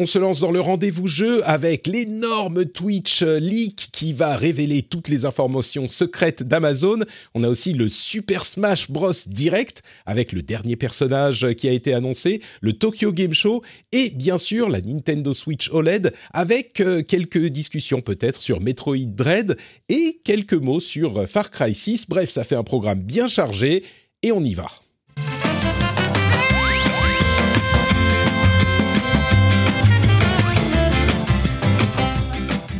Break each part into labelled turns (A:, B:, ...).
A: On se lance dans le rendez-vous jeu avec l'énorme Twitch leak qui va révéler toutes les informations secrètes d'Amazon. On a aussi le Super Smash Bros Direct avec le dernier personnage qui a été annoncé, le Tokyo Game Show et bien sûr la Nintendo Switch OLED avec euh, quelques discussions peut-être sur Metroid Dread et quelques mots sur Far Cry 6. Bref, ça fait un programme bien chargé et on y va.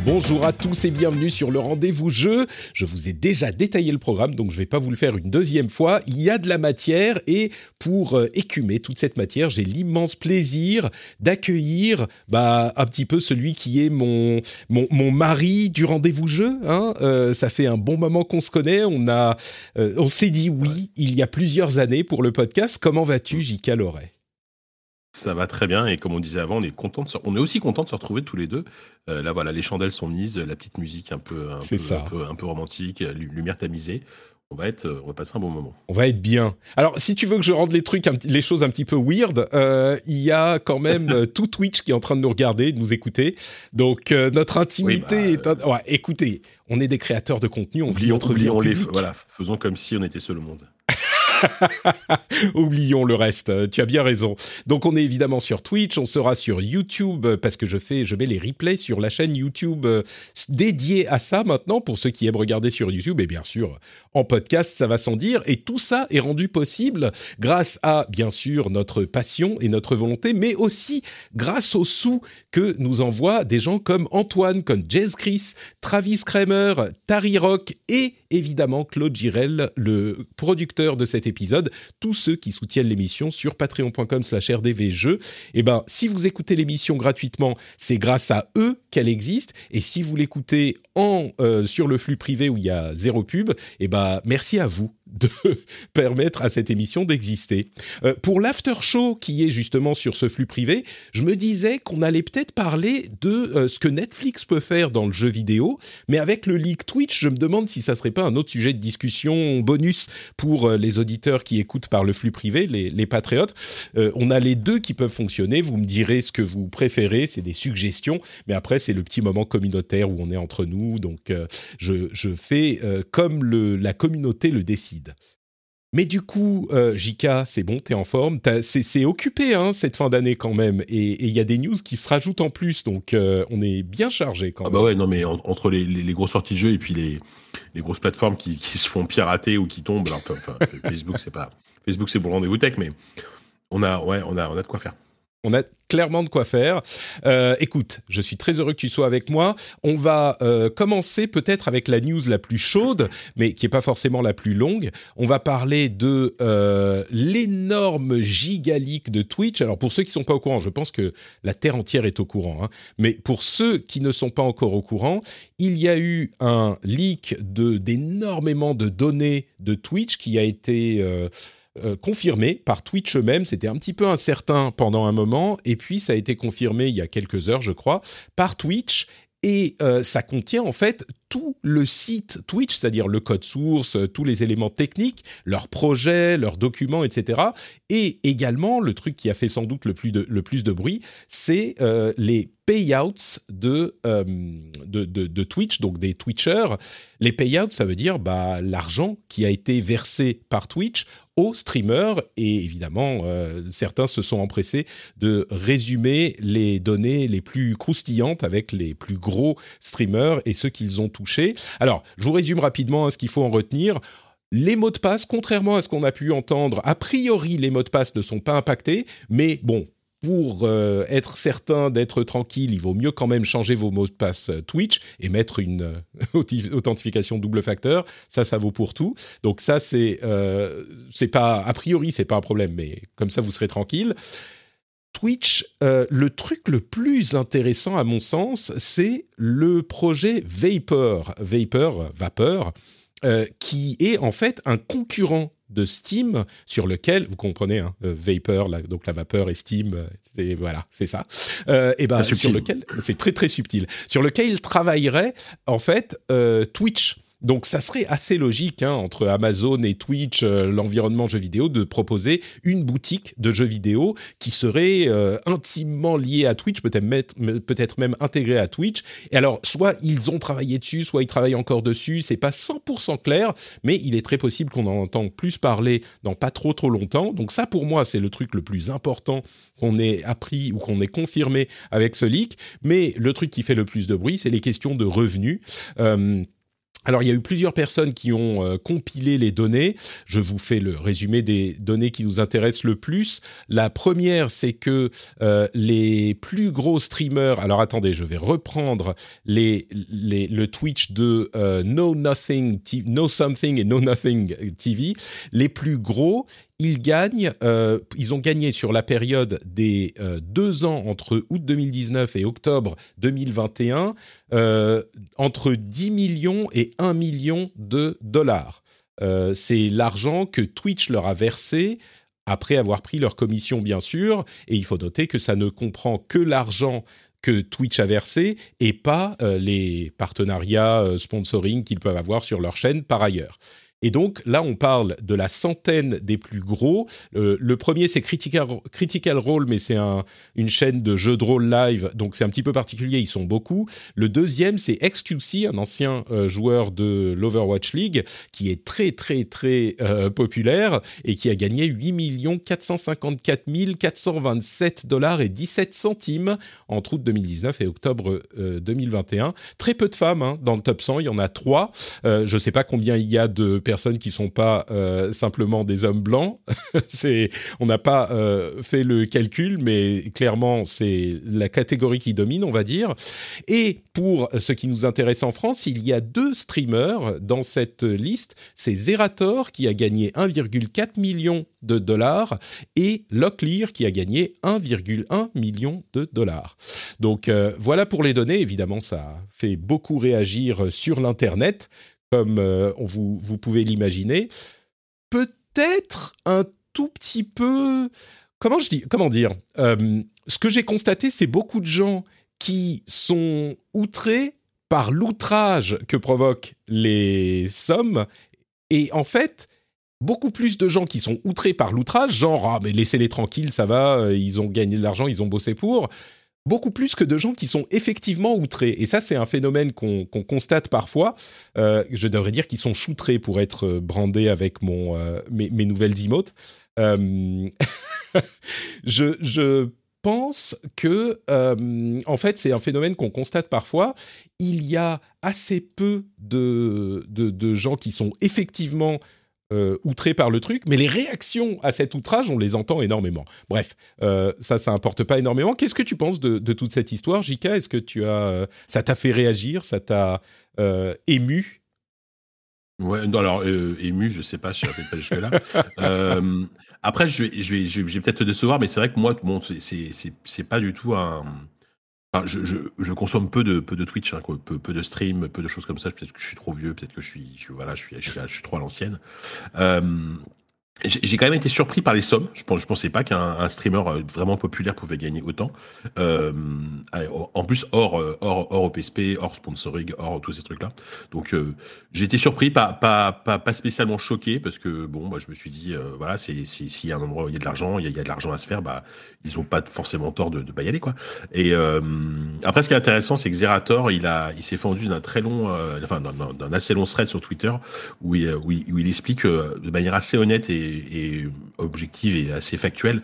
A: Bonjour à tous et bienvenue sur le rendez-vous jeu. Je vous ai déjà détaillé le programme, donc je ne vais pas vous le faire une deuxième fois. Il y a de la matière et pour euh, écumer toute cette matière, j'ai l'immense plaisir d'accueillir bah, un petit peu celui qui est mon, mon, mon mari du rendez-vous jeu. Hein. Euh, ça fait un bon moment qu'on se connaît. On, a, euh, on s'est dit oui il y a plusieurs années pour le podcast. Comment vas-tu, J.K. Loret?
B: Ça va très bien et comme on disait avant, on est content de se... on est aussi content de se retrouver tous les deux. Euh, là voilà, les chandelles sont mises, la petite musique un peu un, peu,
A: ça.
B: un peu un peu romantique, lu- lumière tamisée. On va être, euh, on va passer un bon moment.
A: On va être bien. Alors, si tu veux que je rende les trucs, les choses un petit peu weird, euh, il y a quand même euh, tout Twitch qui est en train de nous regarder, de nous écouter. Donc, euh, notre intimité
B: Oui,
A: est... un- Ouais, écoutez, on est des créateurs de contenu, on vit
B: Oublions,
A: notre vie en
B: oublions les,
A: public.
B: voilà, faisons comme si on était seul au monde.
A: Oublions le reste. euh, Tu as bien raison. Donc, on est évidemment sur Twitch, on sera sur YouTube euh, parce que je fais, je mets les replays sur la chaîne YouTube euh, dédiée à ça maintenant pour ceux qui aiment regarder sur YouTube et bien sûr en podcast, ça va sans dire. Et tout ça est rendu possible grâce à bien sûr notre passion et notre volonté, mais aussi grâce aux sous que nous envoient des gens comme Antoine, comme Jez Chris, Travis Kramer, Tari Rock et évidemment Claude Girel, le producteur de cet épisode, tous ceux qui soutiennent l'émission sur patreon.com slash rdvjeux. Et ben, si vous écoutez l'émission gratuitement, c'est grâce à eux qu'elle existe. Et si vous l'écoutez en euh, sur le flux privé où il y a zéro pub, et ben, merci à vous de permettre à cette émission d'exister. Euh, pour l'after show qui est justement sur ce flux privé, je me disais qu'on allait peut-être parler de euh, ce que Netflix peut faire dans le jeu vidéo, mais avec le leak Twitch, je me demande si ça serait pas un autre sujet de discussion bonus pour euh, les auditeurs qui écoutent par le flux privé, les, les patriotes. On a les deux qui peuvent fonctionner. Vous me direz ce que vous préférez, c'est des suggestions, mais après c'est le petit moment communautaire où on est entre nous, donc je, je fais comme le, la communauté le décide. Mais du coup, euh, Jika, c'est bon, t'es en forme. C'est occupé hein, cette fin d'année quand même, et il y a des news qui se rajoutent en plus, donc euh, on est bien chargé quand
B: Ah
A: même.
B: bah ouais, non mais en- entre les, les, les grosses sorties de jeux et puis les, les grosses plateformes qui, qui se font pirater ou qui tombent, alors, enfin, Facebook c'est pas Facebook c'est pour rendez-vous tech, mais on a ouais on a on a de quoi faire.
A: On a clairement de quoi faire. Euh, écoute, je suis très heureux que tu sois avec moi. On va euh, commencer peut-être avec la news la plus chaude, mais qui est pas forcément la plus longue. On va parler de euh, l'énorme gigalique de Twitch. Alors pour ceux qui sont pas au courant, je pense que la terre entière est au courant. hein. Mais pour ceux qui ne sont pas encore au courant, il y a eu un leak d'énormément de données de Twitch qui a été euh, confirmé par Twitch eux-mêmes. C'était un petit peu incertain pendant un moment, et puis ça a été confirmé il y a quelques heures, je crois, par Twitch. Et euh, ça contient en fait tout le site Twitch, c'est-à-dire le code source, euh, tous les éléments techniques, leurs projets, leurs documents, etc. Et également, le truc qui a fait sans doute le plus de, bruit, c'est les payouts de, euh, de, de Twitch, donc des Twitchers. Les payouts, ça veut dire bah, l'argent qui a été versé par Twitch aux streamers et évidemment euh, certains se sont empressés de résumer les données les plus croustillantes avec les plus gros streamers et ceux qu'ils ont touchés. Alors, je vous résume rapidement hein, ce qu'il faut en retenir. Les mots de passe, contrairement à ce qu'on a pu entendre, a priori les mots de passe ne sont pas impactés, mais bon, pour euh, être certain d'être tranquille, il vaut mieux quand même changer vos mots de passe euh, Twitch et mettre une euh, authentification double facteur. Ça, ça vaut pour tout. Donc ça, c'est c'est pas a priori c'est pas un problème, mais comme ça vous serez tranquille. Twitch, le truc le plus intéressant à mon sens, c'est le projet Vapor, Vapor, Vapeur, qui est en fait un concurrent de Steam sur lequel vous comprenez hein, Vapor donc la vapeur et Steam c'est voilà c'est ça. Et ben sur lequel c'est très très subtil. Sur lequel il travaillerait en fait Twitch donc ça serait assez logique hein, entre Amazon et Twitch, euh, l'environnement jeux vidéo, de proposer une boutique de jeux vidéo qui serait euh, intimement liée à Twitch, peut-être même intégrée à Twitch. Et alors soit ils ont travaillé dessus, soit ils travaillent encore dessus. C'est pas 100% clair, mais il est très possible qu'on en entende plus parler dans pas trop trop longtemps. Donc ça pour moi c'est le truc le plus important qu'on ait appris ou qu'on ait confirmé avec ce leak. Mais le truc qui fait le plus de bruit c'est les questions de revenus. Euh, alors, il y a eu plusieurs personnes qui ont euh, compilé les données. Je vous fais le résumé des données qui nous intéressent le plus. La première, c'est que euh, les plus gros streamers. Alors, attendez, je vais reprendre les, le Twitch de euh, No Nothing, No Something et No Nothing TV. Les plus gros, ils gagnent, euh, ils ont gagné sur la période des euh, deux ans entre août 2019 et octobre 2021 euh, entre 10 millions et 1 million de dollars. c'est l'argent que Twitch leur a versé après avoir pris leur commission, bien sûr, et il faut noter que ça ne comprend que l'argent que Twitch a versé et pas les partenariats sponsoring qu'ils peuvent avoir sur leur chaîne par ailleurs. Et donc là, on parle de la centaine des plus gros. Euh, le premier, c'est Critical, Role, mais c'est un, une chaîne de jeux de rôle live, donc c'est un petit peu particulier, ils sont beaucoup. Le deuxième, c'est XQC, un ancien euh, joueur de l'Overwatch League, qui est très très très euh, populaire et qui a gagné 8 454 427 dollars et 17 centimes entre août 2019 et octobre 2021. Très peu de femmes hein, dans le top 100, il y en a trois. je ne sais pas combien il y a de personnes personnes qui sont pas euh, simplement des hommes blancs. on n'a pas euh, fait le calcul, mais clairement c'est la catégorie qui domine, on va dire. Et pour ce qui nous intéresse en France, il y a deux streamers dans cette liste. C'est Zerator qui a gagné 1,4 million de dollars et Locklear qui a gagné 1,1 million de dollars. Donc euh, voilà pour les données. Évidemment, ça fait beaucoup réagir sur l'internet comme euh, vous, pouvez l'imaginer. Peut-être un tout petit peu... Comment, je dis, comment dire euh, Ce que j'ai constaté, c'est beaucoup de gens qui sont outrés par l'outrage que provoquent les sommes. Et en fait, beaucoup plus de gens qui sont outrés par l'outrage, genre ah mais laissez-les tranquilles, ça va, euh, ils ont gagné de l'argent, ils ont bossé pour, beaucoup plus que de gens qui sont effectivement outrés. Et ça, c'est un phénomène qu'on constate parfois. Euh, je devrais dire qu'ils sont choutrés pour être euh, brandés avec mon, euh, mes, nouvelles emotes. je, pense que, en fait, c'est un phénomène qu'on constate parfois. Il y a assez peu de, de, de gens qui sont effectivement euh, outré par le truc, mais les réactions à cet outrage, on les entend énormément. Bref, euh, ça, ça importe pas énormément. Qu'est-ce que tu penses de, toute cette histoire, Jika Est-ce que tu as, euh, ça t'a fait réagir, ça t'a ému?
B: Ouais, non, alors ému, je sais pas, je ne pas jusque là. après, je vais, je vais, je vais, peut-être te décevoir, mais c'est vrai que moi, bon, c'est pas du tout un je, consomme peu de, peu de Twitch, hein, peu, de stream, peu de choses comme ça. Peut-être que je suis trop vieux, peut-être que je suis, voilà, je suis, je suis, trop à l'ancienne. Euh, j'ai quand même été surpris par les sommes. Je je pensais pas qu'un streamer euh, vraiment populaire pouvait gagner autant. Euh, en plus, hors, euh, hors, hors OPSP, hors sponsoring, hors tous ces trucs-là. Donc, j'ai été surpris, pas, spécialement choqué, parce que bon, moi, je me suis dit, voilà, c'est s'il y a un endroit où il y a de l'argent, il, y a de l'argent à se faire, bah, ils ont pas forcément tort de, de pas y aller, quoi. Et après, ce qui est intéressant, c'est que Zerator, il s'est fendu d'un très long, enfin, d'un assez long thread sur Twitter où il, où il explique de manière assez honnête et objective et assez factuelle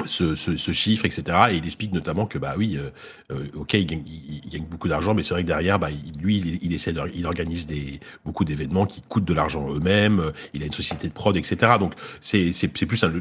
B: euh, ce, ce, chiffre, etc. Et il explique notamment que, bah oui, euh, euh, ok, il gagne, il, gagne, beaucoup d'argent, mais c'est vrai que derrière, bah, lui, il, il essaie de, il organise des, beaucoup d'événements qui coûtent de l'argent eux-mêmes. Il a une société de prod, etc. Donc, c'est, c'est, c'est plus un,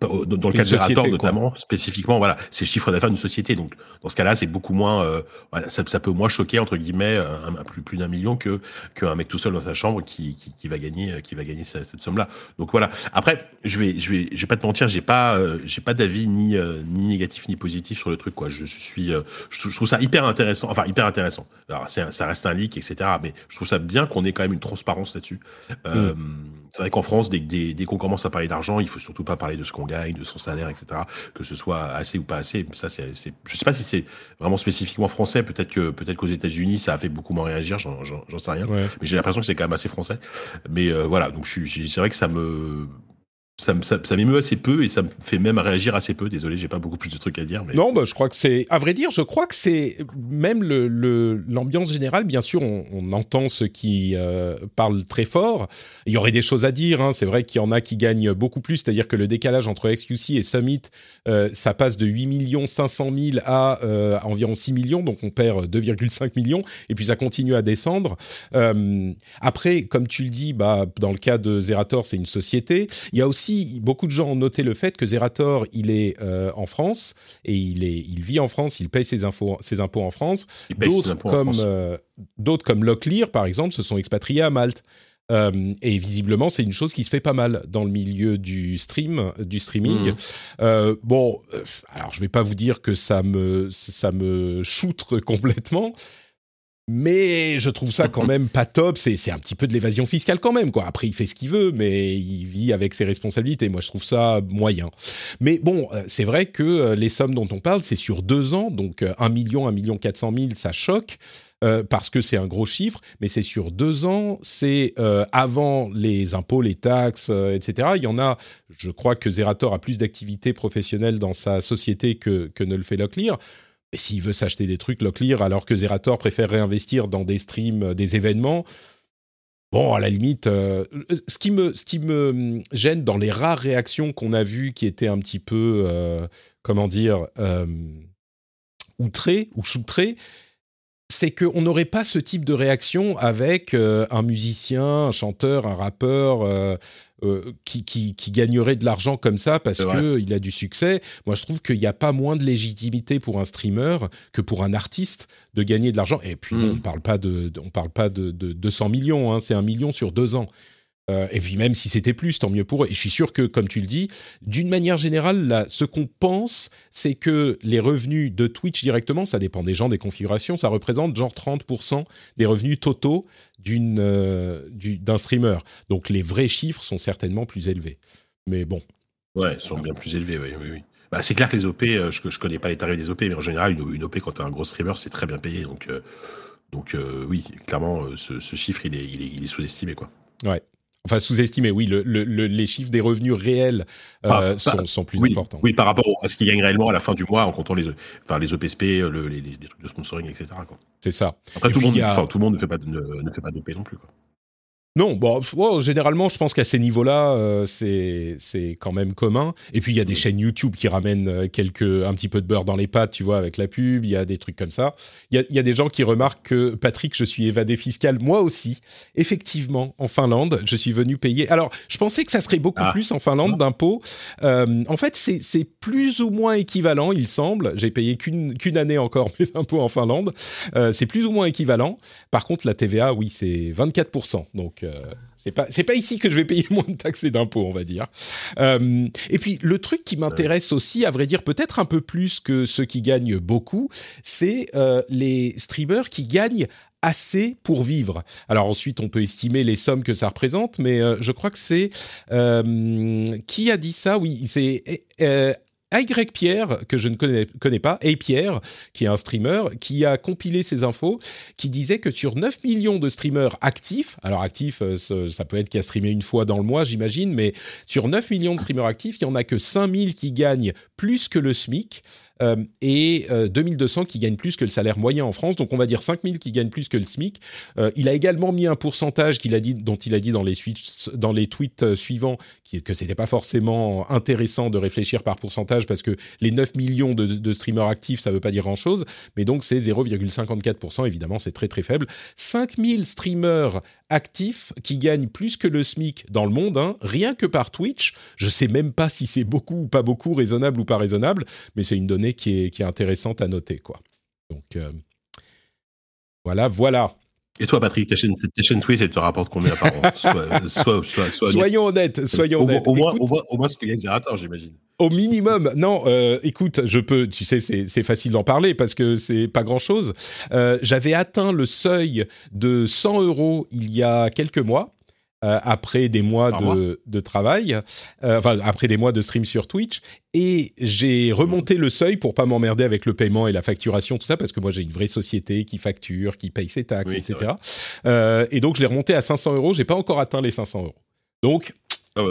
B: dans le cas de Zerator, notamment, spécifiquement, voilà, c'est le chiffre d'affaires d'une société. Donc, dans ce cas-là, c'est beaucoup moins, euh, voilà, ça, ça, peut moins choquer, entre guillemets, un, plus, plus d'un million que, qu'un mec tout seul dans sa chambre qui, qui, qui va gagner, qui va gagner cette, cette somme-là. Donc, voilà. Après, je vais, je vais, je vais pas te mentir, j'ai pas, j'ai pas d'avis ni, euh, ni négatif ni positif sur le truc. Quoi. Je, suis, euh, je, trouve ça hyper intéressant. Enfin, hyper intéressant. Alors, ça reste un leak, etc. Mais je trouve ça bien qu'on ait quand même une transparence là-dessus. Euh, mm. C'est vrai qu'en France, dès, dès, qu'on commence à parler d'argent, il faut surtout pas parler de ce qu'on gagne, de son salaire, etc. Que ce soit assez ou pas assez. Ça, c'est, je sais pas si c'est vraiment spécifiquement français. Peut-être que peut-être qu'aux États-Unis, ça a fait beaucoup moins réagir. J'en, sais rien. Mais j'ai l'impression que c'est quand même assez français. Mais voilà. Donc, c'est vrai que ça me ça, m'émeut assez peu et ça me fait même réagir assez peu. Désolé, j'ai pas beaucoup plus de trucs à dire.
A: Non, bah, je crois que c'est, à vrai dire, je crois que c'est même l'ambiance générale. Bien sûr, on, entend ceux qui euh, parlent très fort. Il y aurait des choses à dire. Hein. C'est vrai qu'il y en a qui gagnent beaucoup plus. C'est-à-dire que le décalage entre XQC et Summit, euh, ça passe de 8 millions 500 000 à, euh, environ 6 millions. Donc on perd 2,5 millions. Et puis ça continue à descendre. Après, comme tu le dis, bah, dans le cas de Zerator, c'est une société. Il y a aussi beaucoup de gens ont noté le fait que Zerator, il est euh, en France et il, est, il vit en France, il paye ses, infos, ses impôts en France. D'autres comme, euh, d'autres comme Locklear, par exemple, se sont expatriés à Malte. Euh, et visiblement, c'est une chose qui se fait pas mal dans le milieu du stream, du streaming. Mmh. bon, alors je vais pas vous dire que ça me ça me complètement, mais je trouve ça quand même pas top. C'est un petit peu de l'évasion fiscale quand même, quoi. Après, il fait ce qu'il veut, mais il vit avec ses responsabilités. Moi, je trouve ça moyen. Mais bon, euh, c'est vrai que euh, les sommes dont on parle, c'est sur deux ans, donc 1 euh, million, 1 million 400 000, ça choque. parce que c'est un gros chiffre, mais c'est sur deux ans, c'est avant les impôts, les taxes, etc. Il y en a, je crois que Zerator a plus d'activités professionnelles dans sa société que, que ne le fait Locklear. Et s'il veut s'acheter des trucs, Locklear, alors que Zerator préfère réinvestir dans des streams, euh, des événements, bon, à la limite, euh, ce, qui me, hum, gêne dans les rares réactions qu'on a vues qui étaient un petit peu, euh, comment dire, outrées ou choutrées, c'est qu'on n'aurait pas ce type de réaction avec un musicien, un chanteur, un rappeur euh, qui, qui, gagnerait de l'argent comme ça parce qu'il a du succès. Moi, je trouve qu'il n'y a pas moins de légitimité pour un streamer que pour un artiste de gagner de l'argent. Et puis, on ne parle pas de, on parle pas de, 200 millions, hein, c'est un million sur deux ans. Euh, et puis même si c'était plus, tant mieux pour eux. Et je suis sûr que, comme tu le dis, d'une manière générale, là, ce qu'on pense, c'est que les revenus de Twitch directement, ça dépend des gens, des configurations, ça représente genre 30% des revenus totaux euh, d'un streamer. Donc les vrais chiffres sont certainement plus élevés. Mais bon.
B: Ouais, ils sont bien plus élevés, oui, oui, oui. Bah, c'est clair que les OP, euh, je, je connais pas les tarifs des OP, mais en général, une, OP, quand tu es un gros streamer, c'est très bien payé. Donc, donc oui, clairement, ce, chiffre, il est, il est, il est sous-estimé, quoi.
A: Ouais. Enfin, sous-estimé, oui. Le, le, les chiffres des revenus réels euh, sont, sont, plus importants.
B: Oui, par rapport à ce qu'ils gagnent réellement à la fin du mois en comptant les, enfin, les OPSP, le, les, les, trucs de sponsoring, etc.
A: C'est ça.
B: Après, tout, le monde, tout le monde ne fait pas, ne, ne fait pas d'OP non plus. Quoi.
A: Non, bon, généralement, je pense qu'à ces niveaux-là, euh, c'est c'est quand même commun. Et puis il y a des chaînes YouTube qui ramènent euh, quelques un petit peu de beurre dans les pâtes, tu vois, avec la pub. Il y a des trucs comme ça. Il y a, y a, des gens qui remarquent que Patrick, je suis évadé fiscal, moi aussi. Effectivement, en Finlande, je suis venu payer. Alors, je pensais que ça serait beaucoup ah. plus en Finlande d'impôts. Euh, en fait, c'est c'est plus ou moins équivalent, il semble. J'ai payé qu'une qu'une année encore mes impôts en Finlande. Euh, c'est plus ou moins équivalent. Par contre, la TVA, oui, c'est 24%. Donc euh, c'est pas c'est pas ici que je vais payer moins de taxes et d'impôts, on va dire. Euh, et puis le truc qui m'intéresse aussi, à vrai dire, peut-être un peu plus que ceux qui gagnent beaucoup, c'est euh, les streamers qui gagnent assez pour vivre. Alors ensuite, on peut estimer les sommes que ça représente, mais je crois que c'est qui a dit ça? Oui, c'est y Pierre, que je ne connais, pas, et Pierre, qui est un streamer, qui a compilé ces infos, qui disait que sur 9 millions de streamers actifs, alors actifs, euh, ça peut être qui a streamé une fois dans le mois, j'imagine, mais sur 9 millions de streamers actifs, il n'y en a que 5000 qui gagnent plus que le SMIC. Euh, et 2200 euh, qui gagnent plus que le salaire moyen en France. Donc on va dire 5000 qui gagnent plus que le SMIC. Euh, il a également mis un pourcentage qu'il a dit, dont il a dit dans les, dans les tweets suivants qui, que c'était pas forcément intéressant de réfléchir par pourcentage parce que les 9 millions de, streamers actifs, ça veut pas dire grand-chose. Mais donc c'est 0,54%. Évidemment, c'est très très faible. 5000 streamers actifs qui gagnent plus que le SMIC dans le monde, hein, rien que par Twitch. Je sais même pas si c'est beaucoup ou pas beaucoup, raisonnable ou pas raisonnable, mais c'est une donnée qui est, intéressante à noter. Quoi. Donc, euh, voilà, voilà.
B: Et toi, Patrick, ta chaîne, Twitch, elle te rapporte combien par an?
A: Soyons honnêtes, soyons
B: au,
A: honnêtes.
B: Au, moins, au, moins, ce que gagne j'imagine.
A: Au minimum. Non, euh, écoute, je peux. Tu sais, c'est facile d'en parler parce que c'est pas grand chose. Euh, J'avais atteint le seuil de 100 euros il y a quelques mois. Euh, après des mois de, de, travail, enfin après des mois de stream sur Twitch, et j'ai remonté le seuil pour pas m'emmerder avec le paiement et la facturation, tout ça, parce que moi j'ai une vraie société qui facture, qui paye ses taxes, etc. Et donc je l'ai remonté à 500 euros. J'ai pas encore atteint les 500 euros. Donc
B: ah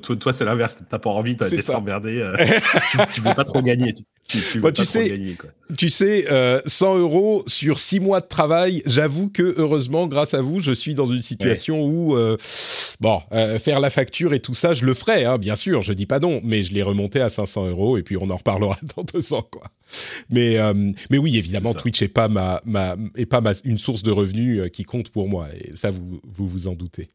B: toi, toi, c'est l'inverse. T'as pas envie, t'as été emmerdé. Euh, tu, veux pas trop gagner. Tu, tu,
A: tu sais, gagner, quoi. tu sais, 100 euh, euros sur 6 mois de travail. J'avoue que heureusement, grâce à vous, je suis dans une situation où, euh, bon, faire la facture et tout ça, je le ferai, hein, bien sûr. Je dis pas non, mais je l'ai remonté à 500 euros et puis on en reparlera dans deux ans, quoi. Mais, mais oui, évidemment, Twitch est pas ma, ma, est pas ma, une source de revenus qui compte pour moi et ça, vous vous, vous en doutez.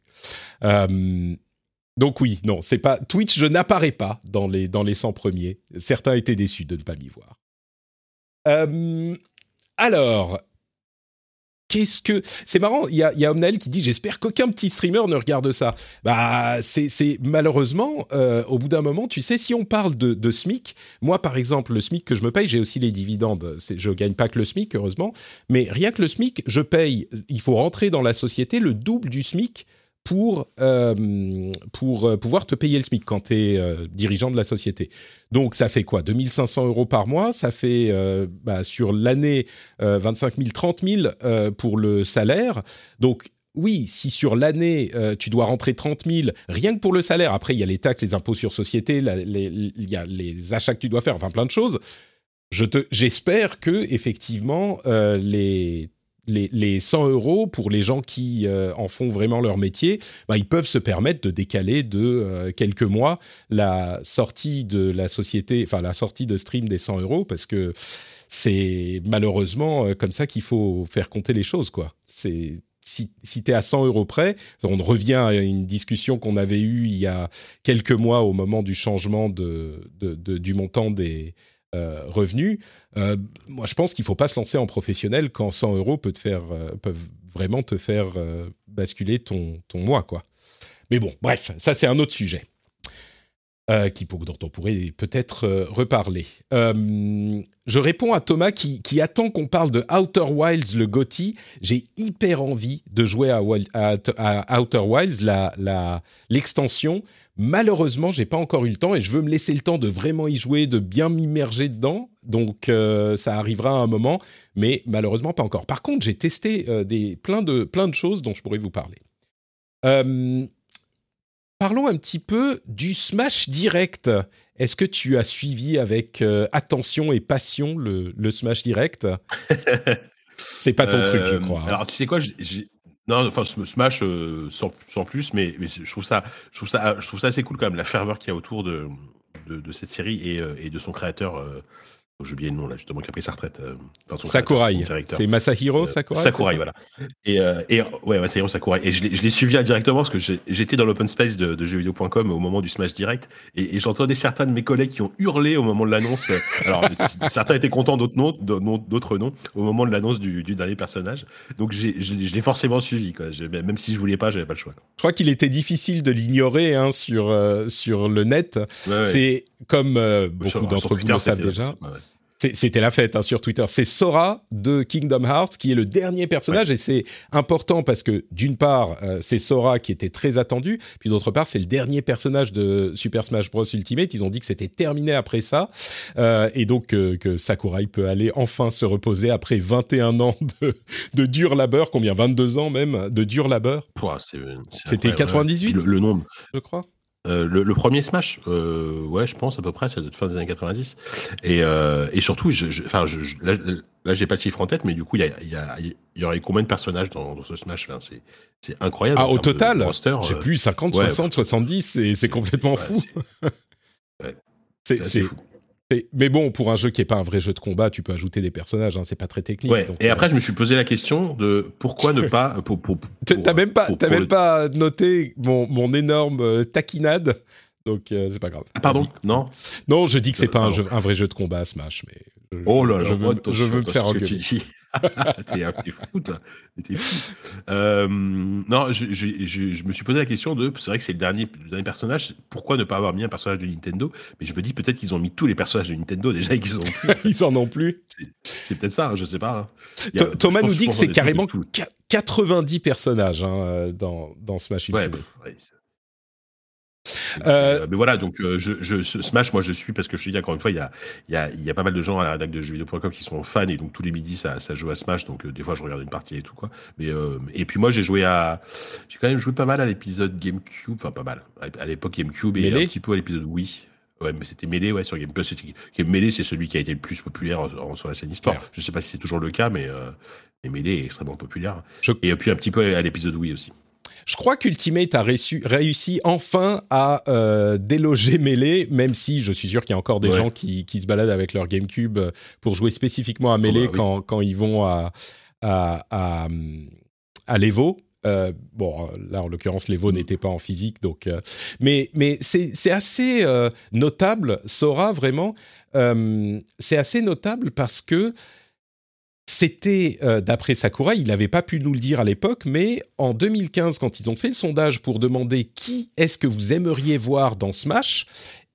A: Donc oui, non, c'est pas Twitch. Je n'apparais pas dans les dans les 100 premiers. Certains étaient déçus de ne pas m'y voir. Euh, alors, qu'est-ce que c'est marrant Il y a, y qui dit j'espère qu'aucun petit streamer ne regarde ça. Bah c'est malheureusement euh, au bout d'un moment, tu sais, si on parle de, de, SMIC, moi par exemple le SMIC que je me paye, j'ai aussi les dividendes. Je gagne pas que le SMIC heureusement, mais rien que le SMIC, je paye. Il faut rentrer dans la société le double du SMIC pour, euh, pour euh, pouvoir te payer le SMIC quand tu es euh, dirigeant de la société. Donc ça fait quoi? 2500 euros par mois, ça fait bah, sur l'année 25 000, 30 000 pour le salaire. Donc oui, si sur l'année tu dois rentrer 30 000 rien que pour le salaire, après il y a les taxes, les impôts sur société, il y a les achats que tu dois faire, enfin plein de choses. Je j'espère que effectivement les les, 100 euros pour les gens qui euh, en font vraiment leur métier, bah, ils peuvent se permettre de décaler de euh, quelques mois la sortie de la société, enfin la sortie de stream des 100 euros parce que c'est malheureusement euh, comme ça qu'il faut faire compter les choses, quoi. C'est si, si tu es à 100 euros près, on revient à une discussion qu'on avait eue il y a quelques mois au moment du changement du montant des, euh, revenus. Euh, moi, je pense qu'il ne faut pas se lancer en professionnel quand 100 euros peut te faire, euh, peuvent vraiment te faire basculer ton, ton mois, quoi. Mais bon, bref, ça c'est un autre sujet. qui, dont on pourrait peut-être reparler. je réponds à Thomas qui, qui attend qu'on parle de Outer Wilds, le GOTY. J'ai hyper envie de jouer à, Outer Wilds, l'extension. La, Malheureusement, j'ai pas encore eu le temps et je veux me laisser le temps de vraiment y jouer, de bien m'immerger dedans. Donc euh, ça arrivera à un moment, mais malheureusement pas encore. Par contre, j'ai testé euh, des, plein, de, plein de choses dont je pourrais vous parler. Euh, parlons un petit peu du Smash Direct. Est-ce que tu as suivi avec attention et passion le, le Smash Direct? C'est pas ton truc, je crois. Hein.
B: Alors, tu sais quoi, j'ai non, enfin Smash euh, sans, plus, mais, je trouve ça, je trouve ça, je trouve ça assez cool quand même la ferveur qu'il y a autour de, cette série euh, et, de son créateur. Euh, j'ai oublié le nom là, justement, qui a pris sa retraite. Euh,
A: Sakurai. C'est Masahiro Sakurai.
B: Sakurai, voilà. Et, euh, et ouais, Masahiro Sakurai. Et je l'ai suivi directement parce que j'étais dans l'open space de, de jeuxvideo.com au moment du Smash Direct et, et j'entendais certains de mes collègues qui ont hurlé au moment de l'annonce. Alors, certains étaient contents, d'autres non, d'autres non, au moment de l'annonce du, du, dernier personnage. Donc, je, je l'ai forcément suivi, quoi. Même si je voulais pas, j'avais pas le choix.
A: Je crois qu'il était difficile de l'ignorer hein, sur, euh, sur le net. C'est comme euh, beaucoup d'entre vous le savent déjà. C'était la fête hein, sur Twitter. C'est Sora de Kingdom Hearts qui est le dernier personnage et c'est important parce que d'une part euh, c'est Sora qui était très attendu, puis d'autre part c'est le dernier personnage de Super Smash Bros Ultimate. Ils ont dit que c'était terminé après ça euh, et donc euh, que Sakurai peut aller enfin se reposer après 21 ans de, de dur labeur, combien 22 ans même de dur labeur? C'était 98
B: le, le nombre,
A: je crois.
B: Euh, le, le, premier Smash, euh, ouais, je pense à peu près, c'est de fin des années 90. Et, euh, et surtout, je, je, je, là, là j'ai pas de chiffre en tête, mais du coup, il y, a, y, a, y aurait combien de personnages dans, dans ce Smash? C'est c'est incroyable.
A: Ah, au total, j'ai plus 50, 60, 70, et c'est complètement fou.
B: C'est fou.
A: Mais bon, pour un jeu qui n'est pas un vrai jeu de combat, tu peux ajouter des personnages, hein, c'est pas très technique.
B: Ouais. et après, je me suis posé la question de pourquoi ne pas. Pour, pour,
A: t'as même pas, as même pas noté mon, mon énorme euh, taquinade, donc euh, c'est pas grave.
B: Ah, pardon? Non?
A: Non, je dis que c'est pas un, jeu, un, vrai jeu de combat, Smash, mais.
B: oh là
A: là, je veux, je veux me faire engueuler.
B: t'es fou, toi. T'es fou. Euh, non, je, je, je, me suis posé la question de. C'est vrai que c'est le dernier, le dernier personnage. Pourquoi ne pas avoir mis un personnage de Nintendo? Mais je me dis peut-être qu'ils ont mis tous les personnages de Nintendo déjà et qu'ils ont plus.
A: Ils en ont plus.
B: C'est peut-être ça, hein, je sais pas.
A: Hein. Thomas nous dit que c'est carrément 90 personnages hein, dans, dans Smash Ultimate. Ouais,
B: euh, mais voilà, donc euh, je, je, Smash, moi je suis parce que je te dis encore une fois, il y a, il y a, il y a pas mal de gens à la rédac de jeuxvideo.com qui sont fans et donc tous les midis ça, ça joue à Smash, donc euh, des fois je regarde une partie et tout quoi. Mais et puis moi j'ai joué à, j'ai quand même joué pas mal à l'épisode GameCube, enfin pas mal, à l'époque GameCube et un petit peu à l'épisode Wii. Ouais, mais c'était mêlé ouais, sur Game Plus. Mêlé, c'est celui qui a été le plus populaire sur la scène e-sport. Je sais pas si c'est toujours le cas, mais, mais Mêlé est extrêmement populaire. Et puis un petit peu à l'épisode Wii aussi.
A: Je crois qu'Ultimate a réussi, enfin à euh, déloger Melee, même si je suis sûr qu'il y a encore des gens qui, se baladent avec leur GameCube euh, pour jouer spécifiquement à Melee oh, bah quand, ils vont à, à, à, l'Evo. Euh, bon, là en l'occurrence, l'Evo mm. n'était pas en physique, donc. mais mais c'est assez notable, Sora vraiment. c'est assez notable parce que c'était, euh, d'après Sakura, il n'avait pas pu nous le dire à l'époque, mais en 2015, quand ils ont fait le sondage pour demander qui est-ce que vous aimeriez voir dans Smash,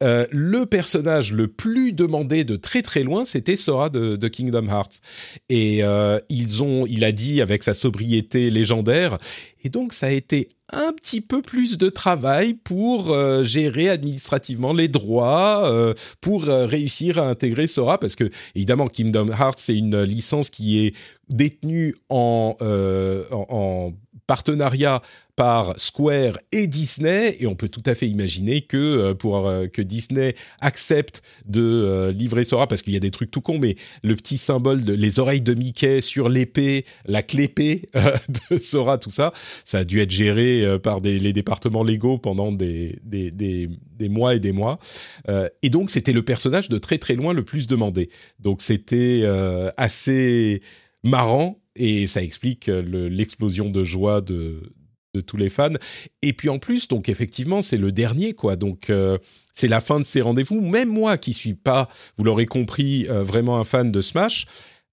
A: euh, le personnage le plus demandé de très très loin, c'était Sora de, Kingdom Hearts. Et euh, ils ont, il a dit avec sa sobriété légendaire, et donc ça a été un petit peu plus de travail pour euh, gérer administrativement les droits, pour réussir à intégrer Sora, parce que évidemment Kingdom Hearts c'est une licence qui est détenue en, en partenariat par Square et Disney, et on peut tout à fait imaginer que euh, pour euh, que Disney accepte de euh, livrer Sora, parce qu'il y a des trucs tout cons, mais le petit symbole de les oreilles de Mickey sur l'épée, la clépée de Sora, tout ça, ça a dû être géré par les départements légaux pendant des, des, des, des mois et des mois. et donc c'était le personnage de très très loin le plus demandé. Donc c'était assez marrant et ça explique l'explosion de joie de, tous les fans. Et puis en plus, donc effectivement, c'est le dernier, quoi. Donc euh, c'est la fin de ces rendez-vous. Même moi, qui suis pas, vous l'aurez compris, euh, vraiment un fan de Smash,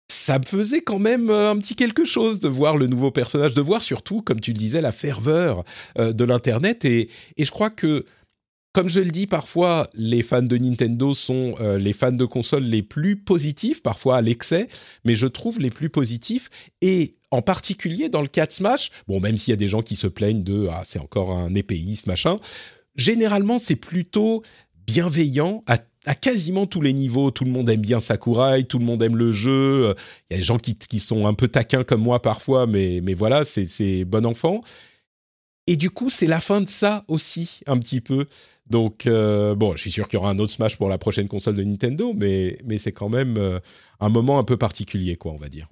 A: ça me faisait quand même euh, un petit quelque chose de voir le nouveau personnage, de voir surtout, comme tu le disais, la ferveur de l'internet. Et, et je crois que comme je le dis parfois, les fans de Nintendo sont les fans de consoles les plus positifs, parfois à l'excès, mais je trouve les plus positifs. Et en particulier dans le cas de Smash, bon, même s'il y a des gens qui se plaignent de ah c'est encore un épéiste machin, généralement c'est plutôt bienveillant à, quasiment tous les niveaux. Tout le monde aime bien Sakurai, tout le monde aime le jeu. Il y a des gens qui, sont un peu taquins comme moi parfois, mais, mais voilà, c'est bon enfant. Et du coup, c'est la fin de ça aussi, un petit peu. Donc, euh, bon, je suis sûr qu'il y aura un autre Smash pour la prochaine console de Nintendo, mais, mais c'est quand même euh, un moment un peu particulier, quoi, on va dire.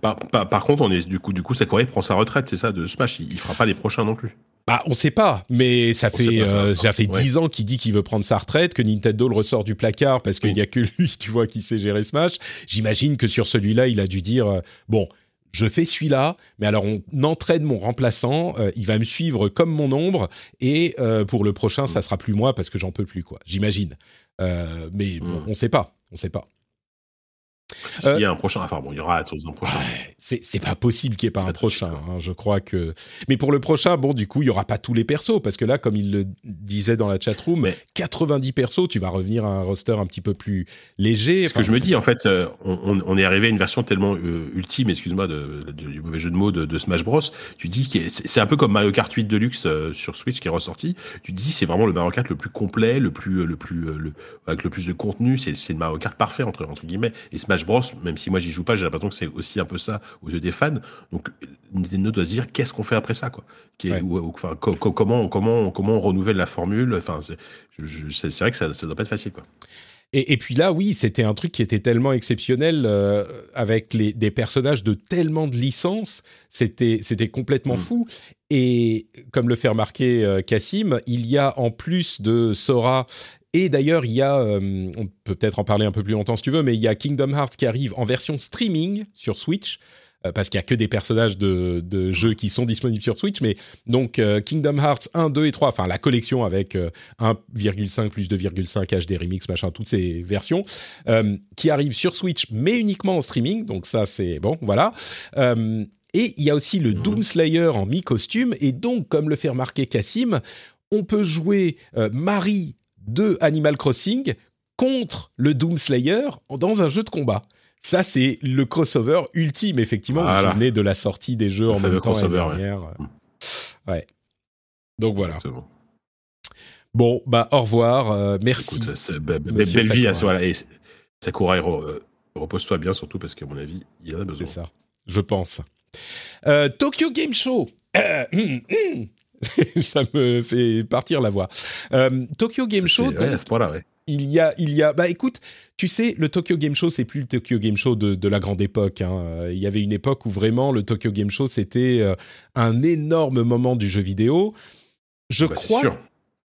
B: Par, par, contre, on est du coup, du coup, Sakurai prend sa retraite, c'est ça, de Smash. Il, il fera pas les prochains non plus.
A: Bah, on sait pas, mais ça fait euh, ça, fait dix ans qu'il dit qu'il veut prendre sa retraite, que Nintendo le ressort du placard parce qu'il y a que lui, tu vois, qui sait gérer Smash. J'imagine que sur celui-là, il a dû dire euh, bon, je fais celui-là, mais alors on entraîne mon remplaçant, euh, il va me suivre comme mon ombre, et pour le prochain, ça sera plus moi parce que j'en peux plus, quoi. J'imagine. mais bon, mm. on sait pas, on sait pas.
B: S'il y a un prochain, enfin bon, il y aura un prochain.
A: c'est pas possible qu'il n'y ait pas un prochain. Hein, je crois que. Mais pour le prochain, bon, du coup, il y aura pas tous les persos parce que là, comme il le disait dans la chatroom, mais... 90 persos, tu vas revenir à un roster un petit peu plus léger.
B: Ce que je me dis, en fait, euh, on, est arrivé à une version tellement euh, ultime, excuse-moi, du mauvais jeu de mots de, Smash Bros. Tu dis que c'est un peu comme Mario Kart 8 Deluxe euh, sur Switch qui est ressorti. Tu dis c'est vraiment le Mario Kart le plus complet, le plus, le plus, avec le plus de contenu. C'est le Mario Kart parfait entre entre guillemets. Et Smash Bros même si moi j'y joue pas, j'ai l'impression que c'est aussi un peu ça aux yeux des fans. Donc Nintendo doit se dire qu'est-ce qu'on fait après ça, quoi? comment, comment, comment on renouvelle la formule? Enfin, c'est vrai que ça, ça doit pas être facile, quoi.
A: Et, puis là, oui, c'était un truc qui était tellement exceptionnel euh, avec les, des personnages de tellement de licences, c'était c'était complètement mm. fou. Et comme le fait remarquer euh, Cassim, il y a en plus de Sora et d'ailleurs, il y a, euh, on peut peut-être en parler un peu plus longtemps si tu veux, mais il y a Kingdom Hearts qui arrive en version streaming sur Switch. euh, parce qu'il y a que des personnages de, de, jeux qui sont disponibles sur Switch. Mais donc euh, Kingdom Hearts 1, 2 et 3, enfin la collection avec 1,5 plus 2,5 HD remix, machin, toutes ces versions qui arrivent sur Switch, mais uniquement en streaming. Donc ça, c'est bon, voilà. et il y a aussi le Doom Slayer en mi-costume. Et donc, comme le fait remarquer Cassim, on peut jouer Marie de Animal Crossing contre le Doom Slayer dans un jeu de combat. Ça, c'est le crossover ultime, effectivement. Vous vous souvenez de la sortie des jeux en même temps l'année dernière. Ouais. Donc voilà. Bon, bah au revoir. Euh, merci.
B: belle vie à voilà, et Sakura, euh, repose-toi bien, surtout parce qu'à mon avis, il en a besoin.
A: C'est ça, je pense. Euh, Tokyo Game Show. Ça me fait partir la voix. Tokyo Game Show.
B: Ouais, à ce point-là, ouais
A: il y a, il y a, bah écoute, tu sais, le Tokyo Game Show, c'est plus le Tokyo Game Show de, la grande époque. Hein. Il y avait une époque où vraiment le Tokyo Game Show, c'était euh, un énorme moment du jeu vidéo. Je bah, crois. Sûr.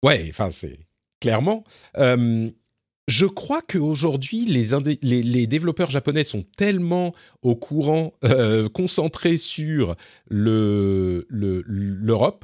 A: Ouais, enfin, c'est clairement. Euh, je crois qu'aujourd'hui, les, les, développeurs japonais sont tellement au courant, euh, concentrés sur l'Europe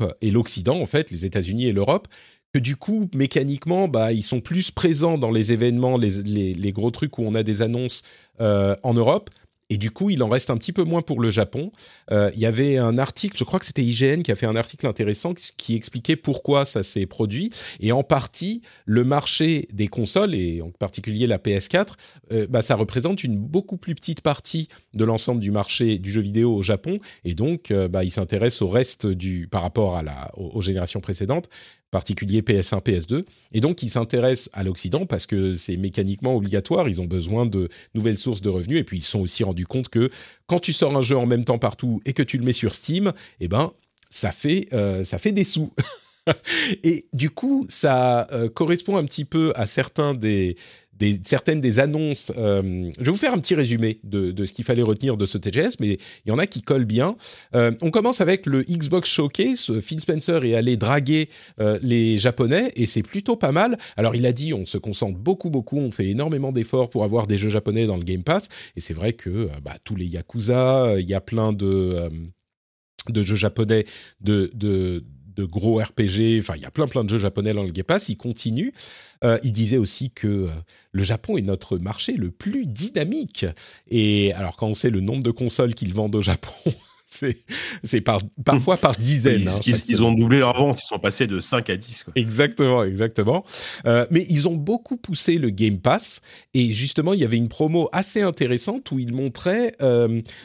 A: le, et l'Occident, en fait, les États-Unis et l'Europe, que du coup, mécaniquement, bah, ils sont plus présents dans les événements, les, les, gros trucs où on a des annonces euh, en Europe. Et du coup, il en reste un petit peu moins pour le Japon. Euh, il y avait un article, je crois que c'était IGN qui a fait un article intéressant qui expliquait pourquoi ça s'est produit. Et en partie, le marché des consoles, et en particulier la PS4, euh, bah, ça représente une beaucoup plus petite partie de l'ensemble du marché du jeu vidéo au Japon. Et donc, euh, bah, il s'intéresse au reste du, par rapport à la, aux générations précédentes particulier PS1, PS2. Et donc, ils s'intéressent à l'Occident parce que c'est mécaniquement obligatoire. Ils ont besoin de nouvelles sources de revenus. Et puis, ils se sont aussi rendus compte que quand tu sors un jeu en même temps partout et que tu le mets sur Steam, eh ben, ça fait, euh, ça fait des sous. et du coup, ça euh, correspond un petit peu à certains des, certaines des annonces. Euh, je vais vous faire un petit résumé de, ce qu'il fallait retenir de ce TGS, mais il y en a qui collent bien. Euh, on commence avec le Xbox Showcase. Phil Spencer est allé draguer euh, les Japonais et c'est plutôt pas mal. Alors il a dit, on se concentre beaucoup, beaucoup, on fait énormément d'efforts pour avoir des jeux japonais dans le Game Pass. Et c'est vrai que bah, tous les Yakuza, il y a plein de jeux japonais de, de gros RPG. Enfin, il y a plein plein de jeux japonais dans le Game Pass. Il continue. Euh, il disait aussi que euh, le Japon est notre marché le plus dynamique. Et alors, quand on sait le nombre de consoles qu'ils vendent au Japon. c'est par, parfois par dizaines.
B: Ils, hein, ils, ont doublé leur vente, ils sont passés de 5 à 10. Quoi.
A: Exactement, exactement. Euh, mais ils ont beaucoup poussé le Game Pass et justement, il y avait une promo assez intéressante où ils montraient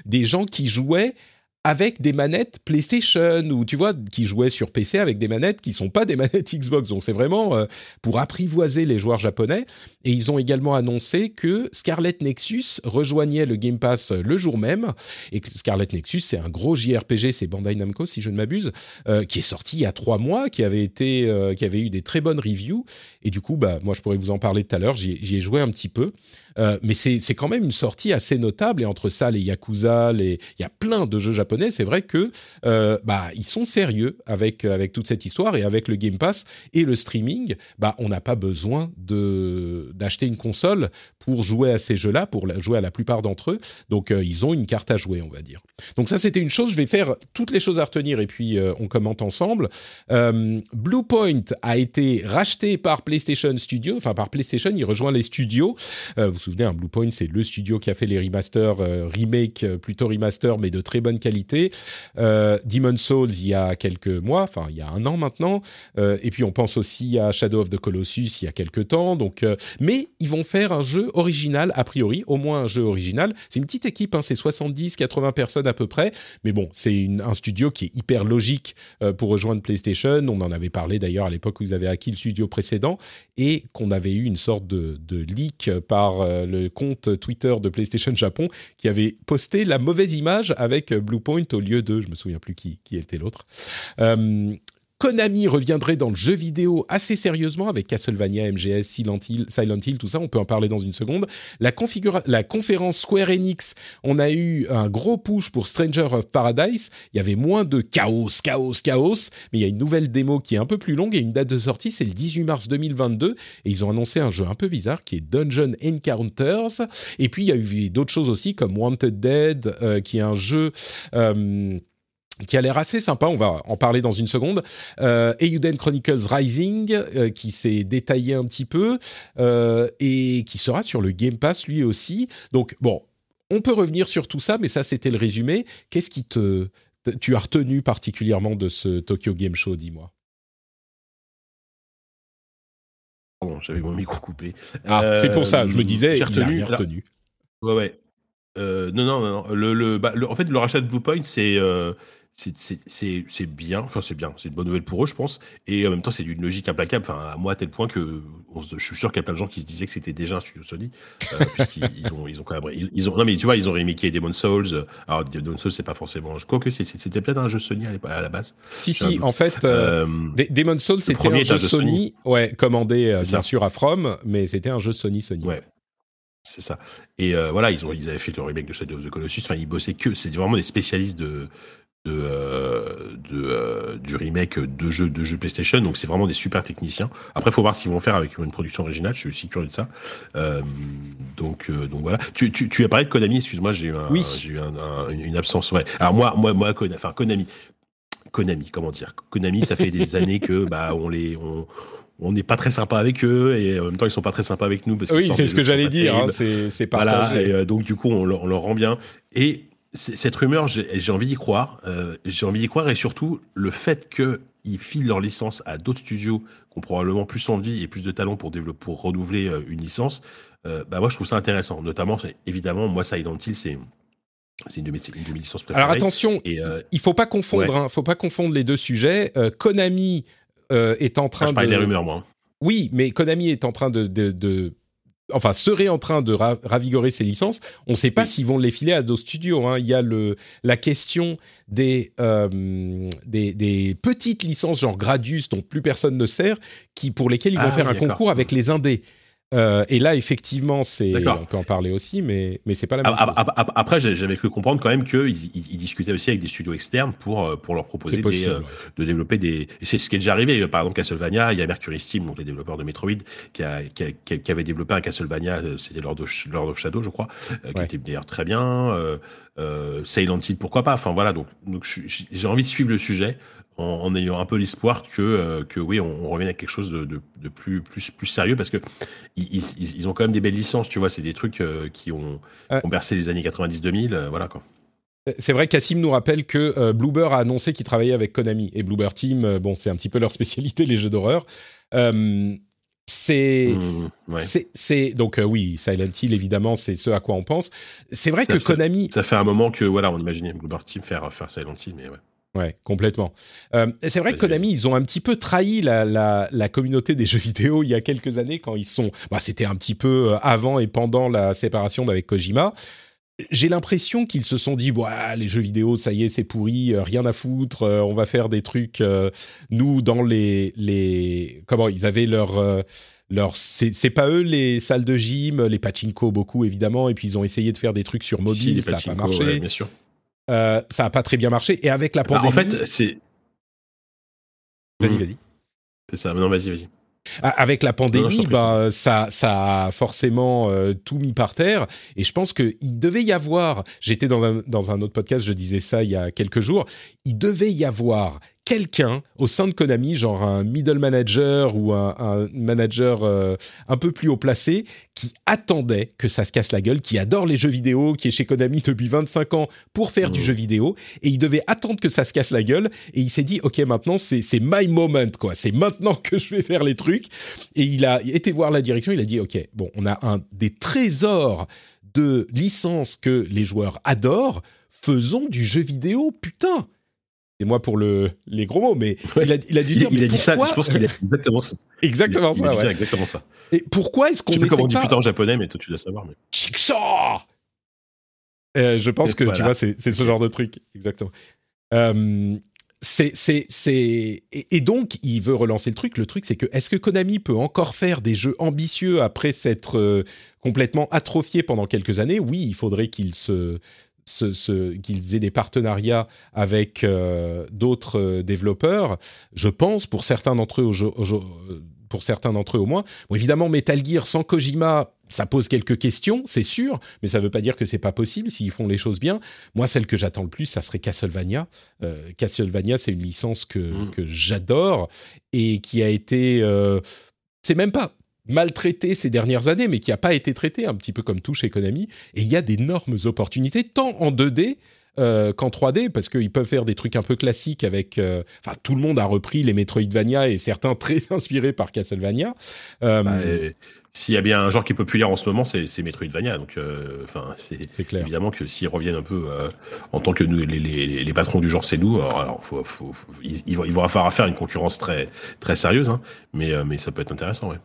A: des gens qui jouaient avec des manettes PlayStation ou tu vois qui jouaient sur PC avec des manettes qui sont pas des manettes Xbox. Donc c'est vraiment euh, pour apprivoiser les joueurs japonais. Et ils ont également annoncé que Scarlet Nexus rejoignait le Game Pass le jour même et Scarlet Nexus c'est un gros JRPG, c'est Bandai Namco si je ne m'abuse, euh, qui est sorti il y a trois mois, qui avait été, euh, qui avait eu des très bonnes reviews. Et du coup, bah moi je pourrais vous en parler tout à l'heure. J'y ai joué un petit peu. Euh, mais c'est quand même une sortie assez notable. Et entre ça, les Yakuza, les... il y a plein de jeux japonais. C'est vrai que euh, bah, ils sont sérieux avec, avec toute cette histoire. Et avec le Game Pass et le streaming, bah, on n'a pas besoin d'acheter une console pour jouer à ces jeux-là, pour jouer à la plupart d'entre eux. Donc, euh, ils ont une carte à jouer, on va dire. Donc, ça, c'était une chose. Je vais faire toutes les choses à retenir et puis on commente ensemble. Bluepoint a été racheté par PlayStation Studio, enfin par PlayStation. Il rejoint les studios. vous souvenez, un Bluepoint, c'est le studio qui a fait les remasters, euh, remake, euh, plutôt remaster, mais de très bonne qualité. Euh, Demon Souls, il y a quelques mois, enfin, il y a un an maintenant. et puis, on pense aussi à Shadow of the Colossus, il y a quelques temps. Donc, mais ils vont faire un jeu original, a priori, au moins un jeu original. C'est une petite équipe, hein, c'est 70, 80 personnes à peu près. Mais bon, c'est un studio qui est hyper logique pour rejoindre PlayStation. On en avait parlé d'ailleurs à l'époque où ils avaient acquis le studio précédent et qu'on avait eu une sorte de leak par euh, le compte Twitter de PlayStation Japon qui avait posté la mauvaise image avec Bluepoint au lieu de, je me souviens plus qui, était l'autre. Euh, Konami reviendrait dans le jeu vidéo assez sérieusement avec Castlevania, MGS, Silent Hill, Silent Hill, tout ça. On peut en parler dans une seconde. La, conférence Square Enix, on a eu un gros push pour Stranger of Paradise. Il y avait moins de chaos, chaos, chaos, mais il y a une nouvelle démo qui est un peu plus longue et une date de sortie, c'est le 18 mars 2022. Et ils ont annoncé un jeu un peu bizarre qui est Dungeon Encounters. Et puis il y a eu d'autres choses aussi comme Wanted Dead, euh, qui est un jeu. Euh, qui a l'air assez sympa, on va en parler dans une seconde. Euh, Euden Chronicles Rising, euh, qui s'est détaillé un petit peu, euh, et qui sera sur le Game Pass lui aussi. Donc bon, on peut revenir sur tout ça, mais ça c'était le résumé. Qu'est-ce qui te... Tu as retenu particulièrement de ce Tokyo Game Show, dis-moi?
B: Pardon, j'avais mon micro coupé.
A: Ah, c'est pour ça, je me disais, j'ai retenu. retenu.
B: Ouais, ouais. non, non, non. Le, bah, le, en fait, le rachat de Bluepoint, c'est c'est bien, enfin c'est bien, c'est une bonne nouvelle pour eux, je pense. Et en même temps, c'est d'une logique implacable, enfin à moi à tel point que je suis sûr qu'il y a plein de gens qui se disaient que c'était déjà un studio Sony, euh, puisqu'ils ont, ils ont quand même, ils, ont, non mais tu vois, ils ont remaké Demon Souls. Alors Demon Souls, c'est pas forcément, je crois que c'était peut-être un jeu Sony à, la base.
A: Si si, en fait, euh, euh Demon Souls c'était un jeu Sony, ouais, commandé euh, bien sûr à From, mais c'était un jeu Sony Sony.
B: Ouais. C'est ça. Et voilà, ils, ont, ils avaient fait le remake de Shadow of the Colossus. Enfin, ils bossaient que. C'est vraiment des spécialistes de, de, euh, de euh, du remake de jeux de jeux PlayStation. Donc c'est vraiment des super techniciens. Après, faut voir ce qu'ils vont faire avec une production originale. Je suis aussi curieux de ça. Euh, donc donc voilà. Tu, tu, tu as parlé de Konami. Excuse-moi, j'ai eu, un, j'ai eu un, une absence. Ouais. Alors moi moi moi Konami, enfin Konami. Konami, comment dire? Konami, ça fait des années que bah on les on, on n'est pas très sympa avec eux et en même temps ils sont pas très sympas avec nous parce
A: oui c'est ce que j'allais dire hein, c'est c'est
B: voilà et donc du coup on, on leur rend bien et cette rumeur, j'ai envie d'y croire. Euh, j'ai envie d'y croire et surtout le fait qu'ils filent leur licence à d'autres studios qui ont probablement plus envie et plus de talent pour développer, pour renouveler euh, une licence. Euh, bah moi, je trouve ça intéressant. Notamment, évidemment, moi, Silent Hill, c'est c'est une, de mes, licences préférées.
A: Alors attention, et il faut pas confondre, hein, faut pas confondre les deux sujets. Konami est en train
B: ah, je
A: de.
B: des rumeurs, moi.
A: Oui, mais Konami est en train de, de enfin serait en train de ravigorer ses licences. On ne sait pas s'ils vont les filer à d'autres studios. Hein. Il y a le, la question des, euh, des, des, petites licences genre Gradius dont plus personne ne sert, qui pour lesquelles ils vont ah faire un concours avec les indés. Euh, et là, effectivement, c'est on peut en parler aussi, mais mais c'est pas la même chose.
B: Après, j'avais cru comprendre quand même qu'ils ils, discutaient aussi avec des studios externes pour euh, pour leur proposer euh, de développer des. C'est ce qui est déjà arrivé. Par exemple, Castlevania, il y a Mercury Steam, donc les développeurs de Metroid, qui, a, qui, a, qui avait développé un Castlevania, c'était Lord of, Lord of Shadow, je crois, qui était d'ailleurs très bien. Euh, Silent Hill, pourquoi pas. Enfin voilà, donc, donc j'ai envie de suivre le sujet en, ayant un peu l'espoir que, euh, que oui, on, revienne à quelque chose de, de, plus, plus, plus sérieux parce que ils, ils, ont quand même des belles licences, tu vois, c'est des trucs euh, qui ont, ont, bercé les années 90-2000, euh, voilà quoi.
A: C'est vrai, Cassim nous rappelle que Bloober a annoncé qu'il travaillait avec Konami. Et Bloober Team, bon, c'est un petit peu leur spécialité, les jeux d'horreur. c'est mmh, c'est donc oui Silent Hill évidemment c'est ce à quoi on pense. C'est vrai que Konami
B: ça fait un moment que voilà on imaginait Bloober Team faire faire Silent Hill mais ouais
A: Ouais, complètement. Euh, c'est vrai que Konami, ils ont un petit peu trahi la, la, la, communauté des jeux vidéo il y a quelques années quand ils sont. Bah, c'était un petit peu euh, avant et pendant la séparation d'avec Kojima. J'ai l'impression qu'ils se sont dit, bah, les jeux vidéo, ça y est, c'est pourri, euh, rien à foutre, on va faire des trucs. nous, dans les, les, comment ils avaient leur leur c'est pas eux les salles de gym, les pachinko beaucoup évidemment, et puis ils ont essayé de faire des trucs sur mobile, ça n'a pas marché.
B: bien sûr.
A: Euh, ça n'a pas très bien marché. Et avec la pandémie.
B: Bah, en fait, c'est.
A: Vas-y, vas-y.
B: C'est ça. Non, vas-y, vas-y.
A: Ah, avec la pandémie, bah, ça, ça a forcément euh, tout mis par terre. Et je pense qu'il devait y avoir, j'étais dans un, dans un autre podcast, je disais ça il y a quelques jours, il devait y avoir quelqu'un au sein de Konami, genre un middle manager ou un, manager euh, un peu plus haut placé, qui attendait que ça se casse la gueule, qui adore les jeux vidéo, qui est chez Konami depuis 25 ans pour faire du mmh. jeu vidéo, et il devait attendre que ça se casse la gueule, et il s'est dit, ok, maintenant c'est my moment, quoi, c'est maintenant que je vais faire les trucs, et il a été voir la direction, il a dit, ok, bon, on a un des trésors de licences que les joueurs adorent, faisons du jeu vidéo, putain c'est moi pour le, les gros mots, mais il, a, il, a, dû dire.
B: Il, a dit ça, je pense qu'il a exactement ça.
A: Exactement ça, ouais.
B: exactement ça.
A: Et pourquoi est-ce qu'on. Je
B: sais pas comment on dit putain en japonais, mais toi tu dois savoir. Mais...
A: Euh, je pense que tu vois, c'est ce genre de truc. Exactement. Euh, c'est, c'est, c'est, et, donc il veut relancer le truc. Le truc, c'est que est-ce que Konami peut encore faire des jeux ambitieux après s'être euh, complètement atrophié pendant quelques années? Oui, il faudrait qu'il se, se, qu'ils aient des partenariats avec euh, d'autres euh, développeurs. Je pense, pour certains d'entre eux, au, pour certains d'entre eux au moins. Bon, évidemment, Metal Gear sans Kojima, ça pose quelques questions, c'est sûr, mais ça ne veut pas dire que c'est pas possible s'ils font les choses bien. Moi, celle que j'attends le plus, ça serait Castlevania. Euh, Castlevania, c'est une licence que, mm. que j'adore et qui a été, euh, c'est même pas maltraité ces dernières années, mais qui n'a pas été traité, un petit peu comme tout chez Konami. Et il y a d'énormes opportunités, tant en 2D euh, qu'en 3D, parce qu'ils peuvent faire des trucs un peu classiques avec... Euh, enfin, tout le monde a repris les Metroidvania et certains très inspirés par Castlevania.
B: Euh, bah, s'il y a bien un genre qui est populaire en ce moment, c'est Metroidvania. Donc, enfin, c'est clair. Évidemment que s'ils reviennent un peu en tant que nous, les, les, les, patrons du genre, c'est nous. Alors, faut, faut, il, il, va, falloir faire une concurrence très, très sérieuse, hein, mais, mais ça peut être intéressant, ouais.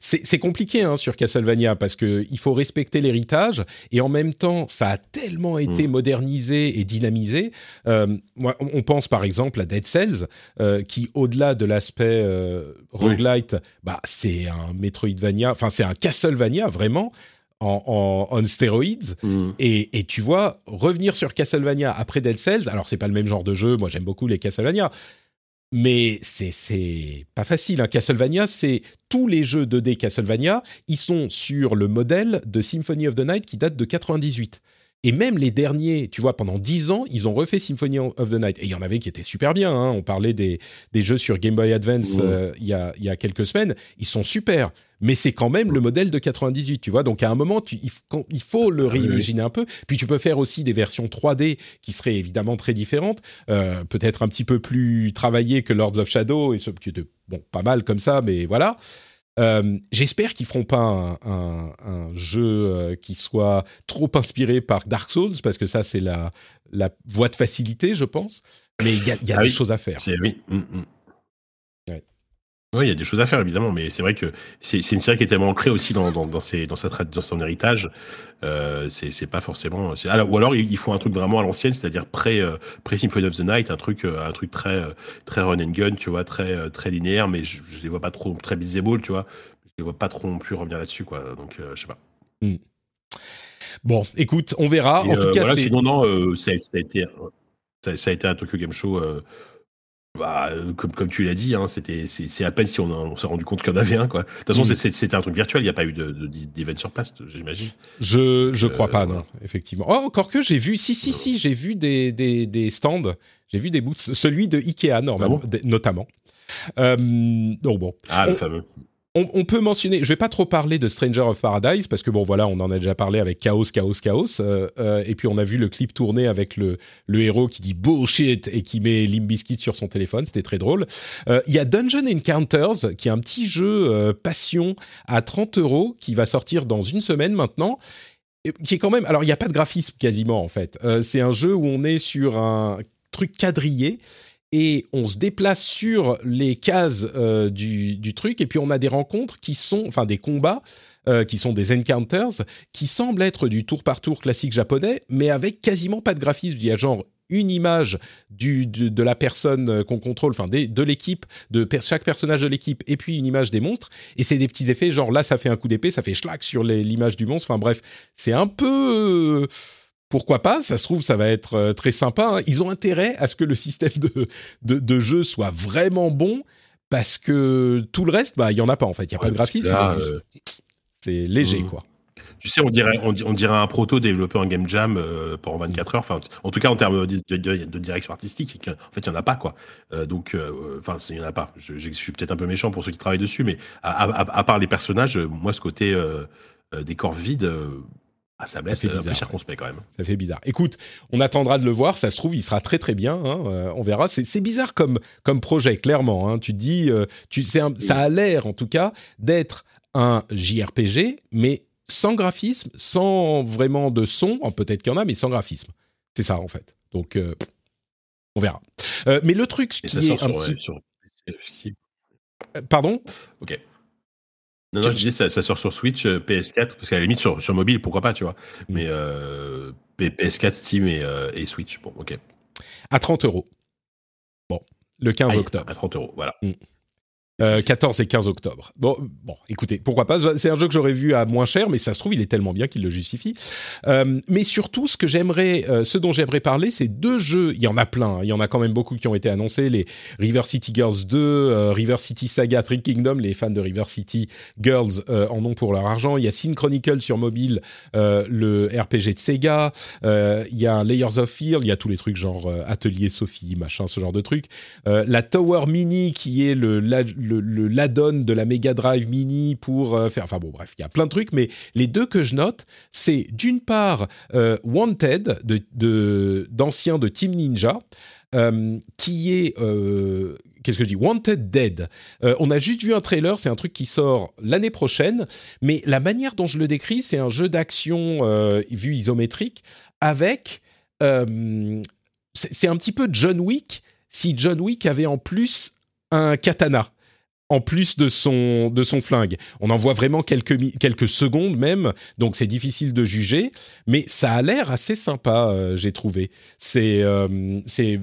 A: C'est compliqué hein, sur Castlevania parce qu'il faut respecter l'héritage et en même temps, ça a tellement été mm. modernisé et dynamisé. Euh, on pense par exemple à Dead Cells, euh, qui au-delà de l'aspect euh, roguelite, bah, c'est un Metroidvania, enfin c'est un Castlevania vraiment. En, en, stéroïdes mm. et, et, tu vois revenir sur Castlevania après Dead Cells alors c'est pas le même genre de jeu moi j'aime beaucoup les Castlevania mais c'est pas facile. Hein. Castlevania, c'est tous les jeux 2D Castlevania, ils sont sur le modèle de Symphony of the Night qui date de 98. Et même les derniers, tu vois, pendant 10 ans, ils ont refait Symphony of the Night. Et il y en avait qui étaient super bien. Hein. On parlait des, des, jeux sur Game Boy Advance euh, il y, a, y, a, quelques semaines. Ils sont super. Mais c'est quand même le modèle de 98, tu vois. Donc à un moment, tu, il, faut le ah réimaginer un peu. Puis tu peux faire aussi des versions 3D qui seraient évidemment très différentes. Euh, Peut-être un petit peu plus travaillées que Lords of Shadow. Et ce qui était, bon, pas mal comme ça, mais voilà. Euh, j'espère qu'ils feront pas un, jeu euh, qui soit trop inspiré par Dark Souls parce que ça c'est la, la voie de facilité, je pense. Mais il y a, y a ah des choses à faire.
B: Oui. Mm, mm. Oui, il y a des choses à faire évidemment, mais c'est vrai que c'est une série qui est tellement ancrée aussi dans, dans, dans, ses, dans, sa, dans son héritage. Euh, c'est pas forcément. Alors, ou alors il faut un truc vraiment à l'ancienne, c'est-à-dire pré, euh, pré of the Night, un truc, euh, un truc très très run and gun, tu vois, très très linéaire, mais je, je les vois pas trop très visible, tu vois. Je les vois pas trop non plus revenir là-dessus, quoi. Donc je sais pas. Hmm.
A: Bon, écoute, on verra. en tout cas, voilà,
B: sinon non, ça, ça, a été ça, ça, a été un Tokyo Game Show bah, euh, comme, comme tu l'as dit, hein, c'était c'est à peine si on, s'est rendu compte qu'il y en avait un. Quoi. De toute façon, mm. c'était un truc virtuel, il n'y a pas eu d'événement sur place, j'imagine.
A: Je je crois euh, pas, non, effectivement. Oh, encore que j'ai vu, si, si, si, j'ai vu des, des, des stands, j'ai vu des booths, celui de Ikea, normalement, ah notamment. Euh, donc bon.
B: Ah, le fameux
A: on, peut mentionner, je vais pas trop parler de Stranger of Paradise parce que bon voilà, on en a déjà parlé avec Chaos, Chaos, Chaos, euh, euh, et puis on a vu le clip tourner avec le, le héros qui dit bullshit et qui met Limbiskit sur son téléphone, c'était très drôle. Euh, il y a Dungeon Encounters qui est un petit jeu passion à 30 euros qui va sortir dans une semaine maintenant qui est quand même. Alors, il n'y a pas de graphisme quasiment en fait. c'est un jeu où on est sur un truc quadrillé et on se déplace sur les cases euh, du, truc et puis on a des rencontres qui sont, enfin des combats euh, qui sont des encounters qui semblent être du tour par tour classique japonais, mais avec quasiment pas de graphisme. Il y a genre une image du, de, la personne euh, qu'on contrôle, enfin de l'équipe, de chaque personnage de l'équipe, et puis une image des monstres. Et c'est des petits effets, genre là ça fait un coup d'épée, ça fait schlack sur l'image du monstre. Enfin bref, c'est un peu pourquoi pas Ça se trouve, ça va être euh, très sympa. Hein. Ils ont intérêt à ce que le système de, de, jeu soit vraiment bon, parce que tout le reste, bah, il y en a pas en fait. Il y a pas de graphisme. Euh, c'est léger, mmh. quoi.
B: Tu sais, on dirait, on, dirait un proto développé en game jam euh, pendant 24 heures. Enfin, en tout cas, en termes de, direction artistique, en fait, il y en a pas, quoi. donc, enfin, il y en a pas. Je, je suis peut-être un peu méchant pour ceux qui travaillent dessus, mais à, part les personnages, moi, ce côté décor vide ah, ça me laisse un peu circonspect quand même.
A: Ça fait bizarre. Écoute, on attendra de le voir. Ça se trouve, il sera très très bien. Hein, euh, on verra. C'est bizarre comme comme projet, clairement. Hein. Tu te dis, euh, tu, ça a l'air en tout cas d'être un JRPG, mais sans graphisme, sans vraiment de son. Peut-être qu'il y en a, mais sans graphisme. C'est ça en fait. Donc, euh, on verra. mais le truc qui est un petit... Pardon?
B: Ok. Non, non, je dis ça, ça sort sur Switch, euh, PS4, parce qu'à la limite sur, sur mobile, pourquoi pas, tu vois. Mm. Mais euh, PS4, Steam et, euh, et, Switch, bon, ok.
A: À 30 euros. Bon, le 15 octobre.
B: À 30 euros, voilà.
A: 14 euh, et 15 octobre. Bon, bon, écoutez, pourquoi pas C'est un jeu que j'aurais vu à moins cher, mais ça se trouve, il est tellement bien qu'il le justifie. Euh, mais surtout, ce que j'aimerais, euh, ce dont j'aimerais parler, c'est deux jeux. Il y en a plein. Hein. il y en a quand même beaucoup qui ont été annoncés. Les River City Girls 2, River City Saga, Three Kingdom. Les fans de River City Girls en ont pour leur argent. Il y a Sin Chronicle sur mobile, le RPG de Sega. il y a Layers of Fear. Il y a tous les trucs genre Atelier Sophie, machin, ce genre de trucs. la Tower Mini, qui est le le, l'add-on de la Mega Drive Mini pour euh, faire. Enfin bon, bref, il y a plein de trucs, mais les deux que je note, c'est d'une part euh, Wanted de, d'anciens de, Team Ninja. Euh, qui est qu'est-ce que je dis? Wanted Dead. on a juste vu un trailer, c'est un truc qui sort l'année prochaine, mais la manière dont je le décris, c'est un jeu d'action vu isométrique avec c'est un petit peu John Wick si John Wick avait en plus un katana en plus de son, de son flingue. On en voit vraiment quelques, quelques secondes même, donc c'est difficile de juger, mais ça a l'air assez sympa, euh, j'ai trouvé. C'est euh,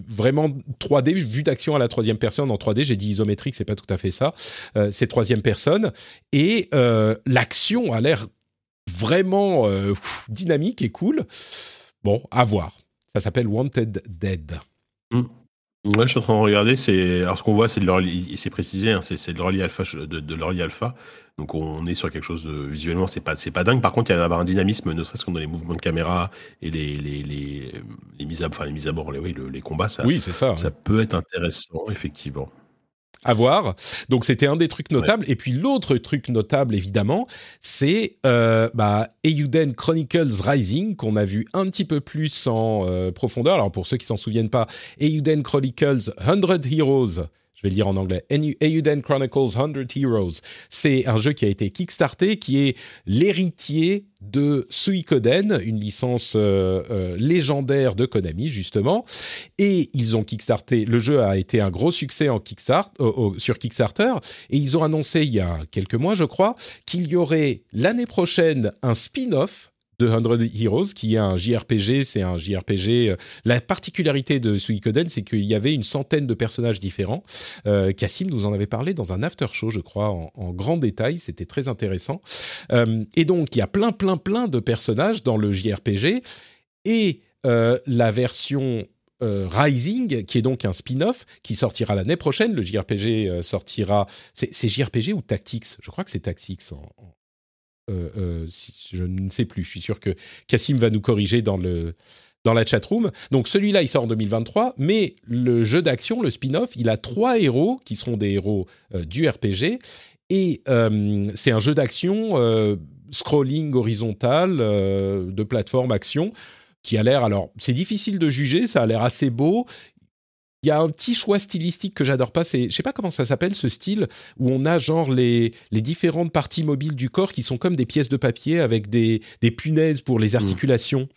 A: vraiment 3D, vue d'action à la troisième personne en 3D, j'ai dit isométrique, c'est pas tout à fait ça, euh, c'est troisième personne, et l'action a l'air vraiment dynamique et cool. Bon, à voir. Ça s'appelle Wanted Dead.
B: Mm. Ouais, je suis en train de regarder. C'est alors ce qu'on voit, c'est de l'early, c'est précisé, hein, c'est de l'early alpha, de, de alpha. Donc on est sur quelque chose de visuellement, c'est pas c'est pas dingue. Par contre, il y a un dynamisme, ne serait-ce que dans les mouvements de caméra et les les les, les mises à enfin les mises à bord, les oui, les combats, ça.
A: Oui, c'est ça.
B: Ça peut être intéressant, effectivement
A: à voir. Donc c'était un des trucs notables. Et puis l'autre truc notable, évidemment, c'est euh, bah, Eiyuden Chronicles Rising, qu'on a vu un petit peu plus en euh, profondeur. Alors pour ceux qui s'en souviennent pas, Eiyuden Chronicles 100 Heroes vais le dire en anglais, Eiyuden Chronicles 100 Heroes. C'est un jeu qui a été kickstarté, qui est l'héritier de Suikoden, une licence euh, euh, légendaire de Konami justement. Et ils ont kickstarté. Le jeu a été un gros succès en sur Kickstarter. Et ils ont annoncé il y a quelques mois, je crois, qu'il y aurait l'année prochaine un spin-off de 100 Heroes, qui est un JRPG. C'est un JRPG. Euh, la particularité de Suikoden, c'est qu'il y avait une centaine de personnages différents. Euh, Cassim nous en avait parlé dans un after show, je crois, en, grand détail. C'était très intéressant. Euh, et donc, il y a plein, plein, plein de personnages dans le JRPG. Et la version Rising, qui est donc un spin-off, qui sortira l'année prochaine. Le JRPG sortira. C'est JRPG ou Tactics? Je crois que c'est Tactics en, euh, euh, je ne sais plus. Je suis sûr que Cassim va nous corriger dans le dans la chatroom. Donc celui-là, il sort en 2023, mais le jeu d'action, le spin-off, il a trois héros qui seront des héros euh, du RPG, et c'est un jeu d'action scrolling horizontal de plateforme action qui a l'air alors c'est difficile de juger, ça a l'air assez beau. Il y a un petit choix stylistique que j'adore pas, c'est, je sais pas comment ça s'appelle ce style, où on a genre les, les différentes parties mobiles du corps qui sont comme des pièces de papier avec des, des punaises pour les hmm. articulations.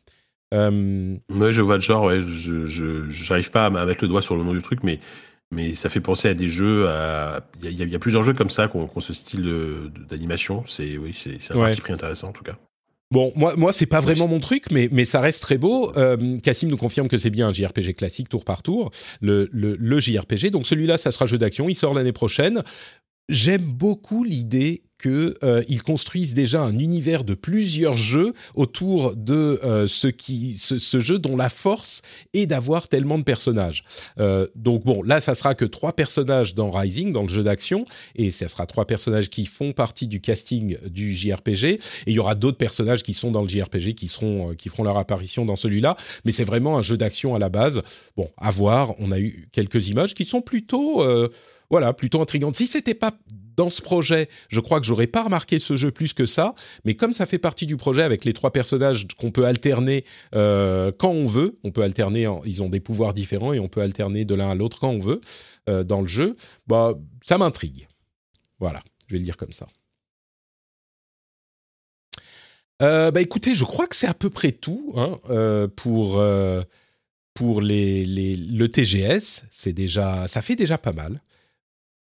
B: Euh... Ouais, je vois le genre, ouais, je n'arrive pas à mettre le doigt sur le nom du truc, mais, mais ça fait penser à des jeux. Il y, y, a plusieurs jeux comme ça qui ont, ce style d'animation. C'est oui, c'est un parti pris intéressant en tout cas.
A: Bon, moi, moi, c'est pas vraiment mon truc, mais, mais ça reste très beau. Euh, Cassim nous confirme que c'est bien un JRPG classique, tour par tour, le, le, le JRPG. Donc celui-là, ça sera jeu d'action. Il sort l'année prochaine. J'aime beaucoup l'idée qu'ils euh, construisent déjà un univers de plusieurs jeux autour de euh, ce, qui, ce, jeu dont la force est d'avoir tellement de personnages. Euh, donc bon, là, ça sera que trois personnages dans Rising, dans le jeu d'action, et ça sera trois personnages qui font partie du casting du JRPG, et il y aura d'autres personnages qui sont dans le JRPG qui seront qui feront leur apparition dans celui-là, mais c'est vraiment un jeu d'action à la base. Bon, à voir. On a eu quelques images qui sont plutôt voilà, plutôt intrigantes. Si c'était pas dans ce projet, je crois que j'aurais pas remarqué ce jeu plus que ça, mais comme ça fait partie du projet avec les trois personnages qu'on peut alterner euh, quand on veut, on peut alterner, ils ont des pouvoirs différents et on peut alterner de l'un à l'autre quand on veut euh, dans le jeu, bah ça m'intrigue. Voilà, je vais le dire comme ça. Euh, bah écoutez, je crois que c'est à peu près tout hein, pour les, le TGS. C'est ça fait déjà pas mal.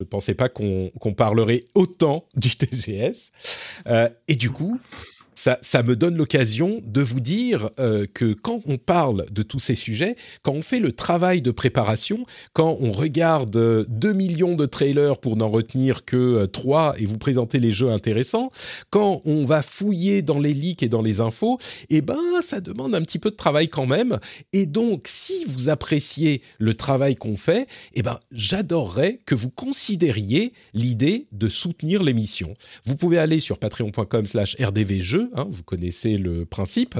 A: Je ne pensais pas qu'on parlerait autant du TGS. Euh, et du coup, ça, me donne l'occasion de vous dire euh, que quand on parle de tous ces sujets, quand on fait le travail de préparation, quand on regarde 2 millions de trailers pour n'en retenir que 3 et vous présenter les jeux intéressants, quand on va fouiller dans les leaks et dans les infos, eh ben ça demande un petit peu de travail quand même. Et donc, si vous appréciez le travail qu'on fait, eh ben j'adorerais que vous considériez l'idée de soutenir l'émission. Vous pouvez aller sur patreon.com/rdvjeux, hein, vous connaissez le principe.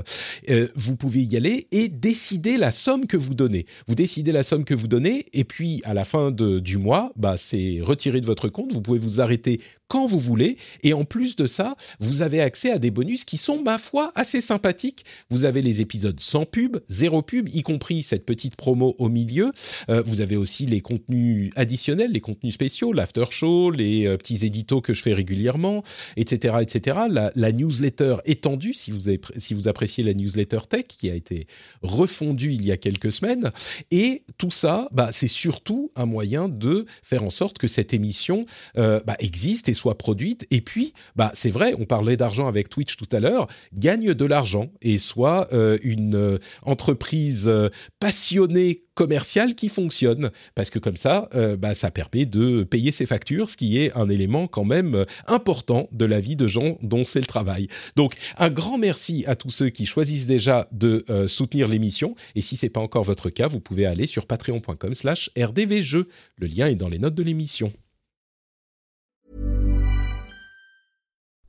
A: Euh, vous pouvez y aller et décider la somme que vous donnez. Vous décidez la somme que vous donnez et puis à la fin de, du mois, bah c'est retiré de votre compte. Vous pouvez vous arrêter quand vous voulez. Et en plus de ça, vous avez accès à des bonus qui sont, ma foi, assez sympathiques. Vous avez les épisodes sans pub, zéro pub, y compris cette petite promo au milieu. Euh, vous avez aussi les contenus additionnels, les contenus spéciaux, l'after show, les euh, petits éditos que je fais régulièrement, etc., etc. La, newsletter étendue, si vous, si vous appréciez la newsletter tech, qui a été refondue il y a quelques semaines. Et tout ça, bah, c'est surtout un moyen de faire en sorte que cette émission euh, bah, existe et soit produite. Et puis, bah, c'est vrai, on parlait d'argent avec Twitch tout à l'heure, gagne de l'argent et soit euh, une euh, entreprise euh, passionnée commerciale qui fonctionne. Parce que comme ça, bah, ça permet de payer ses factures, ce qui est un élément quand même important de la vie de gens dont c'est le travail. Donc, un grand merci à tous ceux qui choisissent déjà de soutenir l'émission. Et si c'est pas encore votre cas, vous pouvez aller sur patreon.com slash rdvjeux. Le lien est dans les notes de l'émission.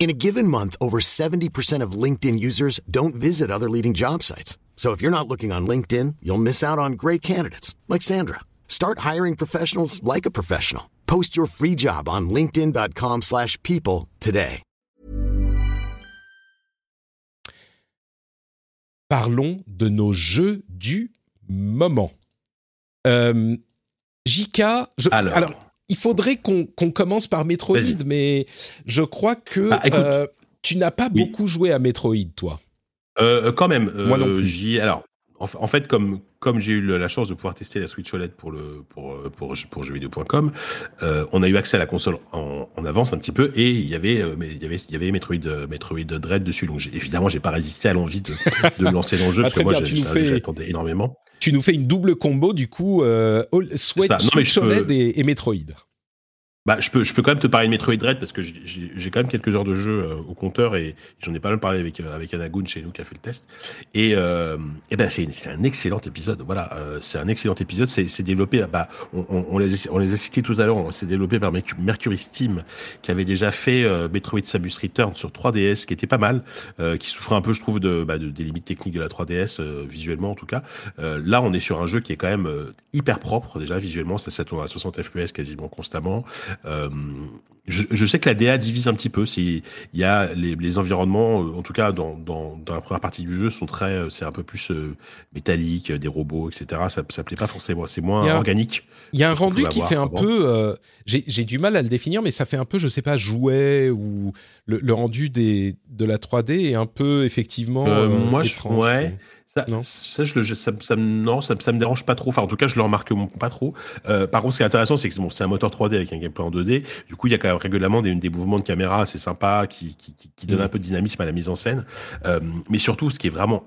C: In a given month, over 70% of LinkedIn users don't visit other leading job sites. So if you're not looking on LinkedIn, you'll miss out on great candidates like Sandra. Start hiring professionals like a professional. Post your free job on linkedin.com/people today.
A: Parlons de nos jeux du moment. Euh, JK, je,
B: alors,
A: alors il faudrait qu'on commence par Metroid, mais je crois que
B: bah, écoute,
A: euh, tu n'as pas
B: oui.
A: beaucoup joué à Metroid, toi.
B: Euh, quand même.
A: Moi non
B: euh,
A: plus.
B: j'y- alors, en, fait, comme, comme j'ai eu la chance de pouvoir tester la Switch OLED pour, le, pour, pour, pour jeuxvideo.com, euh, on a eu accès à la console en, en avance un petit peu et il y avait, euh, mais il y avait, il y avait Metroid, euh, Metroid Dread dessus. Donc, évidemment, j'ai pas résisté à l'envie de, de lancer dans le jeu
A: Ah,
B: parce que
A: très
B: moi, j'attendais énormément.
A: Tu nous fais une double combo, du coup, euh, Switch,
B: ça. Non, mais
A: Switch
B: je peux-
A: OLED et, et Metroid.
B: Bah, je peux, je peux quand même te parler de Metroid Dread parce que j'ai- quand même quelques heures de jeu euh, au compteur et j'en ai pas mal parlé avec euh, avec Anna Goon chez nous qui a fait le test. Et, euh, et ben c'est un excellent épisode. Voilà, euh, c'est un excellent épisode. C'est développé. Bah, on, on, on les on les a cités tout à l'heure. C'est développé par Mercu- Mercury Steam qui avait déjà fait euh, Metroid Samus Return sur 3DS qui était pas mal, qui souffrait un peu, je trouve, de, bah, de des limites techniques de la 3DS euh, visuellement en tout cas. Là, on est sur un jeu qui est quand même hyper propre déjà visuellement. Ça, ça tourne à 60 FPS quasiment constamment. Euh, je, je sais que la DA divise un petit peu. Il y a les, les environnements, euh, en tout cas dans, dans, dans la première partie du jeu, sont très, euh, c'est un peu plus euh, métallique, des robots, etc. Ça, ça plaît pas forcément. C'est moins
A: Il un-
B: organique.
A: Il y a un rendu qui fait un
B: avant.
A: peu. euh, J'ai du mal à le définir, mais ça fait un peu, je sais pas, jouet ou le, le rendu des, de la 3D est un peu effectivement.
B: Euh, moi, je,
A: étrange,
B: ouais.
A: je trouve.
B: Ça,
A: Non.
B: ça, je, le- je- ça, non, ça, ça me dérange pas trop. Enfin, en tout cas, je le remarque pas trop. Euh, par contre, ce qui est intéressant, c'est que bon, c'est un moteur 3D avec un gameplay en 2D. Du coup, il y a quand même régulièrement des, des mouvements de caméra assez sympas qui, qui, qui, qui donnent
A: Mm.
B: un peu de dynamisme à la mise en scène. Euh, mais surtout, ce qui est vraiment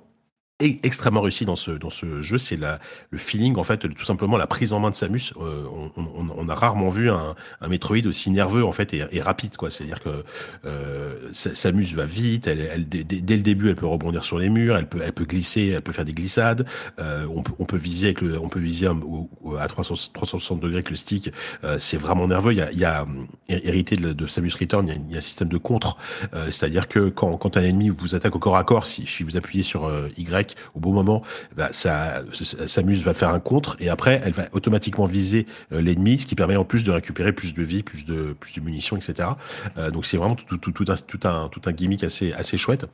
B: extrêmement réussi dans ce dans ce jeu, c'est le feeling en fait, tout simplement la prise en main de Samus. Euh, on, on, a rarement vu un, un Metroid aussi nerveux en fait et, rapide quoi. C'est-à-dire que euh, Samus va vite, elle, elle dès, le début, elle peut rebondir sur les murs, elle peut elle peut glisser, elle peut faire des glissades. Euh, on, peut, on peut viser avec le, on peut viser à 300, 360 degrés avec le stick. Euh, c'est vraiment nerveux. Il y a, il y a hérité de, Samus Return, il y, a, il y a un système de contre, euh, c'est-à-dire que quand quand un ennemi vous attaque au corps à corps, si, si vous appuyez sur Y au bon moment, bah, Samus va faire un contre et après elle va automatiquement viser euh, l'ennemi, ce qui permet en plus de récupérer plus de vie, plus de munitions, etc. Euh, donc c'est vraiment tout, un gimmick assez chouette.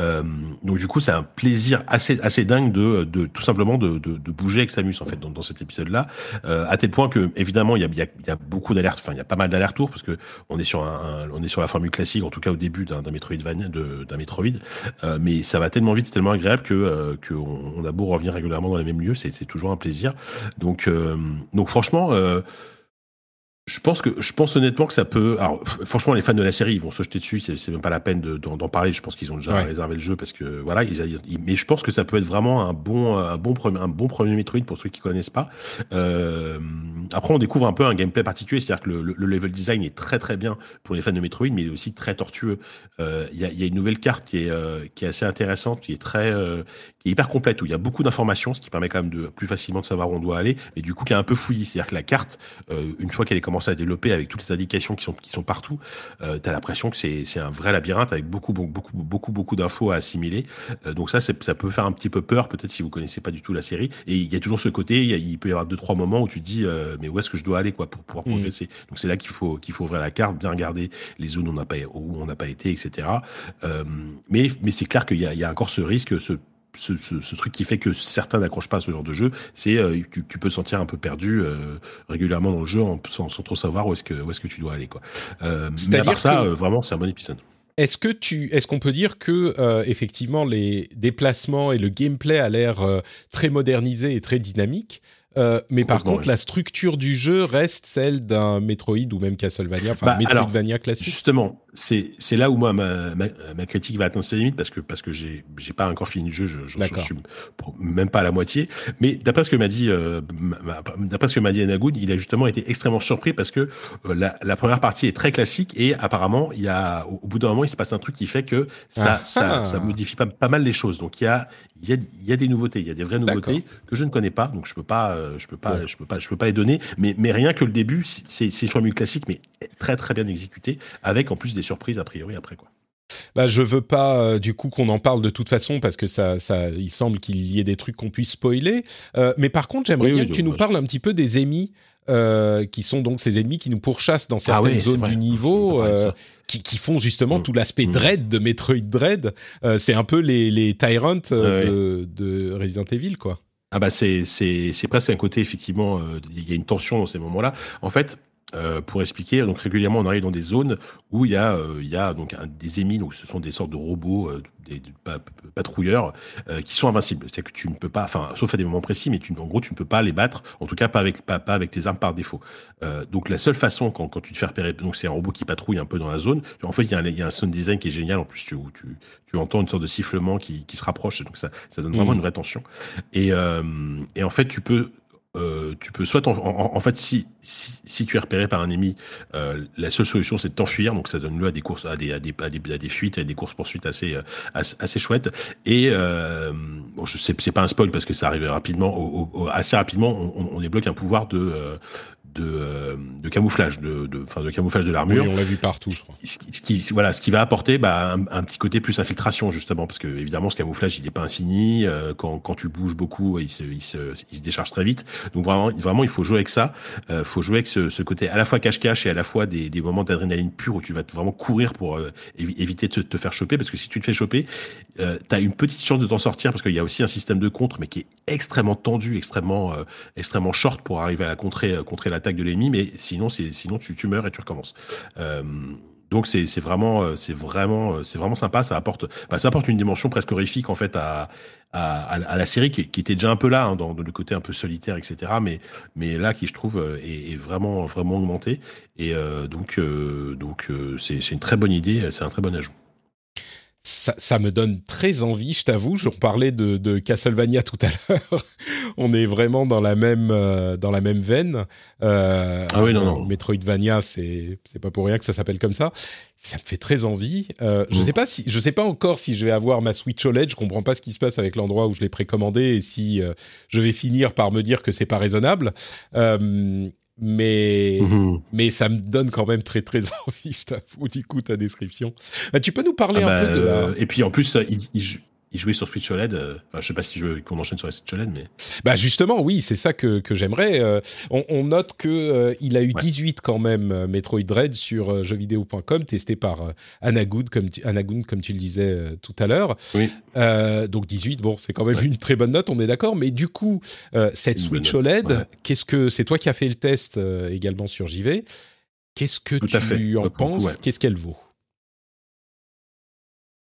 B: Euh, donc du coup c'est un plaisir assez dingue de tout simplement de bouger avec Samus en fait dans, cet épisode là, euh, à tel point que évidemment il y a beaucoup d'alertes, enfin il y a pas mal d'allers-retours parce que on est sur la formule classique en tout cas au début d'un Metroidvania d'un Metroid, mais ça va tellement vite, c'est tellement agréable que que on, on, a beau revenir régulièrement dans les mêmes lieux, c'est toujours un plaisir. Donc, euh, donc franchement, euh, je pense que je pense honnêtement que ça peut. Alors, franchement, les fans de la série ils vont se jeter dessus. C'est même pas la peine d'en parler. Je pense qu'ils ont déjà réservé le jeu parce que voilà. Ils, mais je pense que ça peut être vraiment un bon, un bon premier, un bon premier Metroid pour ceux qui connaissent pas. Euh, après, on découvre un peu un gameplay particulier, c'est-à-dire que le, le, level design est très très bien pour les fans de Metroid, mais il est aussi très tortueux. Euh, il y, a, y, a, une nouvelle carte qui est euh, qui est assez intéressante, qui est très euh, qui est hyper complète où il y a beaucoup d'informations, ce qui permet quand même de plus facilement de savoir où on doit aller, mais du coup qui est un peu fouillis. C'est-à-dire que la carte, euh, une fois qu'elle est commencé à développer avec toutes les indications qui sont qui sont partout, euh, tu as l'impression que c'est c'est un vrai labyrinthe avec beaucoup beaucoup beaucoup beaucoup d'infos à assimiler. Euh, donc ça ça peut faire un petit peu peur peut-être si vous connaissez pas du tout la série. Et il y a toujours ce côté, il, il peut y avoir deux trois moments où tu te dis euh, mais où est-ce que je dois aller quoi pour pouvoir mmh. progresser. Donc c'est là qu'il faut qu'il faut ouvrir la carte, bien regarder les zones où on n'a pas où on n'a pas été, etc. Euh, mais mais c'est clair qu'il y a, il y a encore ce risque, ce ce, ce, ce, truc qui fait que certains n'accrochent pas à ce genre de jeu, c'est euh, tu, tu, peux sentir un peu perdu euh, régulièrement dans le jeu en, sans, sans, trop savoir où est-ce que où est-ce que tu dois aller quoi. Euh, mais à part ça, euh, vraiment, c'est un bon épisode.
A: Est-ce que tu, est-ce qu'on peut dire que euh, effectivement les déplacements et le gameplay a l'air euh, très modernisé et très dynamique, euh, mais par contre, la structure du jeu reste celle d'un Metroid ou même Castlevania, enfin
B: bah,
A: Metroidvania
B: alors,
A: classique.
B: Justement, c'est là où moi ma, ma, ma, critique va atteindre ses limites parce que parce que j'ai j'ai pas encore fini le jeu, je, je, je, suis même pas à la moitié. Mais d'après ce que m'a dit euh, d'après ce que m'a dit Anagoud, il a justement été extrêmement surpris parce que euh, la, la, première partie est très classique et apparemment il y a au, au bout d'un moment il se passe un truc qui fait que ça ah, ça, ah. ça modifie pas, pas mal les choses. Donc il y a il y a, il y a des nouveautés, il y a des vraies nouveautés que je ne connais pas, donc je peux pas, je peux pas, ouais. je peux pas, je peux pas les donner. Mais, mais rien que le début, c'est une formule classique, mais très très bien exécutée, avec en plus des surprises a priori après quoi.
A: Bah, je veux pas euh, du coup qu'on en parle de toute façon parce que ça, ça il semble qu'il y ait des trucs qu'on puisse spoiler. Euh, mais par contre, j'aimerais oui, bien oui, que tu nous parles un petit peu des ennemis euh, qui sont donc ces ennemis qui nous pourchassent dans certaines ah oui, zones du niveau, euh, qui, qui, font justement mmh. tout l'aspect mmh. Dread de Metroid Dread. Euh, c'est un peu les, les Tyrants de, de, Resident Evil, quoi.
B: Ah bah c'est presque un côté effectivement il y a une tension dans ces moments-là. En fait, euh, pour expliquer, donc régulièrement on arrive dans des zones où il y a, euh, il y a donc un, des émis, donc ce sont des sortes de robots, euh, des, des patrouilleurs qui sont invincibles. C'est que tu ne peux pas, enfin sauf à des moments précis, mais tu, en gros tu ne peux pas les battre, en tout cas pas avec pas, pas avec tes armes par défaut. Donc la seule façon quand, quand tu te fais repérer, donc c'est un robot qui patrouille un peu dans la zone. En fait il y a un, il y a un sound design qui est génial. En plus tu tu, tu entends une sorte de sifflement qui, qui se rapproche, donc ça ça donne vraiment mmh. une vraie tension. Et et en fait tu peux euh, tu peux soit en, en, en fait si, si, si tu es repéré par un ennemi, euh, la seule solution c'est de t'enfuir, donc ça donne lieu à des courses, à des, à des, à des, fuites, à des courses poursuites assez, euh, assez, assez chouettes. Et euh, bon, je sais c'est pas un spoil parce que ça arrive rapidement, au, au, assez rapidement, on, on débloque un pouvoir de euh, de, euh, de, camouflage, de, de, enfin de camouflage de l'armure.
A: Oui, on l'a vu partout, je crois.
B: Ce, ce, qui, voilà, ce qui va apporter bah, un, un, petit côté plus infiltration justement, parce que évidemment ce camouflage il n'est pas infini. Euh, quand, quand tu bouges beaucoup, il se, il se, il se décharge très vite. Donc vraiment, vraiment, il faut jouer avec ça. Euh, faut jouer avec ce, ce, côté à la fois cache-cache et à la fois des, des moments d'adrénaline pure où tu vas vraiment courir pour euh, éviter de te, te, faire choper, parce que si tu te fais choper, tu as une petite chance de t'en sortir, parce qu'il y a aussi un système de contre, mais qui est extrêmement tendu, extrêmement, extrêmement short pour arriver à la contrer, contrer l'attaque de l'ennemi, mais sinon, sinon tu, tu meurs et tu recommences. Euh, donc c'est, vraiment, c'est vraiment, c'est vraiment sympa. Ça apporte, bah, ça apporte une dimension presque horrifique en fait à, à, la série qui, était déjà un peu là hein, dans, le côté un peu solitaire, etc. Mais, mais là qui je trouve est, vraiment, vraiment augmenté. Et euh, donc, euh, donc c'est une très bonne idée. C'est un très bon ajout.
A: Ça, me donne très envie, je t'avoue. Je parlais de, de, Castlevania tout à l'heure. On est vraiment dans la même euh, dans la même veine.
B: Euh, ah oui, non, non.
A: Metroidvania, c'est c'est pas pour rien que ça s'appelle comme ça. Ça me fait très envie. Euh, Je mm. sais pas si je sais pas encore si je vais avoir ma Switch OLED. Je comprends pas ce qui se passe avec l'endroit où je l'ai précommandé et si euh, je vais finir par me dire que c'est pas raisonnable. Euh, mais mhm. mais ça me donne quand même très très envie, je t'avoue, du coup, ta description. Bah, tu peux nous parler ah un peu de
B: la... Et puis en plus, il, il jouait sur Switch OLED. Euh, enfin, je sais pas si je veux qu'on enchaîne sur la Switch OLED, mais.
A: Bah justement, oui, c'est ça que, que j'aimerais. Euh, on, note que euh, il a eu 18 quand même Metroid Dread sur jeuxvideo.com, testé par Anna Good, comme tu, comme tu le disais tout à l'heure.
B: Oui.
A: donc 18, bon, c'est quand même une très bonne note, on est d'accord. Mais du coup, cette Switch OLED, qu'est-ce que c'est toi qui as fait le test également sur JV Qu'est-ce que tu en penses Qu'est-ce qu'elle vaut?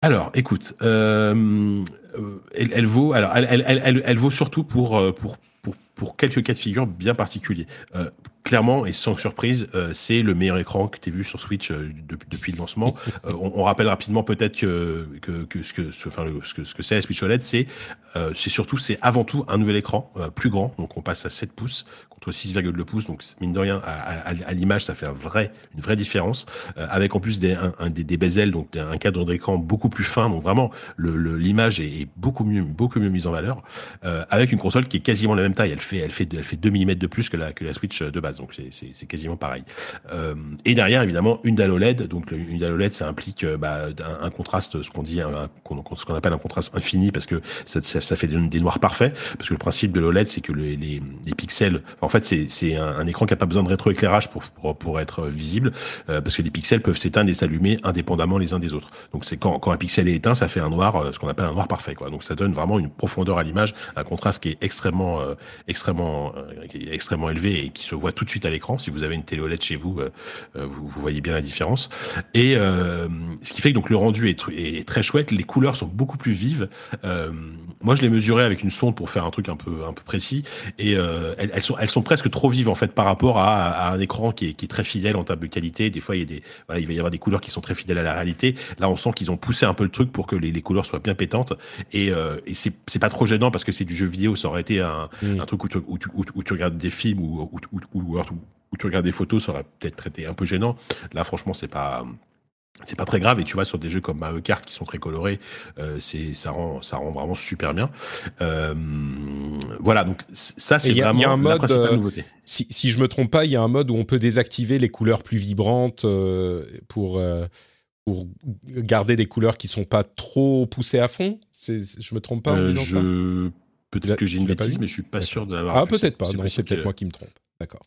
B: Alors, écoute, euh, elle, vaut, surtout pour, euh, pour quelques cas de figure bien particuliers. Euh, clairement et sans surprise, euh, c'est le meilleur écran que tu as vu sur Switch euh, depuis le lancement. Euh, on, on, rappelle rapidement peut-être que, que, que, ce que, ce, enfin, ce que ce que c'est la Switch OLED, c'est c'est surtout, c'est avant tout un nouvel écran plus grand. Donc on passe à 7 pouces contre 6,2 pouces. Donc mine de rien, à, à, à l'image, ça fait un vrai, une vraie différence. avec en plus des, un, des, des bezels, donc un cadre d'écran beaucoup plus fin. Donc vraiment, l'image le, est, est, beaucoup mieux, beaucoup mieux mise en valeur. avec une console qui est quasiment la même taille. Elle fait, elle fait, elle fait 2 mm de plus que la, que la Switch de base donc c'est quasiment pareil. Euh, et derrière, évidemment, une dalle OLED. Donc une dalle OLED, ça implique euh, bah, un, contraste, ce qu'on dit, ce qu'on appelle un contraste infini, parce que ça, fait des, noirs parfaits. Parce que le principe de l'OLED, c'est que les, pixels, en fait, c'est un, écran qui a pas besoin de rétroéclairage pour, pour, être visible, euh, parce que les pixels peuvent s'éteindre et s'allumer indépendamment les uns des autres. Donc c'est quand, un pixel est éteint, ça fait un noir, ce qu'on appelle un noir parfait. Quoi. Donc ça donne vraiment une profondeur à l'image, un contraste qui est extrêmement, extrêmement, extrêmement élevé et qui se voit tout de suite à l'écran. Si vous avez une télé OLED chez vous, euh, euh, vous, vous, voyez bien la différence. Et euh, ce qui fait que donc le rendu est, est, très chouette. Les couleurs sont beaucoup plus vives. moi, je l'ai mesuré avec une sonde pour faire un truc un peu un peu précis. Et elles, elles, sont elles sont presque trop vives en fait par rapport à, à un écran qui est, qui est, très fidèle en termes de qualité. Des fois, il y a des voilà, il va y avoir des couleurs qui sont très fidèles à la réalité. Là, on sent qu'ils ont poussé un peu le truc pour que les, les couleurs soient bien pétantes. Et, et c'est pas trop gênant parce que c'est du jeu vidéo. Ça aurait été un, mmh. un truc où tu, où, tu, où tu, regardes des films ou, ou, où tu regardes des photos, ça aurait peut-être été un peu gênant. Là, franchement, c'est pas c'est pas très grave. Et tu vois sur des jeux comme Mario Kart qui sont très colorés euh, c'est ça rend ça rend vraiment super bien. Euh, voilà donc ça c'est vraiment y a un mode, la euh, nouveauté.
A: si, si je me trompe pas il y a un mode où on peut désactiver les couleurs plus vibrantes pour pour garder des couleurs qui sont pas trop poussées à fond. C'est je me trompe pas en disant
B: je... ça? peut-être que j'ai une bêtise mais je suis pas sûr d'avoir
A: ah peut-être pas. C'est peut-être moi qui me trompe. D'accord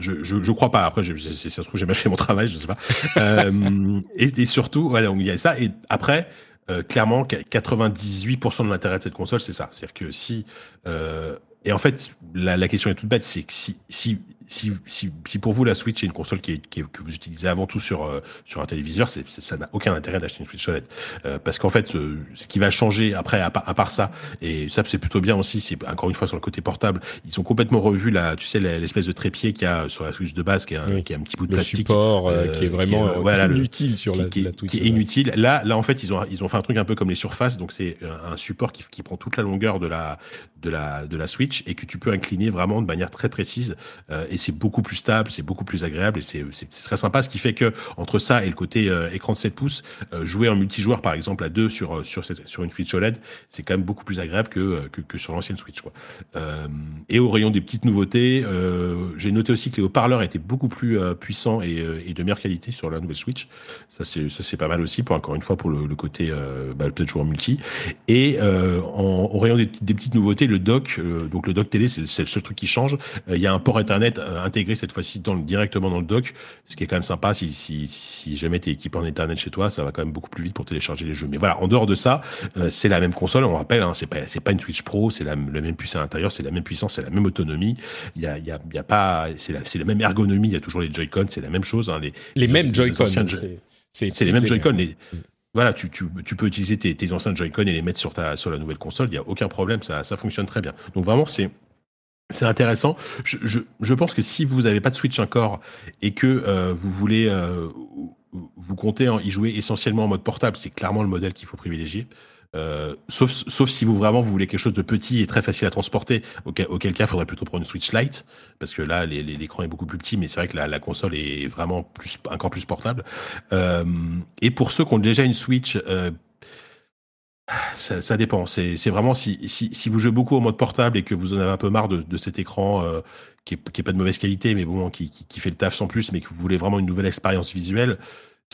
B: je, je, crois pas. Après, je, si ça se trouve, j'ai mal fait mon travail, je sais pas. euh, et, et, surtout, voilà, il y a ça. Et après, euh, clairement, 98% de l'intérêt de cette console, c'est ça. C'est-à-dire que si euh, et en fait, la, la question est toute bête, c'est que si, si, si, si, si, pour vous la Switch est une console qui, est, qui est, que vous utilisez avant tout sur euh, sur un téléviseur, c'est, ça n'a aucun intérêt d'acheter une Switch OLED euh, parce qu'en fait, euh, ce qui va changer après, à, à, part ça, et ça c'est plutôt bien aussi, c'est encore une fois sur le côté portable, ils ont complètement revu la, tu sais, l'espèce de trépied qu'il y a sur la Switch de base, qui est un, qui est un petit bout de
A: le
B: plastique,
A: support qui est vraiment qui est, voilà, inutile sur la,
B: qui,
A: la
B: Qui est inutile. Là, là en fait, ils ont ils ont fait un truc un peu comme les surfaces, donc c'est un support qui, qui prend toute la longueur de la de la de la Switch et que tu peux incliner vraiment de manière très précise et c'est beaucoup plus stable c'est beaucoup plus agréable et c'est très sympa. Ce qui fait que entre ça et le côté euh, écran de 7 pouces, euh, jouer en multijoueur par exemple à deux sur euh, sur une Switch OLED, c'est quand même beaucoup plus agréable que sur l'ancienne Switch et au rayon des petites nouveautés, j'ai noté aussi que les haut-parleurs étaient beaucoup plus puissants et, de meilleure qualité sur la nouvelle Switch. Ça c'est pas mal aussi pour encore une fois pour le, côté bah, peut-être jouer en multi. Et au rayon des, des, petites nouveautés, le dock, donc le dock télé, c'est le seul truc qui change. Il y a un port Ethernet intégré cette fois dans directement dans le dock, ce qui est quand même sympa. Si, si, si jamais tu es équipé en Ethernet chez toi, ça va quand même beaucoup plus vite pour télécharger les jeux. Mais voilà, en dehors de ça, euh, c'est la même console. On rappelle, hein, c'est pas une Switch Pro, c'est la, même puissance à l'intérieur, c'est la même puissance, c'est la même autonomie. Il y a, y a, y a pas, c'est la, même ergonomie. Il y a toujours les Joy-Con, c'est la même chose. Hein, les,
A: les, mêmes Joy-Con.
B: C'est les mêmes Joy-Con. Les, voilà, tu, tu, tu, peux utiliser tes, tes anciens Joy-Con et les mettre sur ta sur la nouvelle console. Il y a aucun problème, ça, ça fonctionne très bien. Donc vraiment, c'est c'est intéressant. Je, pense que si vous n'avez pas de Switch encore et que euh, vous voulez euh, vous comptez y jouer essentiellement en mode portable, c'est clairement le modèle qu'il faut privilégier. Euh, sauf, si vous vraiment vous voulez quelque chose de petit et très facile à transporter, auquel, cas il faudrait plutôt prendre une Switch Lite, parce que là l'écran est beaucoup plus petit, mais c'est vrai que la, console est vraiment plus, encore plus portable. Et pour ceux qui ont déjà une Switch, ça, dépend. C'est vraiment si, vous jouez beaucoup en mode portable et que vous en avez un peu marre de, cet écran qui, est, pas de mauvaise qualité, mais bon, qui, qui, fait le taf sans plus, mais que vous voulez vraiment une nouvelle expérience visuelle,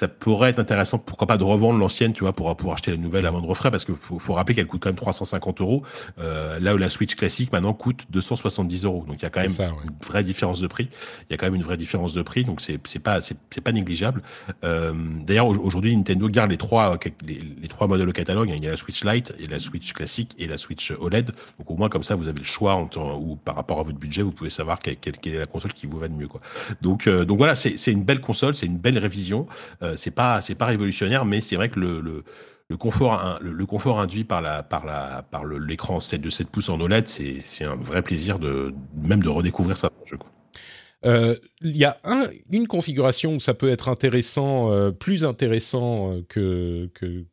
B: ça pourrait être intéressant, pourquoi pas, de revendre l'ancienne, tu vois, pour, pour acheter la nouvelle à moindre frais, parce qu'il faut, faut, rappeler qu'elle coûte quand même 350 euros, euh, là où la Switch classique maintenant coûte 270 euros. Donc il y a quand même une vraie différence de prix. Il y a quand même une vraie différence de prix, donc c'est c'est pas c'est pas négligeable. Euh, D'ailleurs aujourd'hui Nintendo garde les trois les, les, trois modèles au catalogue. Il y a la Switch Lite, et la Switch classique et la Switch OLED. Donc au moins comme ça vous avez le choix en ou par rapport à votre budget, vous pouvez savoir quelle, quelle, est la console qui vous va le mieux quoi. Donc euh, donc voilà, c'est une belle console, c'est une belle révision. Euh, c'est pas c'est pas révolutionnaire, mais c'est vrai que le, le, confort le, confort induit par la par la par l'écran 7 de 7 pouces en OLED, c'est un vrai plaisir de même de redécouvrir ça.
A: Euh, il y a un, une configuration où ça peut être intéressant, euh, plus intéressant que, que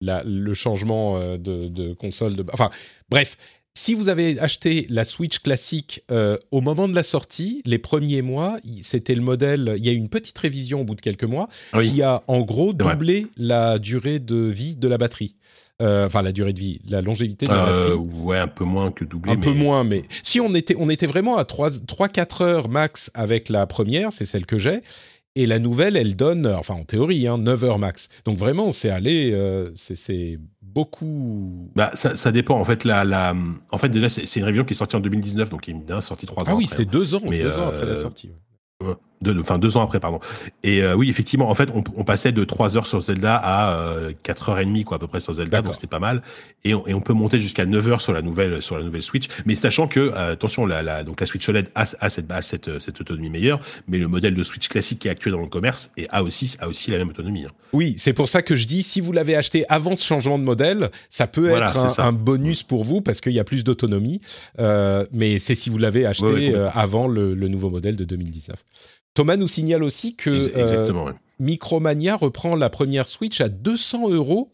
A: la, le changement de, de, console. De, enfin, bref, si vous avez acheté la Switch classique euh, au moment de la sortie, les premiers mois, c'était le modèle. Il y a eu une petite révision au bout de quelques mois qui a en gros doublé la durée de vie de la batterie. Euh, enfin, la durée de vie, la longévité de la euh, batterie.
B: Ouais, un peu moins que doublé.
A: Un peu moins, mais si on était, on était vraiment à 3-4 heures max avec la première, c'est celle que j'ai. Et la nouvelle, elle donne, enfin en théorie, hein, 9 heures max. Donc vraiment, c'est allé, c'est beaucoup.
B: Bah, ça, ça, dépend. En fait, la, la... en fait déjà, c'est une révision qui est sortie en 2019, donc il est bien sorti trois ans.
A: Ah oui, c'était deux ans, deux ans après la euh, sortie
B: deux, enfin deux ans après, pardon. Et euh, oui, effectivement, en fait, on, on, passait de 3 heures sur Zelda à euh, 4 heures et demie, quoi, à peu près sur Zelda, donc c'était pas mal. Et on, et on peut monter jusqu'à 9 heures sur la nouvelle sur la nouvelle Switch, mais sachant que euh, attention, la, la, donc la Switch OLED a, a cette, a cette, cette autonomie meilleure, mais le modèle de Switch classique qui est actuel dans le commerce et a aussi a aussi la même autonomie. Hein.
A: Oui, c'est pour ça que je dis, si vous l'avez acheté avant ce changement de modèle, ça peut être un, bonus pour vous parce qu'il y a plus d'autonomie. Euh, mais c'est si vous l'avez acheté euh, avant le, le nouveau modèle de 2019. Thomas nous signale aussi que euh, Micromania reprend la première Switch à 200 euros.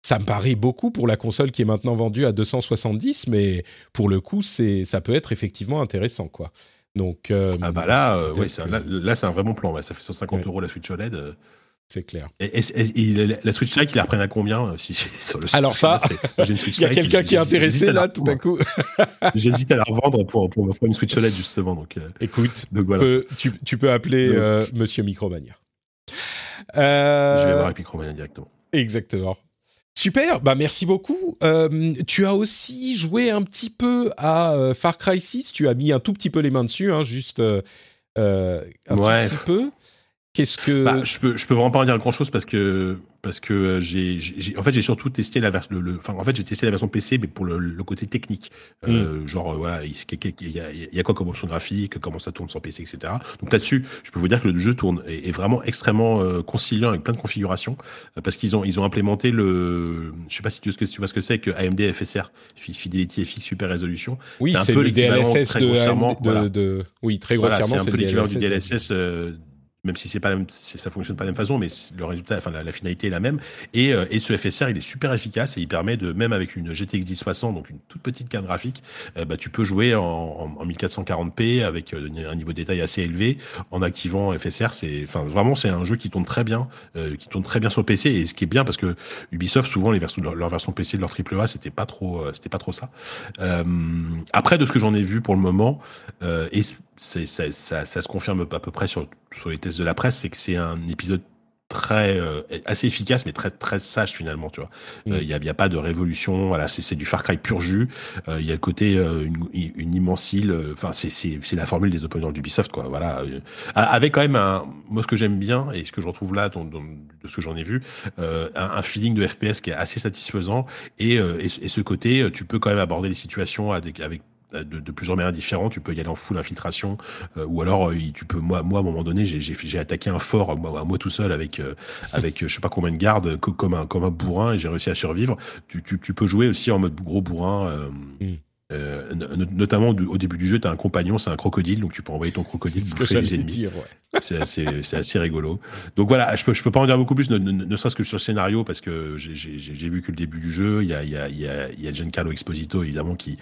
A: Ça me paraît beaucoup pour la console qui est maintenant vendue à 270, mais pour le coup, c'est ça peut être effectivement intéressant, quoi. Donc
B: euh, ah bah là, euh, là, c'est un vrai bon plan. Ça fait 150 euros la Switch OLED.
A: C'est clair.
B: Et, la Switch Lite, il la reprenne à combien si,
A: sur le Alors ça, il y a quelqu'un qui est intéressé là tout à coup.
B: J'hésite à la revendre pour, une Switch Lite justement. Donc, euh,
A: Écoute, tu, peux appeler euh, Monsieur Micromania.
B: Euh, Je vais voir avec Micromania directement.
A: Exactement. Super, bah merci beaucoup. tu as aussi joué un petit peu à Far Cry 6. Tu as mis un tout petit peu les mains dessus, hein, juste un tout petit peu. Qu'est-ce que
B: bah, je peux je peux vraiment pas en dire grand chose parce que parce que euh, j'ai, en fait j'ai surtout testé la version le, enfin en fait j'ai testé la version PC mais pour le, le côté technique. Euh, mm. genre voilà il y, a, il y a quoi comme option graphique comment ça tourne sur PC etc donc là-dessus je peux vous dire que le jeu tourne est, vraiment extrêmement euh, conciliant avec plein de configurations euh, parce qu'ils ont ils ont implémenté le je sais pas si tu, tu vois ce que c'est que AMD FSR Fidelity FX Super Résolution
A: oui c'est, un peu le DLSS de, de, oui très grossièrement
B: c'est, un peu l'équivalent du DLSS même si c'est pas ça fonctionne pas de la même façon, mais le résultat, enfin la, finalité est la même. Et, euh, et, ce FSR, il est super efficace et il permet de, même avec une GTX 1060, donc une toute petite carte graphique, euh, bah, tu peux jouer en, en, 1440p avec euh, un niveau de détail assez élevé en activant FSR. C'est, enfin vraiment, c'est un jeu qui tourne très bien, qui tourne très bien sur PC. Et ce qui est bien parce que Ubisoft, souvent les versions, leur, version PC de leur AAA, c'était pas trop, c'était pas trop ça. après, de ce que j'en ai vu pour le moment, et ça, ça, ça, se confirme à peu près sur, sur les tests de la presse, c'est que c'est un épisode très euh, assez efficace mais très très sage finalement tu vois. Euh, il n'y a, y a pas de révolution voilà c'est du Far Cry pur jus. Euh, il y a le côté une, une, immense île enfin c'est la formule des open world d'Ubisoft quoi voilà. Avec quand même un moi ce que j'aime bien et ce que je retrouve là de ce que j'en ai vu un, un, feeling de FPS qui est assez satisfaisant et, et, et, ce côté tu peux quand même aborder les situations avec, avec de, de, plusieurs manières différentes. Tu peux y aller en full infiltration, euh, ou alors euh, tu peux. Moi, moi, à un moment donné, j'ai attaqué un fort moi, moi tout seul avec euh, avec je sais pas combien de gardes, comme un comme un bourrin, et j'ai réussi à survivre. Tu, tu, peux jouer aussi en mode gros bourrin. Mm. Euh, notamment au début du jeu, tu as un compagnon, c'est un crocodile, donc tu peux envoyer ton crocodile bouffer les ennemis. C'est assez, rigolo. Donc voilà, je peux, je peux pas en dire beaucoup plus, ne, serait-ce que sur le scénario, parce que j'ai vu que le début du jeu, il y a, il y a, il y a, Giancarlo Exposito, évidemment, qui,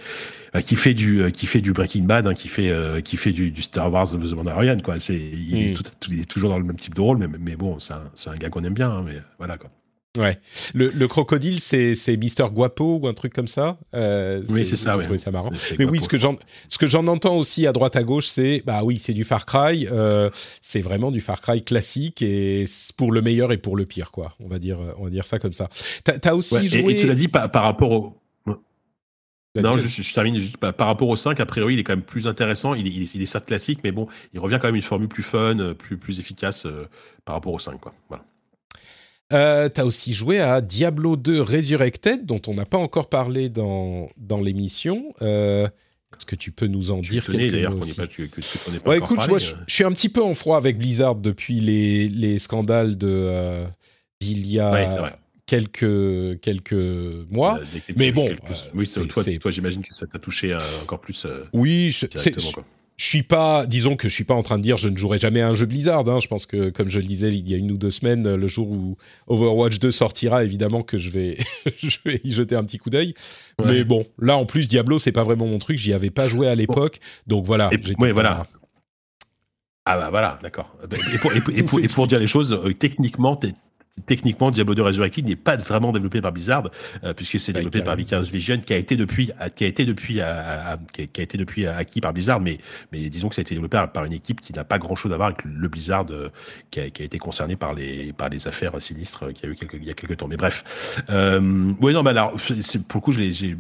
B: euh, qui, fait, du, euh, qui fait du Breaking Bad, hein, qui, fait, qui fait du, Star Wars The Mandalorian. Quoi. Il, est hmm. il est toujours dans le même type de rôle, mais, mais bon, c'est un, un, gars qu'on aime bien. Hein, mais voilà, quoi.
A: Ouais. Le, le crocodile, c'est c'est Mister Guapo ou un truc comme ça.
B: Euh, oui, c'est ça.
A: Oui. ça marrant. Mais oui, ce que j'en ce que j'en entends aussi à droite à gauche, c'est bah oui, c'est du Far Cry. Euh, c'est vraiment du Far Cry classique et pour le meilleur et pour le pire, quoi. On va dire on va dire ça comme ça. T'as as aussi joué.
B: Et, tu l'as dit par, par rapport au. Non, je, je, termine juste par, rapport au 5. A priori, il est quand même plus intéressant. Il est, il est, certes classique, mais bon, il revient quand même une formule plus fun, plus, plus efficace euh, par rapport au 5. Quoi. Voilà.
A: Euh, tu as aussi joué à Diablo 2 Resurrected, dont on n'a pas encore parlé dans, dans l'émission. Euh, Est-ce que tu peux nous en dire mots aussi pas, écoute, moi, je, suis un petit peu en froid avec Blizzard depuis les, les scandales euh, d'il y a quelques quelques mois. Euh, mais bon,
B: oui, toi, toi j'imagine que ça t'a touché encore plus.
A: oui, c'est je suis pas, disons que je suis pas en train de dire je ne jouerai jamais à un jeu Blizzard. Hein. Je pense que, comme je le disais il y a une ou deux semaines, le jour où Overwatch 2 sortira, évidemment que je vais, je vais y jeter un petit coup d'œil. Mais bon, là en plus Diablo, c'est pas vraiment mon truc. J'y avais pas joué à l'époque, donc voilà.
B: oui, voilà. Ah bah voilà, d'accord. Et pour, et pour, dire les choses, euh, techniquement, techniquement, Diablo 2 Resurrected n'est pas vraiment développé par Blizzard, euh, puisque c'est développé par Vicarious Vision, qui a été depuis, qui a été depuis, qui a été depuis acquis par Blizzard, mais, mais disons que ça a été développé par une équipe qui n'a pas grand chose à voir avec le Blizzard euh, qui, a, qui, a, été concerné par les, par les affaires sinistres qu'il y a eu quelques, il y a quelques temps. Mais bref, euh, ouais, non, mais alors, c'est, pour le coup, j'ai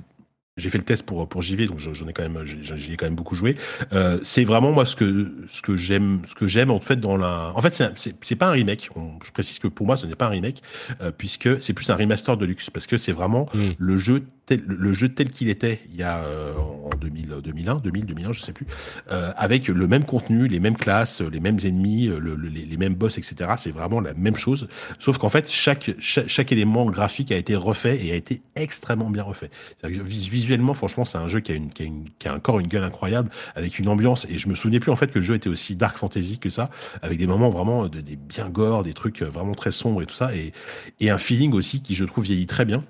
B: j'ai fait le test pour pour JV, donc j'en ai quand même, j'y ai quand même beaucoup joué. Euh, c'est vraiment moi ce que ce que j'aime, ce que j'aime en fait dans la. En fait, c'est c'est pas un remake. je précise que pour moi, ce n'est pas un remake euh, puisque c'est plus un remaster de luxe parce que c'est vraiment mm. le jeu le jeu tel qu'il était il y a euh, en 2000, 2001, 2000, 2001, je sais plus, euh, avec le même contenu, les mêmes classes, les mêmes ennemis, le, les, mêmes boss, etc. C'est vraiment la même chose, sauf qu'en fait chaque, chaque, chaque élément graphique a été refait et a été extrêmement bien refait. Visuellement, franchement, c'est un jeu qui a, une, qui, a une, qui a encore une gueule incroyable, avec une ambiance. Et je me souvenais plus en fait que le jeu était aussi dark fantasy que ça, avec des moments vraiment de, des bien gore, des trucs vraiment très sombres et tout ça, et, et un feeling aussi qui je trouve vieillit très bien.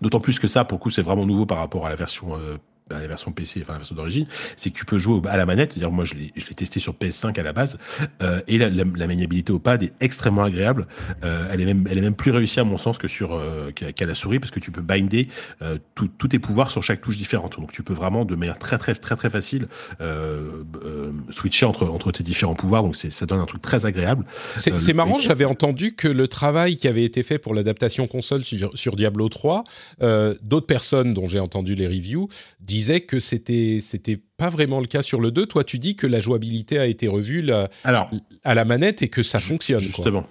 B: D'autant plus que ça, pour coup, c'est vraiment nouveau par rapport à la version euh, bah, la version PC, enfin la version d'origine, c'est que tu peux jouer à la manette. C'est-à-dire, moi, je l'ai, testé sur PS5 à la base, euh, et la, la, la, maniabilité au pad est extrêmement agréable. Euh, elle est même, elle est même plus réussie à mon sens que sur euh, qu'à la souris, parce que tu peux binder euh, tous tes pouvoirs sur chaque touche différente. Donc, tu peux vraiment de manière très très très très facile euh, euh, switcher entre entre tes différents pouvoirs. Donc, ça donne un truc très agréable.
A: C'est, marrant. J'avais entendu que le travail qui avait été fait pour l'adaptation console sur, sur Diablo 3, d'autres personnes dont j'ai entendu les reviews disait que c'était c'était pas vraiment le cas sur le 2. Toi, tu dis que la jouabilité a été revue Alors, à la manette et que ça fonctionne.
B: Justement.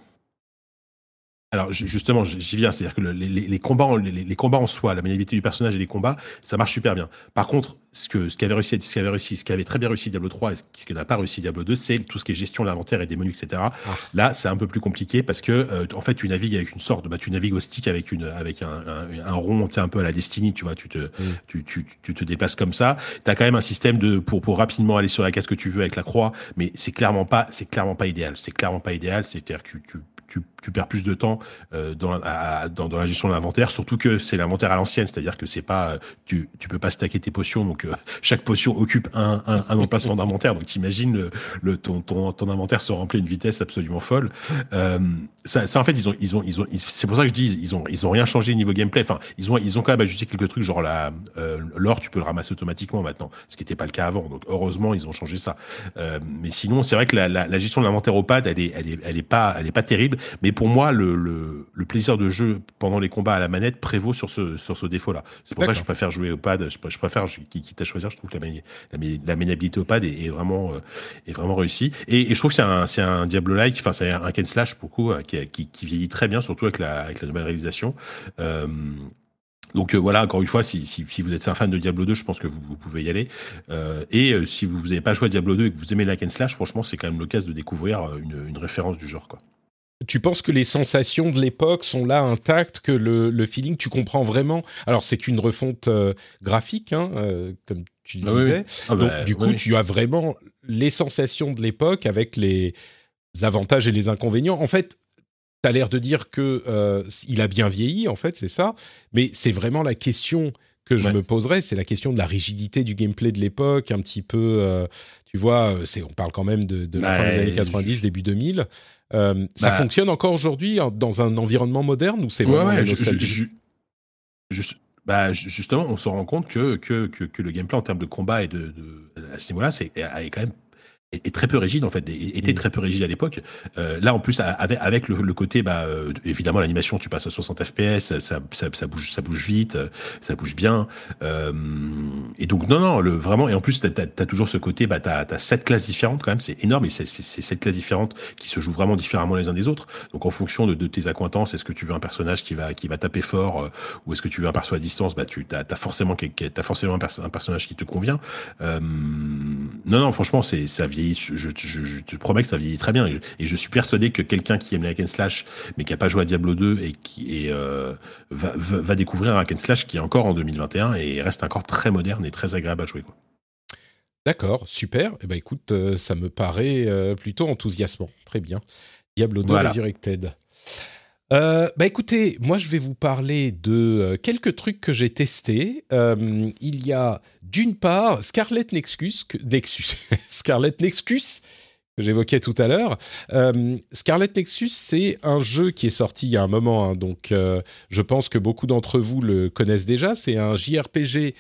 B: Alors justement, j'y viens, c'est-à-dire que les, combats, en, les, combats en soi, la maniabilité du personnage et les combats, ça marche super bien. Par contre, ce que ce qui avait réussi, ce qui avait réussi, ce qui avait très bien réussi Diablo 3 et ce qui n'a pas réussi Diablo 2, c'est tout ce qui est gestion de l'inventaire et des menus, etc. Ah. Là, c'est un peu plus compliqué parce que euh, en fait, tu navigues avec une sorte, bah, tu navigues au stick avec une avec un, un, rond, tu un peu à la Destiny, tu vois, tu te mm. tu, tu, tu, te déplaces comme ça. Tu as quand même un système de pour pour rapidement aller sur la case que tu veux avec la croix, mais c'est clairement pas c'est clairement pas idéal. C'est clairement pas idéal. C'est-à-dire que tu tu, tu, perds plus de temps euh, dans, dans, la gestion de l'inventaire, surtout que c'est l'inventaire à l'ancienne, c'est-à-dire que c'est pas tu, tu peux pas stacker tes potions, donc euh, chaque potion occupe un, un, emplacement d'inventaire, donc t'imagines le, le ton, ton, ton, inventaire se remplit à une vitesse absolument folle. Euh, ça, ça, en fait ils ont ils ont ils ont c'est pour ça que je dis ils ont ils ont rien changé niveau gameplay. Enfin ils ont ils ont quand même ajusté quelques trucs genre la euh, l'or tu peux le ramasser automatiquement maintenant, ce qui n'était pas le cas avant. Donc heureusement ils ont changé ça. Euh, mais sinon c'est vrai que la, la, la gestion de l'inventaire au pad elle est elle est elle est pas elle est pas terrible. Mais pour moi, le, le, le, plaisir de jeu pendant les combats à la manette prévaut sur ce, sur ce défaut-là. C'est pour ça que je préfère jouer au pad. Je, je préfère, quitte à choisir, je trouve que la, la, maniabilité au pad est, est vraiment, euh, est vraiment réussie. Et, et, je trouve que c'est un, un Diablo-like, enfin, c'est un Ken Slash, beaucoup, euh, qui, qui, qui, vieillit très bien, surtout avec la, avec la nouvelle réalisation. Euh, donc euh, voilà, encore une fois, si, si, si, vous êtes un fan de Diablo 2, je pense que vous, vous pouvez y aller. Euh, et euh, si vous n'avez pas joué à Diablo 2 et que vous aimez la Ken Slash, franchement, c'est quand même l'occasion de découvrir une, une référence du genre. Quoi.
A: Tu penses que les sensations de l'époque sont là intactes, que le, feeling, tu comprends vraiment? Alors c'est qu'une refonte euh, graphique, hein, euh, comme tu ah disais. Ah Donc bah, du coup, tu as vraiment les sensations de l'époque avec les avantages et les inconvénients. En fait, tu as l'air de dire que euh, il a bien vieilli, en fait, c'est ça. Mais c'est vraiment la question que je me poserais, c'est la question de la rigidité du gameplay de l'époque, un petit peu, tu vois, c'est, on parle quand même de, la fin des années 90, début 2000. Euh, ça bah. fonctionne encore aujourd'hui dans un environnement moderne ou c'est vraiment
B: bah, justement, on se rend compte que, que, que, le gameplay en termes de combat et de, de à ce niveau-là, c'est est quand même est, très peu rigide en fait, était mm. très peu rigide à l'époque. Euh, là en plus avec, avec le, côté bah euh, évidemment l'animation tu passes à 60 fps, ça, ça, ça, bouge ça bouge vite, ça bouge bien. Euh, et donc non non le vraiment et en plus tu as, toujours ce côté bah t'as as sept classes différentes quand même, c'est énorme et c'est sept classes différentes qui se jouent vraiment différemment les uns des autres. Donc en fonction de, de tes accointances, est-ce que tu veux un personnage qui va qui va taper fort euh, ou est-ce que tu veux un perso à distance, bah tu as, as forcément as forcément un, personnage qui te convient. Non non franchement c'est ça vieillit je, te promets que ça vieillit très bien. Et je, suis persuadé que quelqu'un qui aime les hack slash, mais qui n'a pas joué à Diablo 2 et qui euh, va, découvrir un hack slash qui est encore en 2021 et reste encore très moderne et très agréable à jouer.
A: D'accord, super. Eh ben écoute, euh, ça me paraît euh, plutôt enthousiasmant. Très bien. Diablo 2 Resurrected. Bah écoutez, moi je vais vous parler de quelques trucs que j'ai testés. il y a d'une part, Scarlet Nexus, Nexus, Nexus que j'évoquais tout à l'heure. Euh, Scarlet Nexus, c'est un jeu qui est sorti il y a un moment, hein, donc euh, je pense que beaucoup d'entre vous le connaissent déjà. C'est un JRPG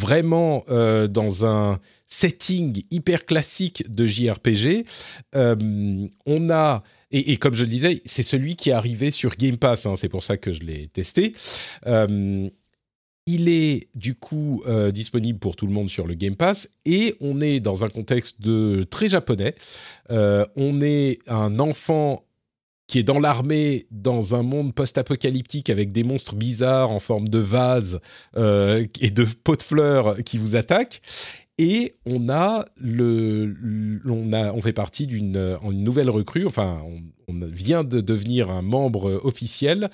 A: vraiment euh, dans un setting hyper classique de JRPG. on a et, comme je le disais, c'est celui qui est arrivé sur Game Pass. Hein, c'est pour ça que je l'ai testé. Il est du coup euh, disponible pour tout le monde sur le Game Pass et on est dans un contexte très japonais. Euh, on est un enfant qui est dans l'armée dans un monde post-apocalyptique avec des monstres bizarres en forme de vase euh, et de pots de fleurs qui vous attaquent. Et on a le, on a, on fait partie d'une nouvelle recrue. Enfin, on, vient de devenir un membre officiel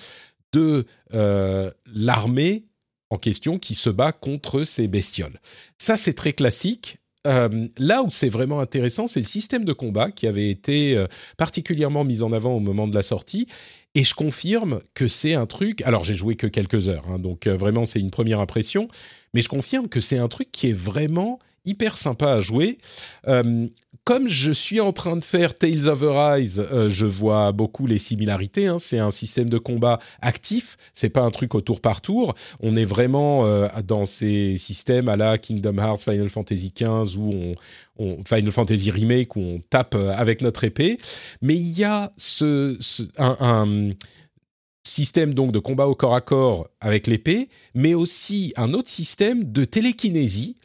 A: de l'armée en question qui se bat contre ces bestioles. Ça, c'est très classique. Euh, là où c'est vraiment intéressant, c'est le système de combat qui avait été euh, particulièrement mis en avant au moment de la sortie. Et je confirme que c'est un truc. Alors, j'ai joué que quelques heures, hein, donc euh, vraiment, c'est une première impression. Mais je confirme que c'est un truc qui est vraiment hyper sympa à jouer. Euh, comme je suis en train de faire Tales of Arise, euh, je vois beaucoup les similarités. Hein. C'est un système de combat actif. C'est pas un truc au tour par tour. On est vraiment euh, dans ces systèmes à la Kingdom Hearts, Final Fantasy XV ou on, Final Fantasy Remake où on tape avec notre épée. Mais il y a ce, un, un système donc de combat au corps à corps avec l'épée, mais aussi un autre système de télékinésie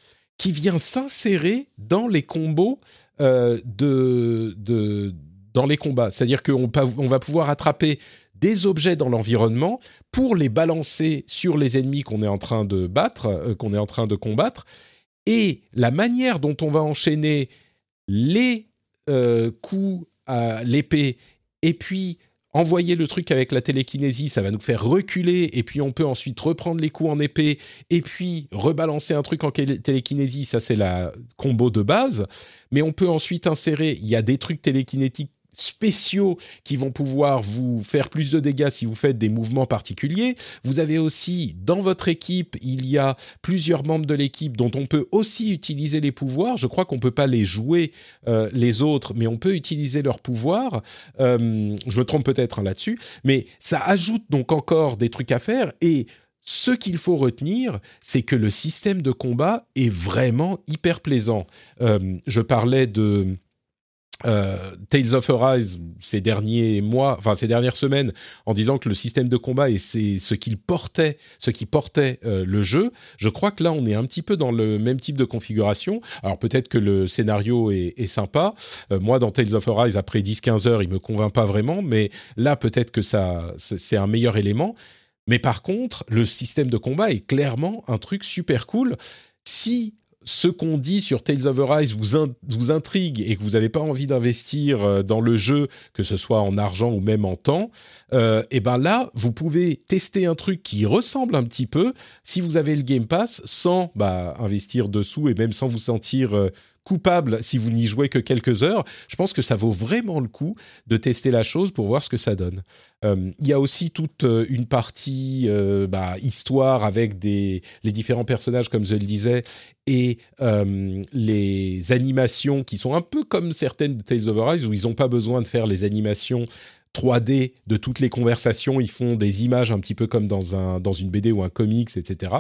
A: qui vient s'insérer dans les combos euh, de, dans les combats. C'est-à-dire qu'on on va pouvoir attraper des objets dans l'environnement pour les balancer sur les ennemis qu'on est en train de battre, euh, qu'on est en train de combattre. Et la manière dont on va enchaîner les euh, coups à l'épée et puis envoyer le truc avec la télékinésie, ça va nous faire reculer, et puis on peut ensuite reprendre les coups en épée, et puis rebalancer un truc en télékinésie, ça c'est la combo de base, mais on peut ensuite insérer, il y a des trucs télékinétiques spéciaux qui vont pouvoir vous faire plus de dégâts si vous faites des mouvements particuliers. Vous avez aussi dans votre équipe, il y a plusieurs membres de l'équipe dont on peut aussi utiliser les pouvoirs. Je crois qu'on peut pas les jouer euh, les autres, mais on peut utiliser leurs pouvoirs. Euh, je me trompe peut-être hein, là-dessus, mais ça ajoute donc encore des trucs à faire et ce qu'il faut retenir, c'est que le système de combat est vraiment hyper plaisant. Euh, je parlais de euh, Tales of Arise ces derniers mois, enfin ces dernières semaines, en disant que le système de combat et c'est ce qu'il portait, ce qui portait euh, le jeu. Je crois que là, on est un petit peu dans le même type de configuration. Alors peut-être que le scénario est, sympa. Euh, moi, dans Tales of Arise, après 10-15 heures, il me convainc pas vraiment, mais là, peut-être que ça, c'est un meilleur élément. Mais par contre, le système de combat est clairement un truc super cool. Si ce qu'on dit sur Tales of Arise vous, vous intrigue et que vous n'avez pas envie d'investir euh, dans le jeu, que ce soit en argent ou même en temps, euh, et ben là, vous pouvez tester un truc qui ressemble un petit peu. Si vous avez le Game Pass sans bah, investir dessous et même sans vous sentir euh, coupable si vous n'y jouez que quelques heures. Je pense que ça vaut vraiment le coup de tester la chose pour voir ce que ça donne. Euh, il y a aussi toute euh, une partie euh, bah, histoire avec les différents personnages, comme je le disais, et les animations qui sont un peu comme certaines de Tales of Arise, où ils n'ont pas besoin de faire les animations 3D de toutes les conversations, ils font des images un petit peu comme dans une BD ou un comics, etc.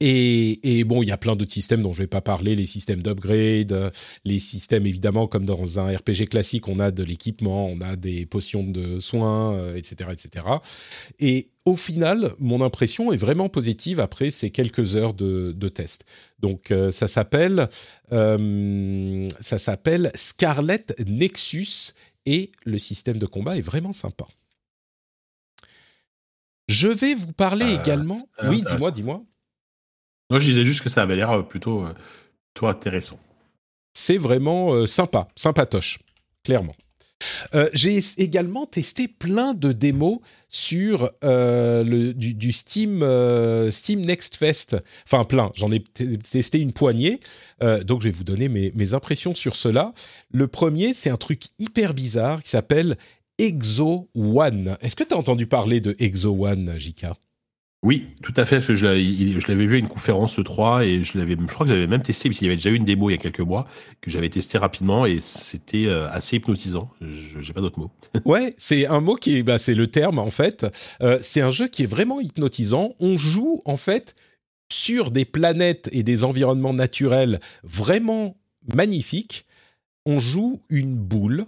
A: Et, bon, il y a plein d'autres systèmes dont je ne vais pas parler, les systèmes d'upgrade, euh, les systèmes évidemment comme dans un RPG classique, on a de l'équipement, on a des potions de soins, etc., euh, etc. Et au final, mon impression est vraiment positive après ces quelques heures de, de test. Donc euh, ça s'appelle ça s'appelle Scarlet Nexus et le système de combat est vraiment sympa. Je vais vous parler également. Oui, dis-moi, dis-moi.
B: Non, je disais juste que ça avait l'air euh, plutôt, euh, plutôt intéressant.
A: C'est vraiment euh, sympa, sympatoche, clairement. j'ai également testé plein de démos sur le, du, Steam, Steam Next Fest. Enfin, plein. J'en ai testé une poignée. donc, je vais vous donner mes, mes impressions sur cela. Le premier, c'est un truc hyper bizarre qui s'appelle Exo One. Est-ce que tu as entendu parler de Exo One, Jika
B: oui, tout à fait. Je l'avais vu à une conférence 3 et je l'avais, je crois que j'avais même testé parce qu'il y avait déjà eu une démo il y a quelques mois que j'avais testé rapidement et c'était euh, assez hypnotisant. Je n'ai pas d'autre mot.
A: ouais, c'est un mot qui est, bah, c'est le terme en fait. Euh, c'est un jeu qui est vraiment hypnotisant. On joue en fait sur des planètes et des environnements naturels vraiment magnifiques. On joue une boule.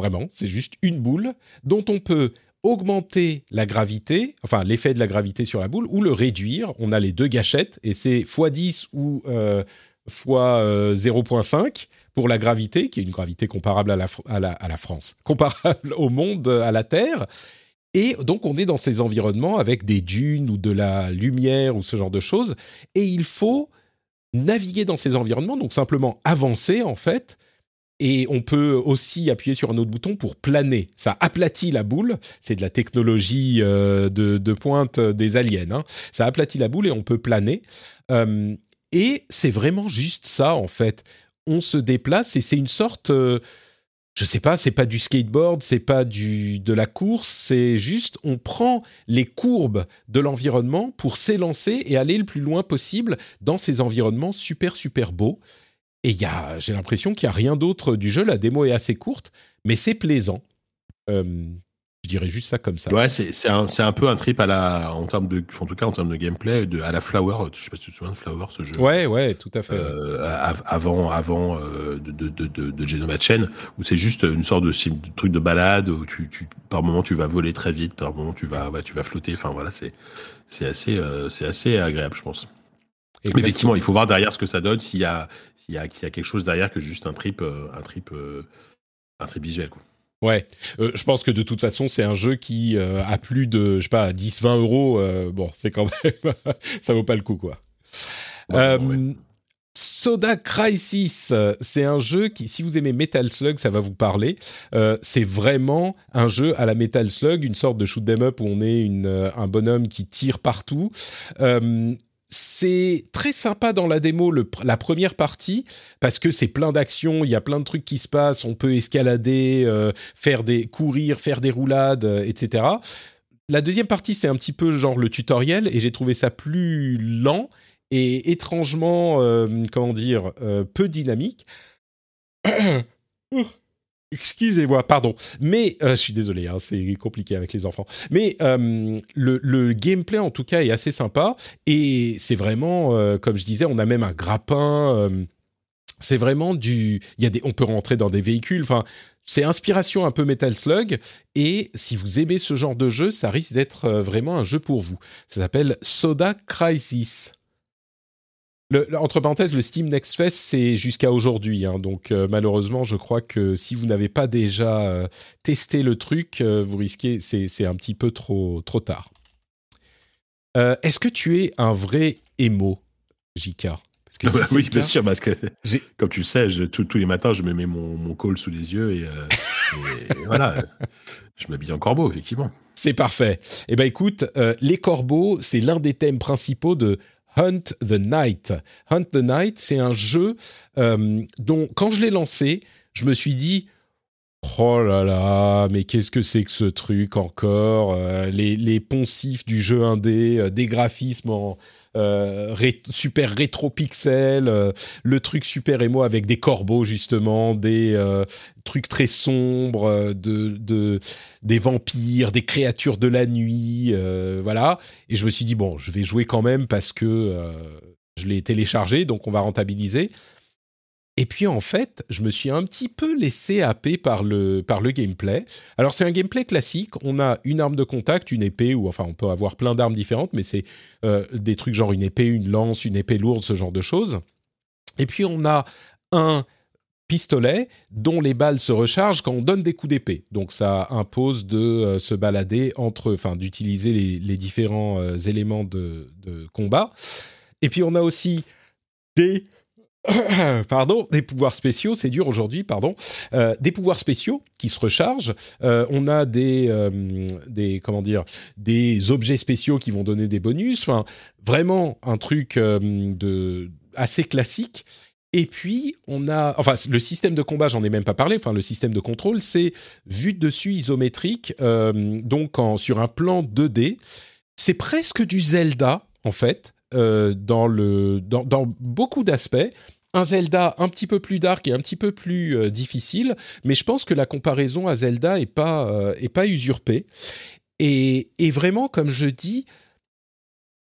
A: Vraiment, c'est juste une boule dont on peut augmenter la gravité, enfin l'effet de la gravité sur la boule, ou le réduire. On a les deux gâchettes, et c'est x10 ou euh, x 0.5 euh, pour la gravité, qui est une gravité comparable à la, France, comparable au monde, à la Terre. Et donc on est dans ces environnements avec des dunes ou de la lumière ou ce genre de choses, et il faut naviguer dans ces environnements, donc simplement avancer en fait, et on peut aussi appuyer sur un autre bouton pour planer. Ça aplatit la boule. C'est de la technologie euh, de, pointe des aliens. Hein. Ça aplatit la boule et on peut planer. Euh, et c'est vraiment juste ça, en fait. On se déplace et c'est une sorte... Euh, je sais pas, c'est pas du skateboard, c'est pas du de la course, c'est juste on prend les courbes de l'environnement pour s'élancer et aller le plus loin possible dans ces environnements super super beaux. Et j'ai l'impression qu'il n'y a rien d'autre du jeu. La démo est assez courte, mais c'est plaisant. Euh, je dirais juste ça comme ça.
B: Ouais, c'est un, un, peu un trip à la, en termes de, en tout cas en termes de gameplay, de, à la Flower. Je sais pas si tu te souviens de Flower, ce jeu.
A: Ouais, ouais, tout à fait.
B: Euh, avant, avant euh, de, de, de, de Genoma Chain, où c'est juste une sorte de, truc de balade où tu, tu, par moment tu vas voler très vite, par moment tu vas, tu vas flotter. Enfin voilà, c'est, c'est assez, c'est assez agréable, je pense. Effectivement, il faut voir derrière ce que ça donne, s'il y a, s'il y a, quelque chose derrière que juste un trip, euh, un trip, euh, un trip visuel. Quoi.
A: Ouais, euh, je pense que de toute façon, c'est un jeu qui a plus de, je sais pas, 10-20 euros. bon, c'est quand même, ça vaut pas le coup, quoi. Soda Crisis, c'est un jeu qui, si vous aimez Metal Slug, ça va vous parler. c'est vraiment un jeu à la Metal Slug, une sorte de shoot 'em up où on est une, un bonhomme qui tire partout c'est très sympa dans la démo, la première partie, parce que c'est plein d'actions, il y a plein de trucs qui se passent, on peut escalader, euh, faire des courir, faire des roulades, euh, etc. La deuxième partie, c'est un petit peu genre le tutoriel, et j'ai trouvé ça plus lent et étrangement, euh, comment dire, peu dynamique. Excusez-moi, pardon. Mais euh, je suis désolé, hein, c'est compliqué avec les enfants. Mais euh, le, gameplay, en tout cas, est assez sympa. Et c'est vraiment, euh, comme je disais, on a même un grappin. c'est vraiment du. Y a des, on peut rentrer dans des véhicules. Enfin, c'est inspiration un peu Metal Slug. Et si vous aimez ce genre de jeu, ça risque d'être vraiment un jeu pour vous. Ça s'appelle Soda Crisis entre parenthèses, le Steam Next Fest, c'est jusqu'à aujourd'hui. Hein. donc, euh, malheureusement, je crois que si vous n'avez pas déjà euh, testé le truc, euh, vous risquez, c'est un petit peu trop, trop tard. Est-ce que tu es un vrai émo, JK.
B: Parce que oui, bien sûr, parce que comme tu le sais, tous les matins, je me mets mon, mon col sous les yeux et, voilà, je m'habille en corbeau, effectivement.
A: C'est parfait. Eh ben écoute, les corbeaux, c'est l'un des thèmes principaux de Hunt the Night. Hunt the Night, c'est un jeu dont, quand je l'ai lancé, je me suis dit, Oh là là, mais qu'est-ce que c'est que ce truc encore euh, les, poncifs du jeu indé, euh, des graphismes en euh, super rétro pixel, le truc super émo avec des corbeaux justement, des trucs très sombres, de, de, des vampires, des créatures de la nuit, voilà. Et je me suis dit bon, je vais jouer quand même parce que je l'ai téléchargé, donc on va rentabiliser. Et puis en fait, je me suis un petit peu laissé happer par le, par le gameplay. Alors c'est un gameplay classique, on a une arme de contact, une épée, ou enfin on peut avoir plein d'armes différentes, mais c'est euh, des trucs genre une épée, une lance, une épée lourde, ce genre de choses. Et puis on a un pistolet dont les balles se rechargent quand on donne des coups d'épée. Donc ça impose de euh, se balader entre, enfin d'utiliser les, différents euh, éléments de, de combat. Et puis on a aussi des pardon, des pouvoirs spéciaux, c'est dur aujourd'hui, pardon, euh, des pouvoirs spéciaux qui se rechargent. Euh, on a des, euh, des, comment dire, des objets spéciaux qui vont donner des bonus. Enfin, vraiment un truc de assez classique. Et puis, on a, enfin, le système de combat, j'en ai même pas parlé. Enfin, le système de contrôle, c'est vu de dessus isométrique, donc en, sur un plan 2D. C'est presque du Zelda, en fait. Dans, le, dans, dans beaucoup d'aspects un Zelda un petit peu plus dark et un petit peu plus euh, difficile, mais je pense que la comparaison à Zelda est pas euh, pas usurpée. Et, vraiment, comme je dis,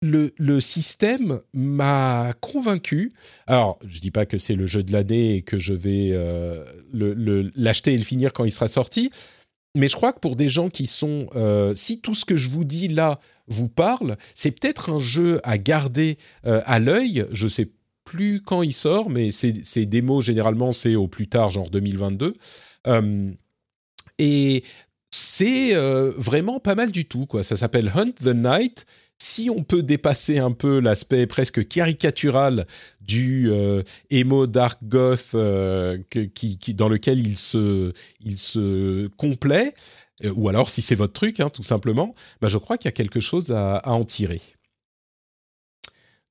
A: le, le système m'a convaincu. Alors, je dis pas que c'est le jeu de l'année et que je vais euh, l'acheter et le finir quand il sera sorti, mais je crois que pour des gens qui sont, si tout ce que je vous dis là vous parle, c'est peut-être un jeu à garder à l'œil. Je sais plus quand il sort, mais ces, démos, généralement, c'est au plus tard, genre 2022. Euh, et c'est euh, vraiment pas mal du tout, quoi. Ça s'appelle Hunt the Night. Si on peut dépasser un peu l'aspect presque caricatural du euh, emo dark goth qui, dans lequel il se, il se complaît, ou alors si c'est votre truc, hein, tout simplement, bah, je crois qu'il y a quelque chose à en tirer.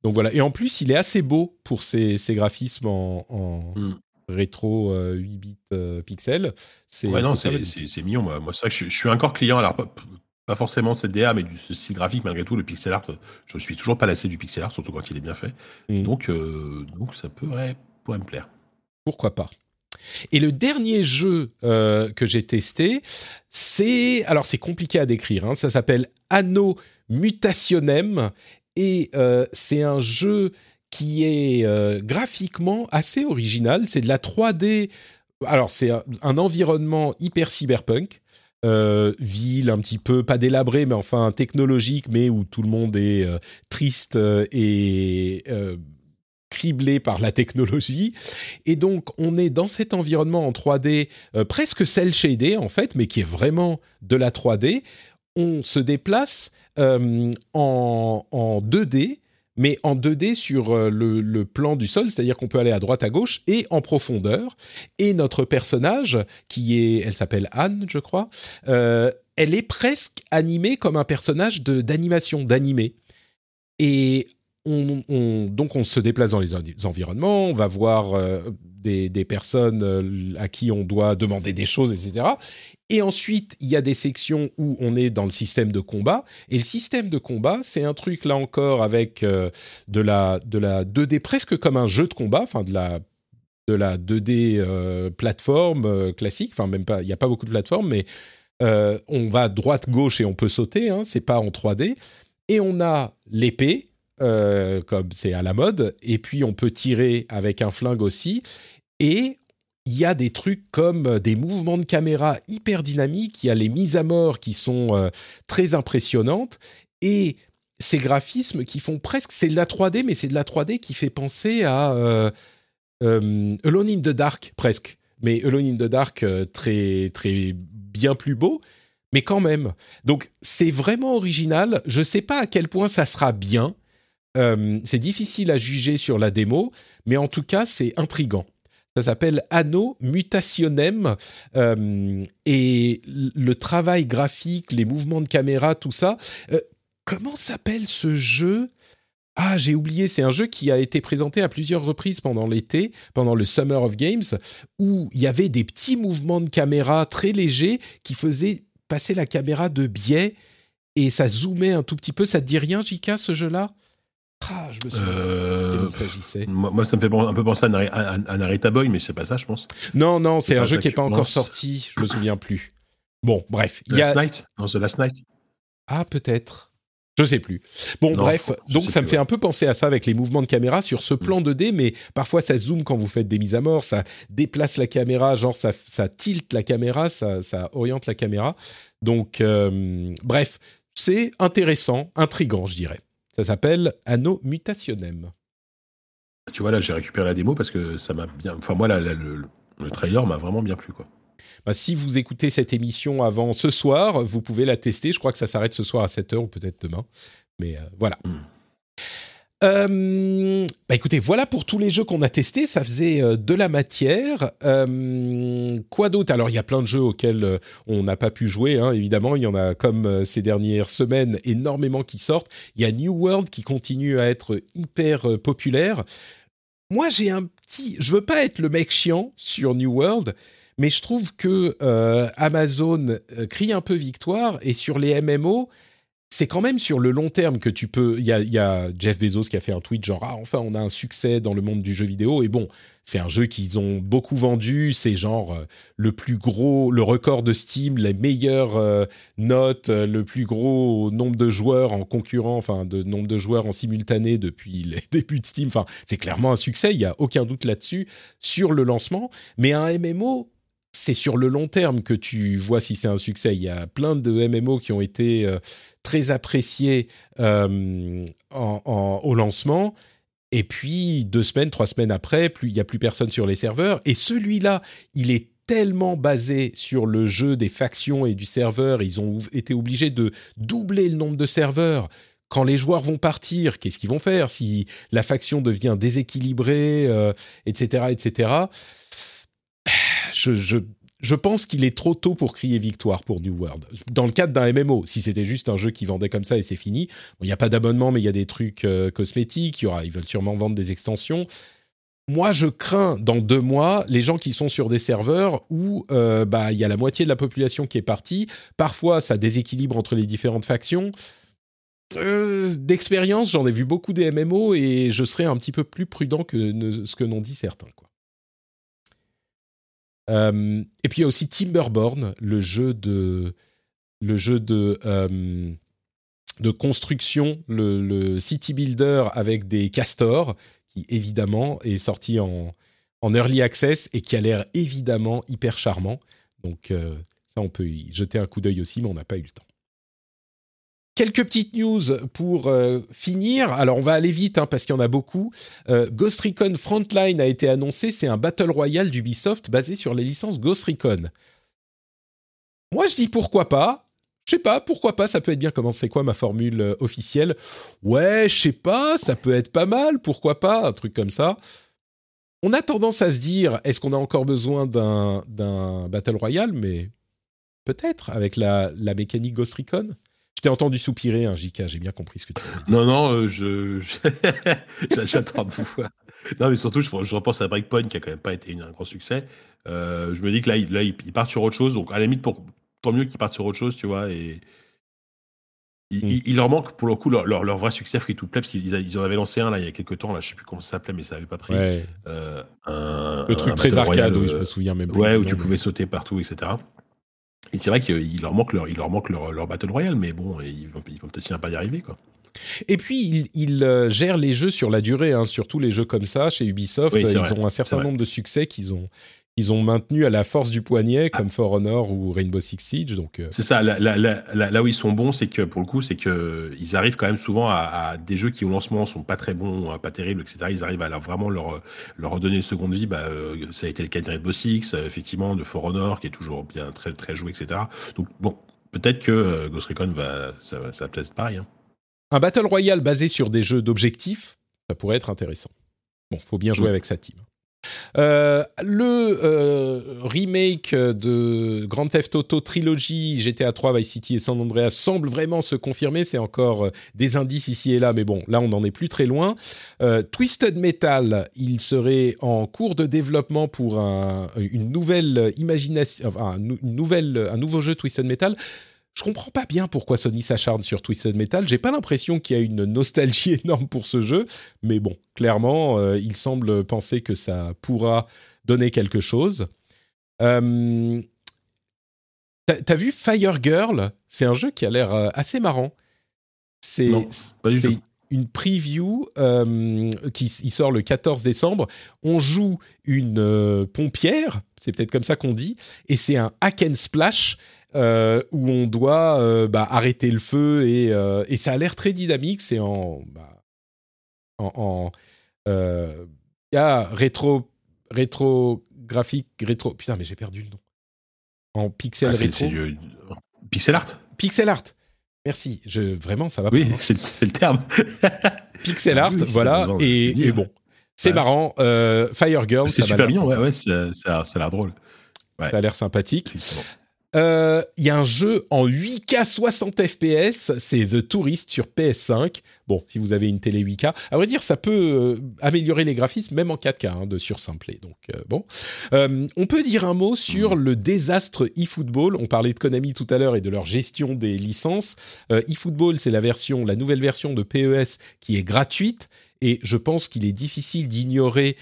A: Donc voilà. Et en plus, il est assez beau pour ses, graphismes en, hmm. rétro 8 euh, bits euh, pixels.
B: C'est ouais, non, c'est mignon. Moi, moi c'est vrai que je, suis encore client. Alors, pas, forcément de cette DA, mais du style graphique, malgré tout, le pixel art, je suis toujours pas lassé du pixel art, surtout quand il est bien fait. Donc, euh, donc, ça pourrait, pourrait me plaire.
A: Pourquoi pas et le dernier jeu que j'ai testé, c'est alors c'est compliqué à décrire. Hein, ça s'appelle Anno Mutationem et euh, c'est un jeu qui est euh, graphiquement assez original. C'est de la 3D. Alors, c'est un, environnement hyper cyberpunk. Euh, ville un petit peu, pas délabré, mais enfin technologique, mais où tout le monde est triste et criblé par la technologie. Et donc, on est dans cet environnement en 3D, presque cel shadé en fait, mais qui est vraiment de la 3D. On se déplace euh, en, 2D, mais en 2D sur euh, le, plan du sol, c'est-à-dire qu'on peut aller à droite, à gauche et en profondeur. Et notre personnage, qui est, elle s'appelle Anne, je crois, euh, elle est presque animée comme un personnage d'animation, d'animé. Et on, donc on se déplace dans les environnements, on va voir des, des, personnes à qui on doit demander des choses, etc. Et ensuite, il y a des sections où on est dans le système de combat. Et le système de combat, c'est un truc là encore avec euh, de la de la 2D presque comme un jeu de combat, enfin de la de la 2D euh, plateforme euh, classique. Enfin même pas, il n'y a pas beaucoup de plateformes, mais on va droite gauche et on peut sauter. Hein, c'est pas en 3D. Et on a l'épée. comme c'est à la mode, et puis on peut tirer avec un flingue aussi, et il y a des trucs comme euh, des mouvements de caméra hyper dynamiques, il y a les mises à mort qui sont euh, très impressionnantes, et ces graphismes qui font presque... C'est de la 3D, mais c'est de la 3D qui fait penser à euh, the Dark, presque. Mais Alone in the Dark, très, très bien plus beau, mais quand même. Donc c'est vraiment original. Je ne sais pas à quel point ça sera bien. c'est difficile à juger sur la démo, mais en tout cas, c'est intrigant. Ça s'appelle Anno Mutationem. et le travail graphique, les mouvements de caméra, tout ça. comment s'appelle ce jeu? Ah, j'ai oublié, c'est un jeu qui a été présenté à plusieurs reprises pendant l'été, pendant le Summer of Games, où il y avait des petits mouvements de caméra très légers qui faisaient passer la caméra de biais et ça zoomait un tout petit peu. Ça te dit rien, Jika, ce jeu-là?
B: Ah, je me souviens euh, s'agissait. Moi, ça me fait un peu penser à, Narita Boy, mais c'est pas ça, je pense.
A: Non, non, c'est un jeu qui n'est pas encore sorti. Je me souviens plus. Bon, bref.
B: The Last Night Non, The Last Night
A: Ah, peut-être. Je sais plus. Bon, bref, donc ça me fait un peu penser à ça avec les mouvements de caméra sur ce mm. plan 2D, mais parfois ça zoome quand vous faites des mises à mort, ça déplace la caméra, genre ça, ça tilte la caméra, ça, ça oriente la caméra. Donc, euh, bref, c'est intéressant, intrigant, je dirais. Ça s'appelle Anno Mutationem.
B: Tu vois, là, j'ai récupéré la démo parce que ça m'a bien. Enfin, moi, là, le, le trailer m'a vraiment bien plu, quoi.
A: Bah, si vous écoutez cette émission avant ce soir, vous pouvez la tester. Je crois que ça s'arrête ce soir à 7h ou peut-être demain. Mais euh, voilà. Hmm. Euh, bah écoutez, voilà pour tous les jeux qu'on a testés. Ça faisait euh, de la matière. quoi d'autre? Alors, il y a plein de jeux auxquels on n'a pas pu jouer, hein, évidemment. Il y en a, comme ces dernières semaines, énormément qui sortent. Il y a New World qui continue à être hyper populaire. Moi, j'ai un petit. Je veux pas être le mec chiant sur New World, mais je trouve que euh, Amazon euh, crie un peu victoire et sur les MMO, c'est quand même sur le long terme que tu peux. Il y a, Jeff Bezos qui a fait un tweet genre ah enfin on a un succès dans le monde du jeu vidéo et bon c'est un jeu qu'ils ont beaucoup vendu c'est genre euh, le plus gros le record de Steam les meilleures notes le plus gros nombre de joueurs en concurrent enfin de nombre de joueurs en simultané depuis les débuts de Steam enfin c'est clairement un succès il y a aucun doute là-dessus sur le lancement mais un MMO c'est sur le long terme que tu vois si c'est un succès. Il y a plein de MMO qui ont été euh, très appréciés euh, au lancement. Et puis, deux semaines, trois semaines après, il n'y a plus personne sur les serveurs. Et celui-là, il est tellement basé sur le jeu des factions et du serveur. Ils ont été obligés de doubler le nombre de serveurs. Quand les joueurs vont partir, qu'est-ce qu'ils vont faire si la faction devient déséquilibrée, etc., euh, etc je, pense qu'il est trop tôt pour crier victoire pour New World. Dans le cadre d'un MMO, si c'était juste un jeu qui vendait comme ça et c'est fini, il n'y a pas d'abonnement, mais il y a des trucs euh, cosmétiques, y aura, ils veulent sûrement vendre des extensions. Moi, je crains dans deux mois les gens qui sont sur des serveurs où euh, bah il y a la moitié de la population qui est partie. Parfois, ça déséquilibre entre les différentes factions. Euh, d'expérience, j'en ai vu beaucoup des MMO et je serais un petit peu plus prudent que ce que n'ont dit certains. Euh, et puis il y a aussi Timberborn, le jeu de, euh, construction, le, city builder avec des castors, qui évidemment est sorti en, en early access et qui a l'air évidemment hyper charmant. Donc euh, ça, on peut y jeter un coup d'œil aussi, mais on n'a pas eu le temps. Quelques petites news pour euh, finir. Alors, on va aller vite hein, parce qu'il y en a beaucoup. Euh, Ghost Recon Frontline a été annoncé. C'est un Battle Royale d'Ubisoft basé sur les licences Ghost Recon. Moi, je dis pourquoi pas. Je sais pas, pourquoi pas, ça peut être bien. Comment c'est quoi ma formule euh, officielle? Ouais, je sais pas, ça peut être pas mal, pourquoi pas, un truc comme ça. On a tendance à se dire, est-ce qu'on a encore besoin d'un Battle Royale? Mais peut-être, avec la, la mécanique Ghost Recon? Je t'ai entendu soupirer, hein, Jika, j'ai bien compris ce que tu
B: veux dire. Non, non, euh, je. J'attends de vous Non, mais surtout, je, je, repense à Breakpoint qui a quand même pas été un grand succès. Euh, je me dis que là, il, là, part sur autre chose. Donc, à la limite, pour, tant mieux qu'ils partent sur autre chose, tu vois. Et. Il, hmm. leur manque pour le coup leur, leur, vrai succès free to play parce qu'ils ils en avaient lancé un là il y a quelques temps là je sais plus comment ça s'appelait mais ça avait pas pris
A: euh, un, le truc très arcade oui je me souviens même
B: ouais où tu pouvais sauter partout etc et c'est vrai qu'il leur manque leur, il leur manque leur, leur Battle Royale, mais bon, ils vont, vont peut-être finir par y arriver, quoi.
A: Et puis, ils, euh, gèrent les jeux sur la durée, hein, surtout les jeux comme ça, chez Ubisoft. ils ont un certain nombre de succès qu'ils ont, ils ont maintenu à la force du poignet, comme For Honor ou Rainbow Six Siege. Donc, euh.
B: c'est ça. Là, où ils sont bons, c'est que pour le coup, c'est que ils arrivent quand même souvent à, des jeux qui au lancement sont pas très bons, pas terribles, etc. Ils arrivent à vraiment leur leur redonner une seconde vie. Bah, euh, ça a été le cas de Rainbow Six, euh, effectivement, de For Honor, qui est toujours bien très très joué, etc. Donc bon, peut-être que Ghost Recon va, ça, va peut-être pareil. Hein.
A: un battle royale basé sur des jeux d'objectifs, ça pourrait être intéressant. Bon, faut bien jouer avec sa team. Euh, le euh, remake de Grand Theft Auto Trilogy, GTA 3, Vice City et San Andreas semble vraiment se confirmer. C'est encore euh, des indices ici et là, mais bon, là on n'en est plus très loin. Twisted Metal, il serait en cours de développement pour un, une nouvelle imagination, une nouvelle, un nouveau jeu Twisted Metal. Je comprends pas bien pourquoi Sony s'acharne sur Twisted Metal. J'ai pas l'impression qu'il y a une nostalgie énorme pour ce jeu, mais bon, clairement, euh, il semble penser que ça pourra donner quelque chose. Euh, T'as vu Fire Girl? C'est un jeu qui a l'air euh, assez marrant. C'est une preview euh, qui il sort le 14 décembre. On joue une pompière, c'est peut-être comme ça qu'on dit, et c'est un hack and splash euh, où on doit euh, bah, arrêter le feu et, euh, et ça a l'air très dynamique. C'est en, bah, en, en euh, il y a rétro rétro graphique rétro putain mais j'ai perdu le nom en pixel
B: Ah,
A: rétro
B: du pixel art?
A: pixel art. Merci, je vraiment ça va
B: Oui, c'est le, terme.
A: Pixel art,
B: Oui,
A: voilà, et, bon, c'est
B: Ouais.
A: marrant. Euh, Fire Girl,
B: C'est super mignon, ouais, ouais, ça ça a l'air drôle. ouais.
A: Ça a l'air sympathique. Euh, Il y a un jeu en 8K 60 FPS, c'est The Tourist sur PS5. Bon, si vous avez une télé 8K, à vrai dire, ça peut euh, améliorer les graphismes même en 4K hein, de sursimpler. Donc euh, bon, on peut dire un mot sur le désastre eFootball. On parlait de Konami tout à l'heure et de leur gestion des licences. EFootball, c'est la version, la nouvelle version de PES qui est gratuite et je pense qu'il est difficile d'ignorer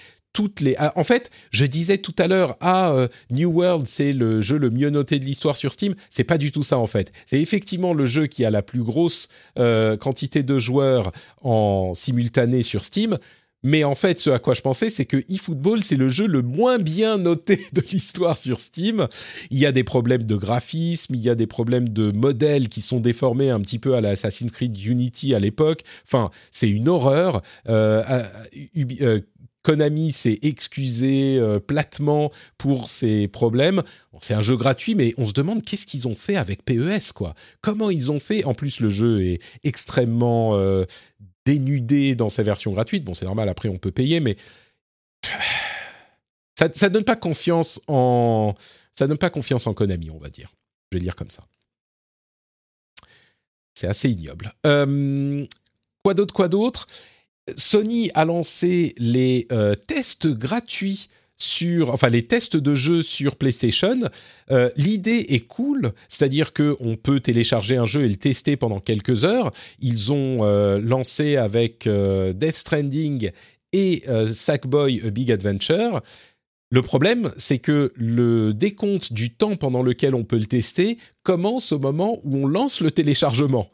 A: Ah, en fait, je disais tout à l'heure, ah, euh, New World, c'est le jeu le mieux noté de l'histoire sur Steam. C'est pas du tout ça en fait. C'est effectivement le jeu qui a la plus grosse euh, quantité de joueurs en simultané sur Steam. Mais en fait, ce à quoi je pensais, c'est que eFootball, c'est le jeu le moins bien noté de l'histoire sur Steam. Il y a des problèmes de graphisme, il y a des problèmes de modèles qui sont déformés un petit peu à l'Assassin's Creed Unity à l'époque. Enfin, c'est une horreur. Euh, Konami s'est excusé euh, platement pour ces problèmes. C'est un jeu gratuit, mais on se demande qu'est-ce qu'ils ont fait avec PES, quoi. Comment ils ont fait? En plus, le jeu est extrêmement euh, dénudé dans sa version gratuite. Bon, c'est normal, après on peut payer, mais ça, ça donne pas confiance en ça Konami, on va dire. Je vais dire comme ça. C'est assez ignoble. Euh, quoi d'autre Quoi d'autre? Sony a lancé les euh, tests gratuits sur, enfin les tests de jeux sur PlayStation. Euh, L'idée est cool, c'est-à-dire que on peut télécharger un jeu et le tester pendant quelques heures. Ils ont euh, lancé avec Death Stranding et Sackboy A Big Adventure. Le problème, c'est que le décompte du temps pendant lequel on peut le tester commence au moment où on lance le téléchargement.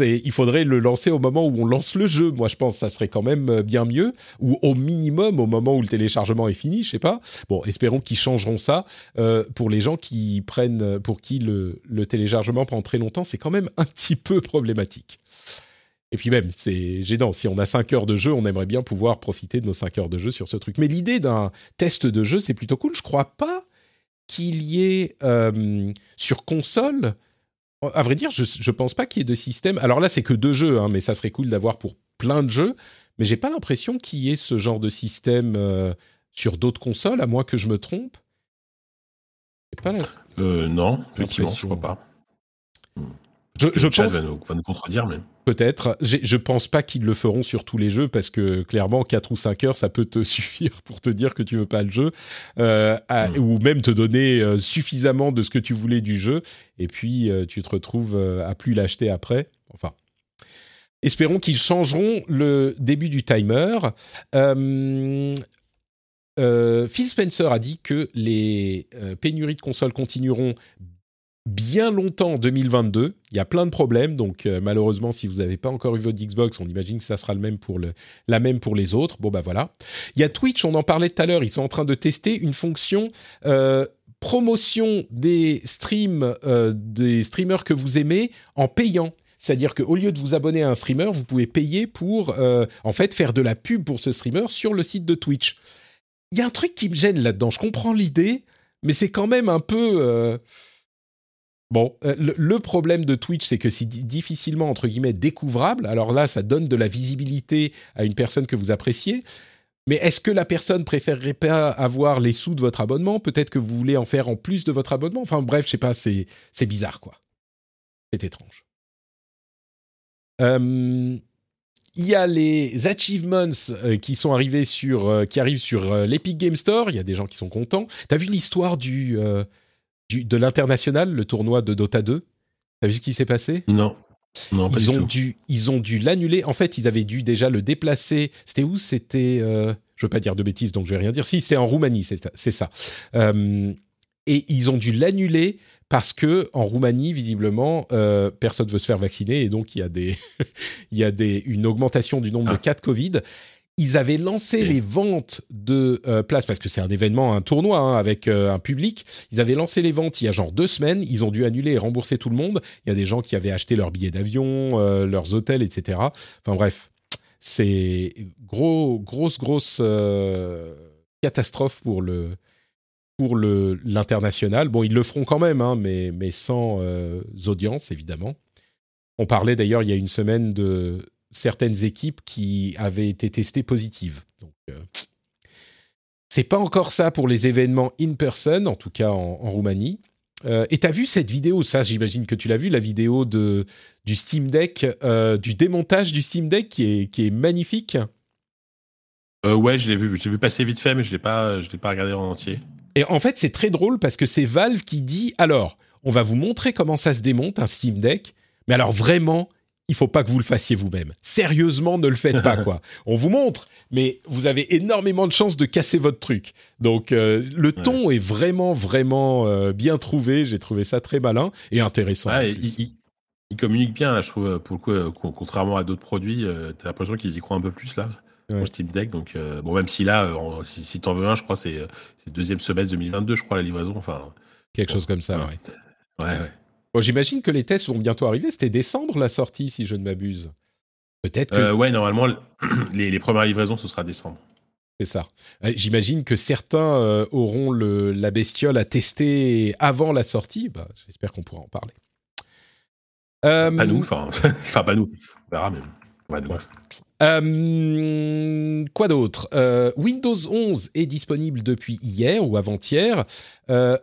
A: Il faudrait le lancer au moment où on lance le jeu. Moi, je pense que ça serait quand même euh, bien mieux, ou au minimum au moment où le téléchargement est fini. Je sais pas. Bon, espérons qu'ils changeront ça euh, pour les gens qui prennent, pour qui le, téléchargement prend très longtemps. C'est quand même un petit peu problématique. Et puis même, c'est gênant. Si on a 5 heures de jeu, on aimerait bien pouvoir profiter de nos 5 heures de jeu sur ce truc. Mais l'idée d'un test de jeu, c'est plutôt cool. Je crois pas qu'il y ait euh, sur console. À vrai dire, je, je pense pas qu'il y ait de système. Alors là, c'est que deux jeux, hein, mais ça serait cool d'avoir pour plein de jeux. Mais j'ai pas l'impression qu'il y ait ce genre de système euh, sur d'autres consoles, à moins que je me trompe. Pas
B: Euh, non, effectivement, je crois pas.
A: Je, pense
B: va nous, va nous contredire, mais.
A: Peut-être. Je pense pas qu'ils le feront sur tous les jeux parce que clairement 4 ou 5 heures ça peut te suffire pour te dire que tu veux pas le jeu euh, à-
B: Mm.
A: ou même te donner euh, suffisamment de ce que tu voulais du jeu et puis euh, tu te retrouves à plus l'acheter après. Enfin. Espérons qu'ils changeront le début du timer. Phil Spencer a dit que les pénuries de consoles continueront bien longtemps en 2022. Il y a plein de problèmes, donc euh, malheureusement, si vous n'avez pas encore eu votre Xbox, on imagine que ça sera le même pour la même pour les autres. Bon, bah voilà. Il y a Twitch, on en parlait tout à l'heure, ils sont en train de tester une fonction euh, promotion des streams, euh, des streamers que vous aimez en payant. C'est-à-dire qu'au lieu de vous abonner à un streamer, vous pouvez payer pour, en fait, faire de la pub pour ce streamer sur le site de Twitch. Il y a un truc qui me gêne là-dedans. Je comprends l'idée, mais c'est quand même un peu... Bon, euh, le, problème de Twitch, c'est que c'est difficilement, entre guillemets, découvrable. Alors là, ça donne de la visibilité à une personne que vous appréciez. Mais est-ce que la personne préférerait pas avoir les sous de votre abonnement? Peut-être que vous voulez en faire en plus de votre abonnement? Enfin bref, je sais pas, c'est, c'est bizarre, quoi. C'est étrange. Euh, il y a les achievements euh, qui sont arrivés sur, qui arrivent sur l'Epic Game Store. Il y a des gens qui sont contents. T'as vu l'histoire du, du, de l'international, le tournoi de Dota 2 T'as vu ce qui s'est passé?
B: Non. Non, pas
A: ils
B: du
A: ont
B: tout.
A: dû, ils ont dû l'annuler. En fait, ils avaient dû déjà le déplacer. C'était où? C'était, euh, je veux pas dire de bêtises, donc je vais rien dire. Si, c'est en Roumanie, c'est ça. Euh, et ils ont dû l'annuler parce que en Roumanie, visiblement, euh, personne veut se faire vacciner et donc il y a des, il y a des, une augmentation du nombre de
B: Ah.
A: cas de Covid. Ils avaient lancé les ventes de euh, places parce que c'est un événement, un tournoi hein, avec euh, un public. Ils avaient lancé les ventes il y a genre deux semaines. Ils ont dû annuler et rembourser tout le monde. Il y a des gens qui avaient acheté leurs billets d'avion, euh, leurs hôtels, etc. Enfin bref, c'est gros, grosse, grosse catastrophe pour le pour le l'international. Bon, ils le feront quand même, hein, mais mais sans audience évidemment. On parlait d'ailleurs il y a une semaine de certaines équipes qui avaient été testées positives. Donc euh, c'est pas encore ça pour les événements in person, en tout cas en, en Roumanie. Euh, et t'as vu cette vidéo? Ça, j'imagine que tu l'as vu, la vidéo de du Steam Deck, euh, du démontage du Steam Deck qui est qui est magnifique.
B: Euh, ouais, je l'ai vu, je l'ai vu passer vite fait, mais je l'ai pas, je l'ai pas regardé en entier.
A: Et en fait, c'est très drôle parce que c'est Valve qui dit alors, on va vous montrer comment ça se démonte un Steam Deck, mais alors vraiment, il faut pas que vous le fassiez vous-même. Sérieusement, ne le faites pas quoi. On vous montre, mais vous avez énormément de chances de casser votre truc. Donc euh, le ton est vraiment vraiment euh, bien trouvé. J'ai trouvé ça très malin et intéressant.
B: Ouais, il, il- il communique bien, je trouve, pour le coup, euh, con- contrairement à d'autres produits, euh, t'as l'impression qu'ils y croient un peu plus là.
A: Ouais.
B: Au Steam Deck, donc bon, même si là, si, si t'en veux un, je crois, c'est c'est deuxième semestre 2022, je crois, la livraison. Enfin,
A: Quelque chose comme ça.
B: Ouais.
A: ouais.
B: Ouais, ouais.
A: Bon, j'imagine que les tests vont bientôt arriver. C'était décembre la sortie, si je ne m'abuse. Peut-être que
B: Euh, ouais, normalement, les, les premières livraisons, ce sera décembre.
A: C'est ça. Euh, J'imagine que certains euh, auront le, la bestiole à tester avant la sortie. Bah, J'espère qu'on pourra en parler. Euh,
B: Pas nous, enfin, pas nous. On verra, mais. Ouais, dommage.
A: euh, quoi d'autre? Euh, Windows 11 est disponible depuis hier ou avant-hier. Euh,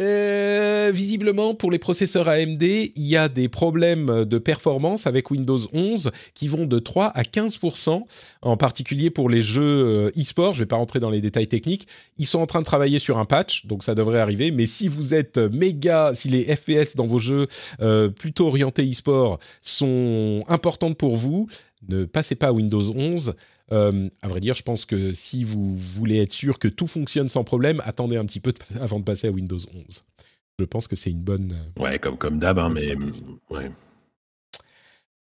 A: euh, visiblement, pour les processeurs AMD, il y a des problèmes de performance avec Windows 11 qui vont de 3 à 15% en particulier pour les jeux euh, e-sport. Je ne vais pas rentrer dans les détails techniques. Ils sont en train de travailler sur un patch, donc ça devrait arriver. Mais si vous êtes méga, si les FPS dans vos jeux euh, plutôt orientés e-sport sont importantes pour vous, ne passez pas à Windows 11. Euh, à vrai dire, je pense que si vous voulez être sûr que tout fonctionne sans problème, attendez un petit peu avant de passer à Windows 11. Je pense que c'est une bonne. euh,
B: Ouais, comme, comme d'hab, hein, mais. Ouais.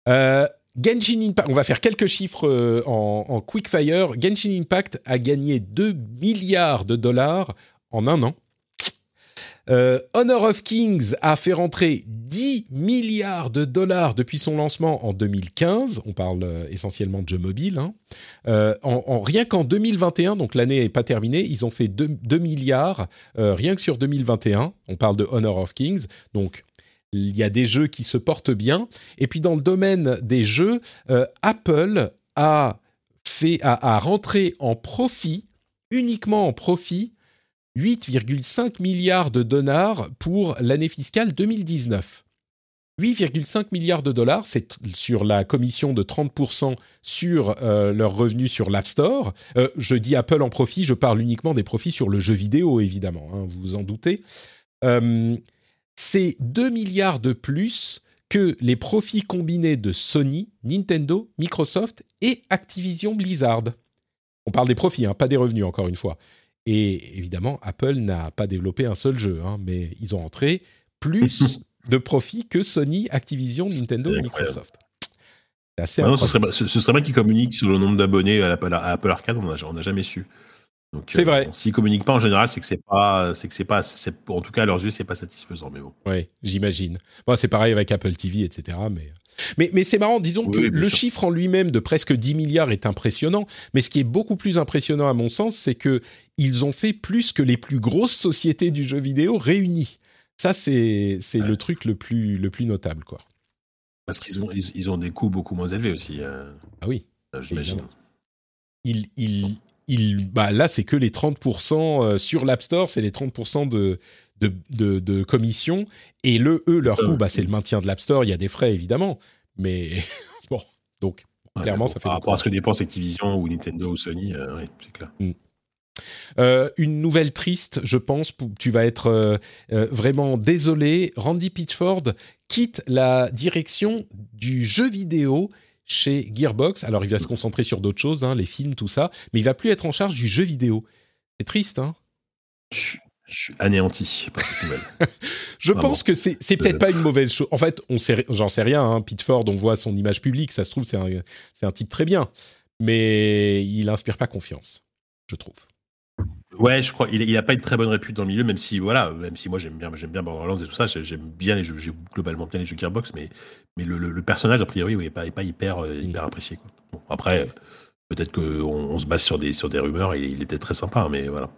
A: Euh, Genshin Impact, on va faire quelques chiffres en, en quickfire. Genshin Impact a gagné 2 milliards de dollars en un an. Euh, Honor of Kings a fait rentrer 10 milliards de dollars depuis son lancement en 2015. On parle euh, essentiellement de jeux mobiles. hein. Euh, en, en- rien qu'en 2021, donc l'année n'est pas terminée, ils ont fait 2, 2 milliards rien que sur 2021. On parle de Honor of Kings. Donc il y a des jeux qui se portent bien. Et puis dans le domaine des jeux, Apple a fait a, a rentré en profit, uniquement en profit, 8,5 milliards de dollars pour l'année fiscale 2019. 8,5 milliards de dollars, c'est sur la commission de 30% sur euh, leurs revenus sur l'App Store. Euh, je dis Apple en profit, je parle uniquement des profits sur le jeu vidéo, évidemment, hein, vous vous en doutez. Euh, c'est 2 milliards de plus que les profits combinés de Sony, Nintendo, Microsoft et Activision Blizzard. On parle des profits, hein, pas des revenus, encore une fois. Et évidemment, Apple n'a pas développé un seul jeu, hein, mais ils ont entré plus de profits que Sony, Activision, Nintendo et. Microsoft. C'est assez
B: Maintenant, ce serait, ce, ce serait bien qu'ils communiquent sur le nombre d'abonnés à Apple Arcade, on n'a jamais su. Donc,
A: C'est vrai.
B: bon, S'ils communiquent pas en général, c'est que c'est pas, c'est que c'est pas, c'est- en tout cas à leurs yeux, c'est pas satisfaisant. Mais bon.
A: Oui, j'imagine. Bon, c'est pareil avec Apple TV, etc. Mais, mais, mais c'est marrant, disons
B: Oui,
A: que le
B: sûr.
A: chiffre en lui-même de presque 10 milliards est impressionnant. Mais ce qui est beaucoup plus impressionnant à mon sens, c'est que ils ont fait plus que les plus grosses sociétés du jeu vidéo réunies. Ça, c'est c'est le truc le plus, le plus notable, quoi.
B: Parce qu'ils ont, ils, ont des coûts beaucoup moins élevés aussi. Euh,
A: ah oui.
B: J'imagine.
A: Il, il, il, bah là, c'est que les 30% sur l'App Store, c'est les 30% de, de, de, de, commission. Et le, eux, leur coût, bah, c'est le maintien de l'App Store. Il y a des frais, évidemment. Mais bon, donc, clairement, ça fait.
B: Par rapport à ce que dépense Activision ou Nintendo ou Sony, oui, c'est clair. Mm.
A: Euh, une nouvelle triste, je pense. Tu vas être euh, euh, vraiment désolé. Randy Pitchford quitte la direction du jeu vidéo chez Gearbox. Alors, il va se concentrer sur d'autres choses, hein, les films, tout ça, mais il va plus être en charge du jeu vidéo. C'est triste, hein
B: je, suis anéanti par cette nouvelle.
A: je pense que c'est, c'est peut-être pas une mauvaise chose. En fait, on sait, j'en sais rien. Hein. Pitchford, on voit son image publique, ça se trouve, c'est un, c'est un type très bien, mais il inspire pas confiance, je trouve.
B: Ouais, je crois. Il n'a pas une très bonne répute dans le milieu, même si voilà, même si moi j'aime bien, j'aime bien Borderlands et tout ça. J'aime bien les jeux, j'ai globalement bien les jeux Gearbox, mais mais le, personnage a priori, oui, est pas, pas hyper euh, hyper apprécié. Bon, après, peut-être qu'on on se base sur des sur des rumeurs et il était très sympa, mais voilà.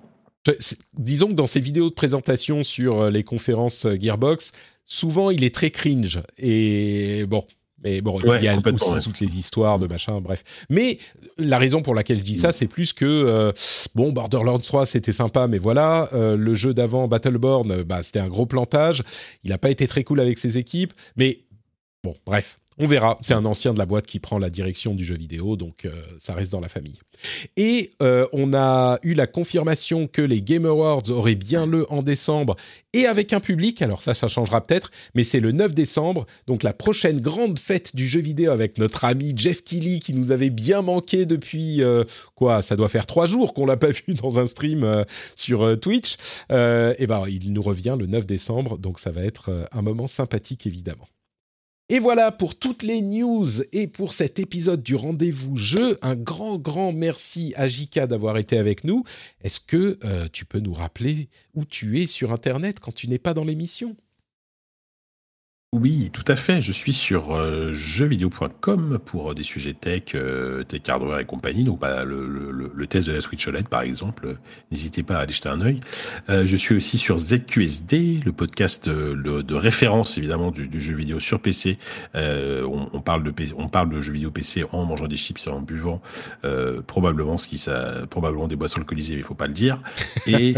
A: Disons que dans ses vidéos de présentation sur euh, les conférences euh, Gearbox, souvent il est très cringe et bon, mais bon, il y a aussi toutes les histoires de machin, bref. Mais la raison pour laquelle je dis ça, mm. c'est plus que euh, bon, Borderlands 3 c'était sympa, mais voilà, euh, le jeu d'avant Battleborn, bah c'était un gros plantage. Il n'a pas été très cool avec ses équipes, mais bon, bref. On verra. C'est un ancien de la boîte qui prend la direction du jeu vidéo, donc euh, ça reste dans la famille. Et euh, on a eu la confirmation que les Game Awards auraient bien lieu en décembre et avec un public. Alors ça, ça changera peut-être, mais c'est le 9 décembre, donc la prochaine grande fête du jeu vidéo avec notre ami Jeff Keighley qui nous avait bien manqué depuis euh, quoi Ça doit faire trois jours qu'on l'a pas vu dans un stream sur Twitch. et ben, il nous revient le 9 décembre, donc ça va être un moment sympathique évidemment. Et voilà pour toutes les news et pour cet épisode du rendez-vous jeu. Un grand, grand merci à Jika d'avoir été avec nous. Est-ce que euh, tu peux nous rappeler où tu es sur Internet quand tu n'es pas dans l'émission?
B: Oui, tout à fait. Je suis sur euh, jeuxvideo.com pour euh, des sujets tech, euh, tech hardware et compagnie. Donc, bah, le, le, le, test de la Switch OLED, par exemple, n'hésitez pas à aller jeter un œil. Euh, je suis aussi sur ZQSD, le podcast euh, de référence évidemment du, du, jeu vidéo sur PC. On, on, parle de on parle de jeux vidéo PC en mangeant des chips et en buvant probablement ce qui ça, probablement des boissons alcoolisées, mais il faut pas le dire.
A: Et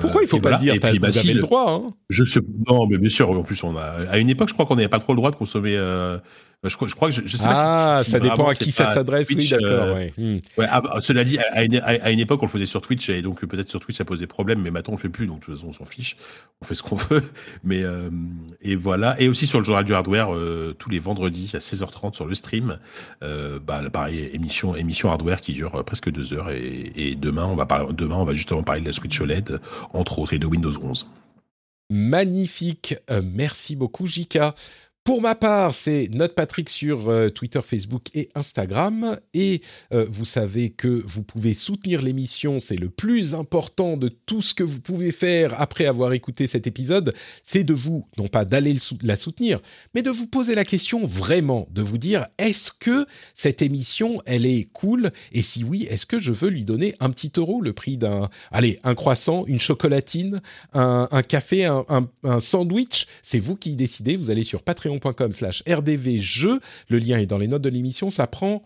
A: pourquoi il faut pas le dire? Bah, le droit. Hein
B: je sais, non, mais bien sûr. En plus, on a à une époque, je crois qu'on n'avait pas trop le droit de consommer. Euh, je, crois, je crois que je, je sais
A: ah,
B: pas
A: si, ça dépend à qui ça s'adresse. Oui, d'accord. Euh.
B: Hmm. ouais ah, bah, cela dit, à une, à une, époque, on le faisait sur Twitch et donc peut-être sur Twitch ça posait problème, mais maintenant on le fait plus, donc de toute façon on s'en fiche, on fait ce qu'on veut. Mais euh, et voilà, et aussi sur le journal du hardware tous les vendredis à 16h30 sur le stream. Bah, pareil, émission émission hardware qui dure presque deux heures et, et demain on va parler, demain on va justement parler de la Switch OLED entre autres et de Windows 11.
A: Magnifique, merci beaucoup Jika. Pour ma part, c'est Note Patrick sur euh, Twitter, Facebook et Instagram. Et euh, vous savez que vous pouvez soutenir l'émission, c'est le plus important de tout ce que vous pouvez faire après avoir écouté cet épisode, c'est de vous, non pas d'aller la soutenir, mais de vous poser la question vraiment, de vous dire, est-ce que cette émission, elle est cool? Et si oui, est-ce que je veux lui donner un petit euro, le prix d'un, allez, un croissant, une chocolatine, un, café, un, un sandwich? C'est vous qui décidez, vous allez sur Patreon patreon.com slash rdvjeux. Le lien est dans les notes de l'émission. Ça prend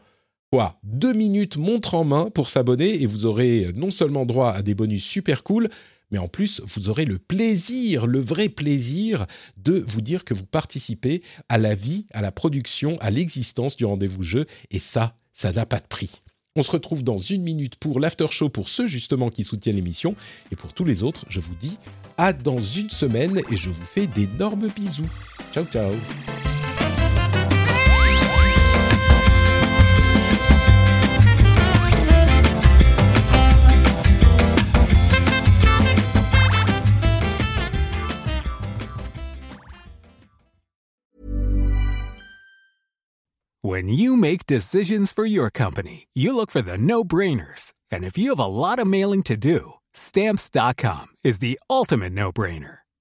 A: quoi Deux minutes montre en main pour s'abonner et vous aurez non seulement droit à des bonus super cool, mais en plus, vous aurez le plaisir, le vrai plaisir de vous dire que vous participez à la vie, à la production, à l'existence du rendez-vous jeu. Et ça, ça n'a pas de prix. On se retrouve dans une minute pour l'after show pour ceux justement qui soutiennent l'émission. Et pour tous les autres, je vous dis à dans une semaine et je vous fais d'énormes bisous. Ciao ciao
D: When you make decisions for your company, you look for the no-brainers. And if you have a lot of mailing to do, stamps.com is the ultimate no-brainer.